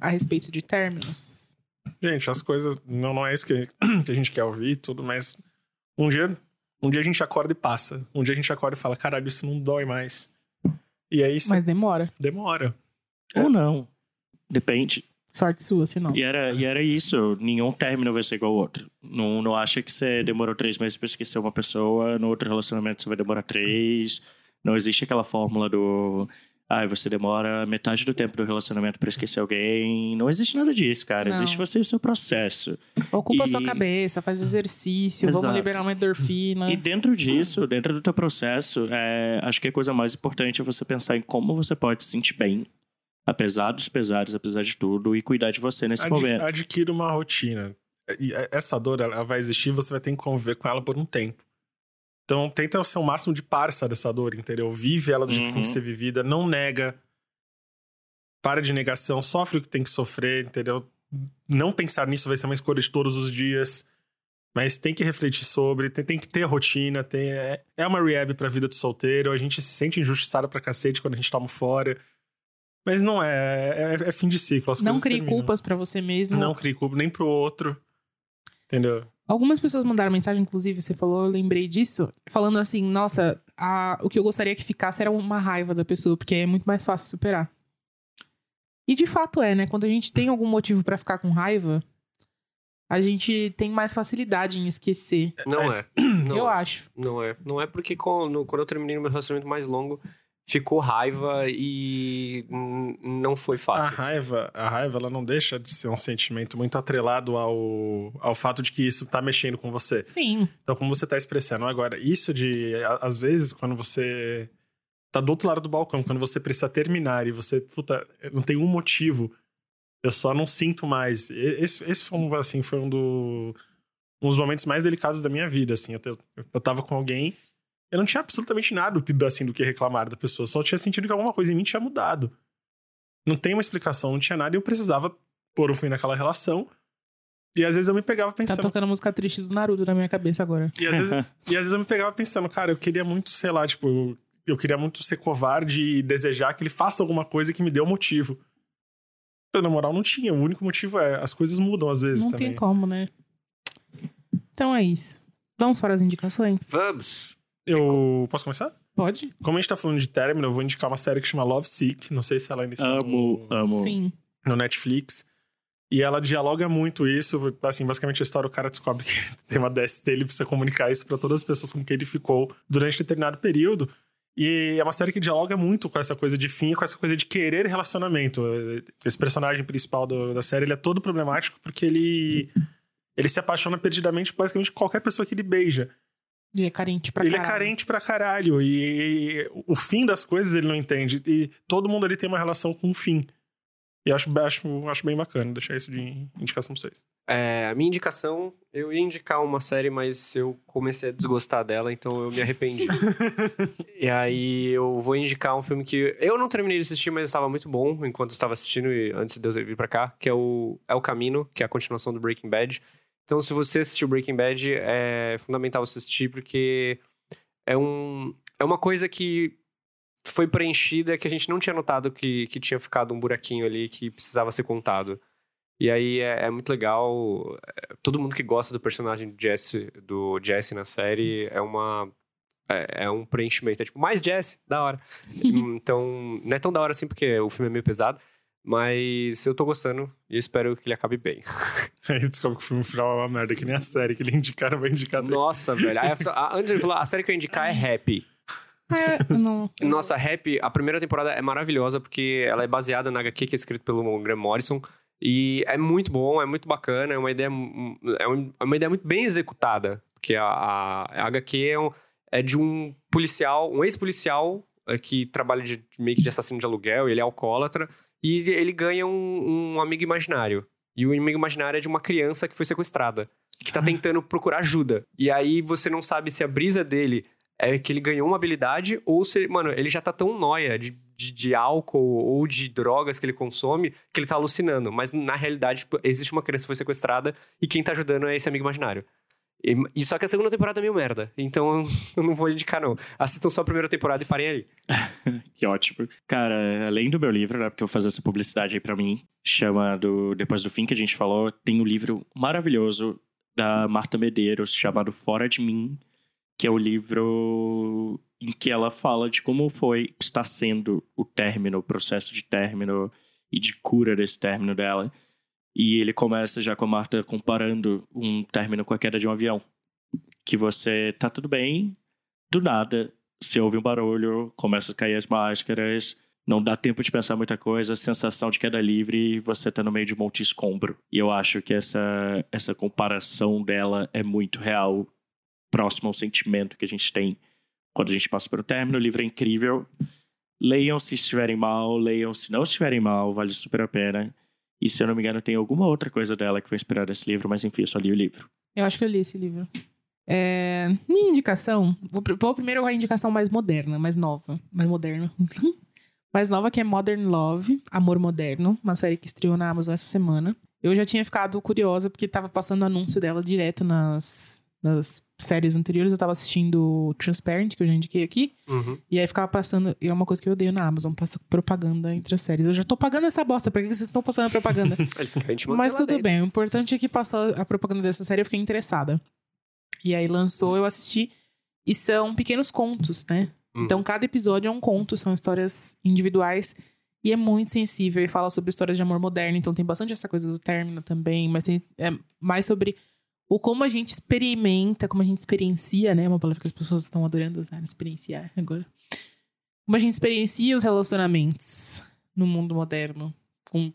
a respeito de términos? Gente, as coisas não, não é isso que, <clears throat> que a gente quer ouvir e tudo, mas um dia, um dia a gente acorda e passa. Um dia a gente acorda e fala, caralho, isso não dói mais. E aí isso Mas demora. demora. Ou não. Depende. Sorte sua, se não. E era, e era isso. Nenhum término vai ser igual ao outro. Não, não acha que você demorou três meses pra esquecer uma pessoa, no outro relacionamento você vai demorar três. Não existe aquela fórmula do. Ah, você demora metade do tempo do relacionamento pra esquecer alguém. Não existe nada disso, cara. Não. Existe você e o seu processo. Ocupa E- sua cabeça, faz exercício, vamos Exato. liberar uma endorfina. E dentro disso, dentro do teu processo, é, acho que a coisa mais importante é você pensar em como você pode se sentir bem, apesar dos pesares, apesar de tudo, e cuidar de você nesse Ad- momento. Adquira uma rotina. E essa dor, ela vai existir, você vai ter que conviver com ela por um tempo. Então, tenta ser o máximo de parça dessa dor, entendeu? Vive ela do jeito que tem que Uhum. ser vivida, não nega. Para de negação, sofre o que tem que sofrer, entendeu? Não pensar nisso vai ser uma escolha de todos os dias. Mas tem que refletir sobre, tem, tem que ter rotina, tem, é, é uma rehab pra vida de solteiro, a gente se sente injustiçado pra cacete quando a gente toma fora. Mas não é, é, é fim de ciclo. As Não crie terminam. culpas pra você mesmo. Não crie culpa nem pro outro. Entendeu? Algumas pessoas mandaram mensagem, inclusive, você falou, eu lembrei disso, falando assim, nossa, a- o que eu gostaria que ficasse era uma raiva da pessoa, porque é muito mais fácil superar. E de fato é, né? Quando a gente tem algum motivo pra ficar com raiva, a gente tem mais facilidade em esquecer. Não Mas- é. <clears throat> Não eu é. acho. Não é. Não é porque quando, quando eu terminei meu relacionamento mais longo, ficou raiva e não foi A fácil. raiva, a raiva, ela não deixa de ser um sentimento muito atrelado ao, ao fato de que isso tá mexendo com você. Sim. Então, como você tá expressando agora, isso de, a- às vezes, quando você tá do outro lado do balcão, quando você precisa terminar e você, puta, não tem um motivo, eu só não sinto mais. Esse, esse foi, um, assim, foi um, do, um dos momentos mais delicados da minha vida, assim. Eu, eu tava com alguém, eu não tinha absolutamente nada do- assim, do que reclamar da pessoa, só tinha sentido que alguma coisa em mim tinha mudado. Não tem uma explicação, não tinha nada, e eu precisava pôr um fim naquela relação. E às vezes eu me pegava Tá pensando, tocando a música triste do Naruto na minha cabeça agora. e às, vezes, <laughs> e às vezes eu me pegava pensando, cara, eu queria muito, sei lá, tipo, eu, eu queria muito ser covarde e desejar que ele faça alguma coisa que me dê um motivo. Eu, na moral, não tinha. O único motivo é as coisas mudam às vezes Não também. tem como, né? Então é isso. Vamos para as indicações? Vamos. Eu posso começar? Pode? Como a gente tá falando de término, eu vou indicar uma série que chama Love Sick. Não sei se ela ainda está Amo, no, amo. Sim. no Netflix. E ela dialoga muito isso. Assim, basicamente a história, o cara descobre que <laughs> tem uma DST, ele precisa comunicar isso pra todas as pessoas com quem ele ficou durante determinado período. E é uma série que dialoga muito com essa coisa de fim, com essa coisa de querer relacionamento. Esse personagem principal do- da série, ele é todo problemático porque ele ele se apaixona perdidamente por basicamente qualquer pessoa que ele beija. Ele é carente pra ele caralho. é carente pra caralho e o fim das coisas ele não entende e todo mundo ali tem uma relação com o fim. E acho, acho, acho bem bacana deixar isso de indicação pra vocês. É, a minha indicação, eu ia indicar uma série, mas eu comecei a desgostar dela, então eu me arrependi. <laughs> e aí eu vou indicar um filme que eu não terminei de assistir, mas estava muito bom enquanto eu estava assistindo e antes de eu vir pra cá, que é o É o Camino, que é a continuação do Breaking Bad. Então, se você assistiu Breaking Bad, é fundamental você assistir, porque é, um, é uma coisa que foi preenchida que a gente não tinha notado que, que tinha ficado um buraquinho ali que precisava ser contado. E aí é, é muito legal. é, todo mundo que gosta do personagem do Jesse, do Jesse na série é uma. É, é um preenchimento. É tipo, mais Jesse, da hora. <laughs> então, não é tão da hora assim porque o filme é meio pesado. Mas eu tô gostando e eu espero que ele acabe bem. <laughs> Aí descobre que o filme final é uma merda, que nem a série que ele indicaram vai indicar dele. Nossa, velho. Aí a, pessoa- a Angela falou: a série que eu ia indicar é Happy. É, não. Nossa, Happy, a primeira temporada é maravilhosa porque ela é baseada na HQ que é escrito pelo Graham Morrison. E é muito bom, é muito bacana, é uma ideia, é um- é uma ideia muito bem executada. Porque a, a, a HQ é, um- é de um policial, um ex-policial é, que trabalha de, meio que de assassino de aluguel, ele é alcoólatra, e ele ganha um, um amigo imaginário. E o amigo imaginário é de uma criança que foi sequestrada, que tá tentando procurar ajuda. E aí você não sabe se a brisa dele é que ele ganhou uma habilidade ou se, mano, ele já tá tão nóia de, de, de álcool ou de drogas que ele consome que ele tá alucinando. Mas na realidade, tipo, existe uma criança que foi sequestrada e quem tá ajudando é esse amigo imaginário. E, só que a segunda temporada é meio merda. Então <laughs> eu não vou indicar, não. Assistam só a primeira temporada e parem ali. <laughs> Que ótimo. Cara, além do meu livro, né, porque eu vou fazer essa publicidade aí pra mim, chama do Depois do Fim, que a gente falou, tem um livro maravilhoso da Marta Medeiros, chamado Fora de Mim, que é o livro em que ela fala de como foi, está sendo o término, o processo de término e de cura desse término dela. E ele começa já com a Marta comparando um término com a queda de um avião. Que você tá tudo bem, do nada, você ouve um barulho, começa a cair as máscaras, não dá tempo de pensar muita coisa, sensação de queda livre e você tá no meio de um monte de escombro. E eu acho que essa, essa comparação dela é muito real, próximo ao sentimento que a gente tem quando a gente passa um término. O livro é incrível. Leiam se estiverem mal, leiam se não estiverem mal, vale super a pena. E se eu não me engano, tem alguma outra coisa dela que foi inspirada nesse livro, mas enfim, eu só li o livro. Eu acho que eu li esse livro. É, minha indicação, vou, vou primeiro a indicação mais moderna, mais nova, mais moderna. <laughs> mais nova que é Modern Love, Amor Moderno, uma série que estreou na Amazon essa semana. Eu já tinha ficado curiosa porque tava passando anúncio dela direto nas, nas séries anteriores. Eu tava assistindo Transparent, que eu já indiquei aqui. Uhum. E aí ficava passando. E é uma coisa que eu odeio na Amazon, passa propaganda entre as séries. Eu já tô pagando essa bosta, pra que vocês estão passando a propaganda? <laughs> Mas tudo dentro. bem, o importante é que passou a propaganda dessa série, eu fiquei interessada. E aí lançou, eu assisti. E são pequenos contos, né? Hum. Então cada episódio é um conto, são histórias individuais. E é muito sensível e fala sobre histórias de amor moderno. Então tem bastante essa coisa do término também, mas tem é mais sobre o como a gente experimenta, como a gente experiencia, né? Uma palavra que as pessoas estão adorando usar, experienciar agora. Como a gente experiencia os relacionamentos no mundo moderno. Com...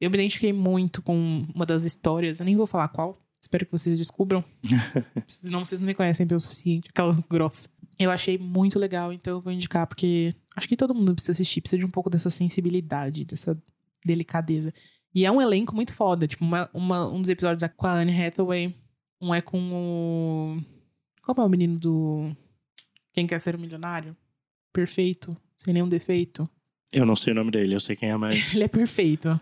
Eu me identifiquei muito com uma das histórias, eu nem vou falar qual, espero que vocês descubram. <laughs> Senão vocês não me conhecem pelo suficiente, aquela <laughs> grossa. Eu achei muito legal, então eu vou indicar, porque acho que todo mundo precisa assistir, precisa de um pouco dessa sensibilidade, dessa delicadeza. E é um elenco muito foda, tipo, uma, uma- um dos episódios é com a Anne Hathaway, um é com o... Qual é o menino do... Quem Quer Ser um Milionário? Perfeito, sem nenhum defeito. Eu não sei o nome dele, eu sei quem é, mas. <laughs> Ele é perfeito.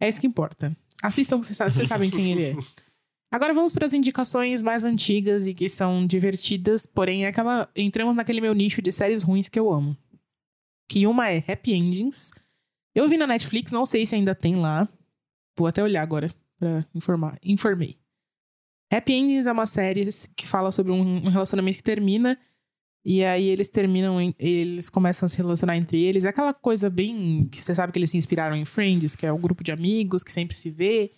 É isso que importa. Assistam, vocês sa- vocês sabem quem ele é. <laughs> Agora vamos para as indicações mais antigas e que são divertidas, porém é aquela entramos naquele meu nicho de séries ruins que eu amo. Que uma é Happy Endings. Eu vi na Netflix, não sei se ainda tem lá. Vou até olhar agora pra informar. Informei. Happy Endings é uma série que fala sobre um relacionamento que termina e aí eles terminam, eles começam a se relacionar entre eles. É aquela coisa bem que você sabe que eles se inspiraram em Friends, que é o grupo de amigos que sempre se vê.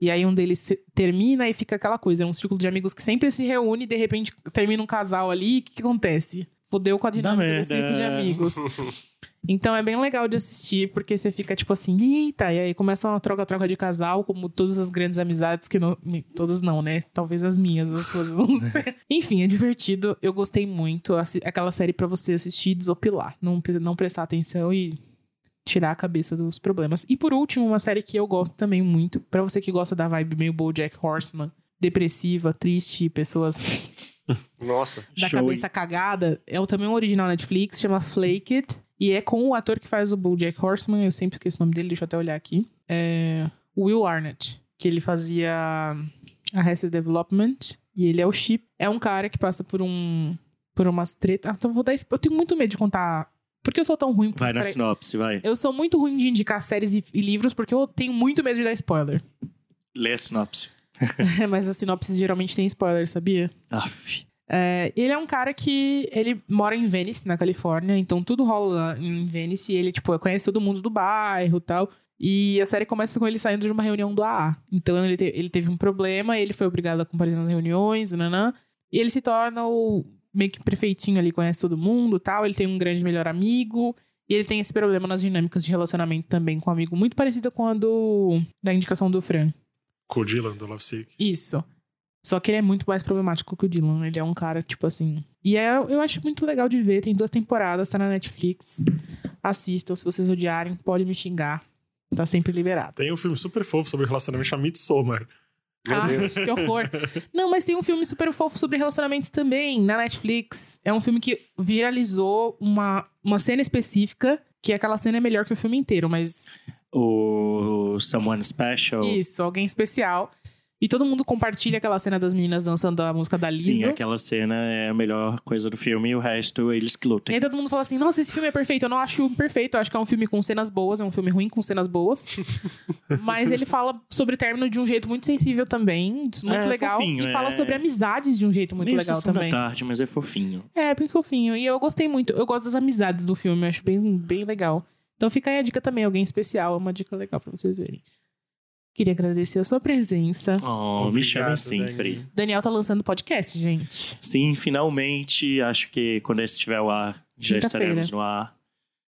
E aí um deles termina e fica aquela coisa, é um círculo de amigos que sempre se reúne e de repente termina um casal ali, o que, que acontece? Fudeu com a dinâmica do círculo de amigos. <laughs> Então é bem legal de assistir, porque você fica tipo assim, eita, e aí começa uma troca-troca de casal, como todas as grandes amizades que não. Todas não, né? Talvez as minhas, as suas. não. <laughs> <laughs> Enfim, é divertido. Eu gostei muito. Aquela série pra você assistir e desopilar. Não, não prestar atenção e tirar a cabeça dos problemas. E por último, uma série que eu gosto também muito, pra você que gosta da vibe meio BoJack Horseman, depressiva, triste, pessoas Nossa. da Show. cabeça cagada, é o- também um original Netflix, chama Flake It. E é com o ator que faz o BoJack Horseman, eu sempre esqueço o nome dele, deixa eu até olhar aqui. É Will Arnett, que ele fazia Arrested Development, e ele é o Chip. É um cara que passa por um por umas tretas. Ah, então vou dar, eu tenho muito medo de contar Por que eu sou tão ruim? Vai na sinopse, vai. Eu sou muito ruim de indicar séries e, e livros porque eu tenho muito medo de dar spoiler. Lê a sinopse. <laughs> Mas as sinopses geralmente tem spoiler, sabia? Aff. É, ele é um cara que ele mora em Venice, na Califórnia, então tudo rola em Venice e ele, tipo, conhece todo mundo do bairro e tal. E a série começa com ele saindo de uma reunião do AA. Então ele, te- ele teve um problema, ele foi obrigado a comparecer nas reuniões, nanã, e ele se torna o meio que prefeitinho ali, conhece todo mundo e tal. Ele tem um grande melhor amigo. E ele tem esse problema nas dinâmicas de relacionamento também com um amigo, muito parecida com a do da indicação do Fran. Com o Dylan do Love Sick. Isso. Só que ele é muito mais problemático que o Dylan. Ele é um cara, tipo assim. E é, eu acho muito legal de ver. Tem duas temporadas, tá na Netflix. Assistam. Se vocês odiarem, pode me xingar. Tá sempre liberado. Tem um filme super fofo sobre relacionamento chamado Midsommar. Meu ah, Deus. que horror. Não, mas tem um filme super fofo sobre relacionamentos também, na Netflix. É um filme que viralizou uma, uma cena específica, que aquela cena é melhor que o filme inteiro, mas O Someone Special. isso, alguém especial. E todo mundo compartilha aquela cena das meninas dançando a música da Lizzo. Sim, aquela cena é a melhor coisa do filme e o resto eles que E lutem. aí todo mundo fala assim, nossa, esse filme é perfeito. Eu não acho o filme perfeito, eu acho que é um filme com cenas boas, é um filme ruim com cenas boas. <laughs> Mas ele fala sobre término de um jeito muito sensível também, muito É, legal. fofinho, e fala é. sobre amizades de um jeito muito Meio legal sessão também. da tarde, mas é fofinho. É, bem fofinho. E eu gostei muito. Eu gosto das amizades do filme, eu acho bem, bem legal. Então fica aí a dica também, alguém especial, é uma dica legal pra vocês verem. Queria agradecer a sua presença. Oh, me chamem sempre. Dani. Daniel tá lançando podcast, gente. Sim, finalmente. Acho que quando esse estiver ao ar, já estaremos no ar.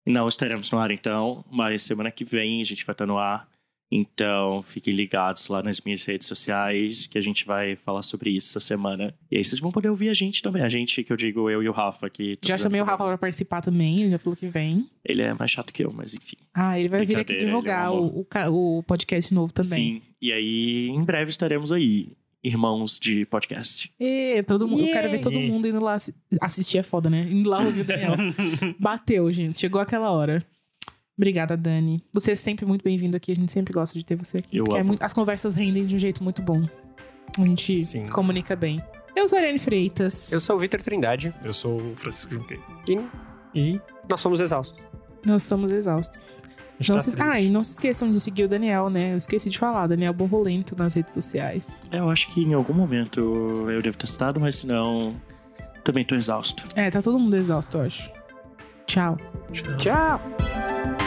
Não estaremos no ar então, mas semana que vem a gente vai estar no ar. Então, fiquem ligados lá nas minhas redes sociais, que a gente vai falar sobre isso essa semana. E aí vocês vão poder ouvir a gente também. A gente, que eu digo, eu e o Rafa, que... Já chamei o Rafa pra participar também, ele já falou que vem. Ele é mais chato que eu, mas enfim. Ah, ele vai vir aqui Brincadeira, ele é um divulgar o, o, ca- o podcast novo também. Sim. E aí, em breve estaremos aí, irmãos de podcast. E todo mundo, eu quero ver todo mundo indo lá assi- assistir é foda, né? Indo lá ouvir o Daniel. <laughs> Bateu, gente. Chegou aquela hora. Obrigada, Dani. Você é sempre muito bem-vindo aqui. A gente sempre gosta de ter você aqui. Eu porque é amo. muito- as conversas rendem de um jeito muito bom. A gente Sim. se comunica bem. Eu sou a Ariane Freitas. Eu sou o Vitor Trindade Eu sou o Francisco Junqueira. e E nós somos exaustos. Nós estamos exaustos. gente Não tá se... Ah, e não se esqueçam de seguir o Daniel, né? Eu esqueci de falar. Daniel Borrolento nas redes sociais. Eu acho que em algum momento eu devo ter citado, mas se não, também tô exausto. É, tá todo mundo exausto, eu acho. Tchau. Tchau. Tchau!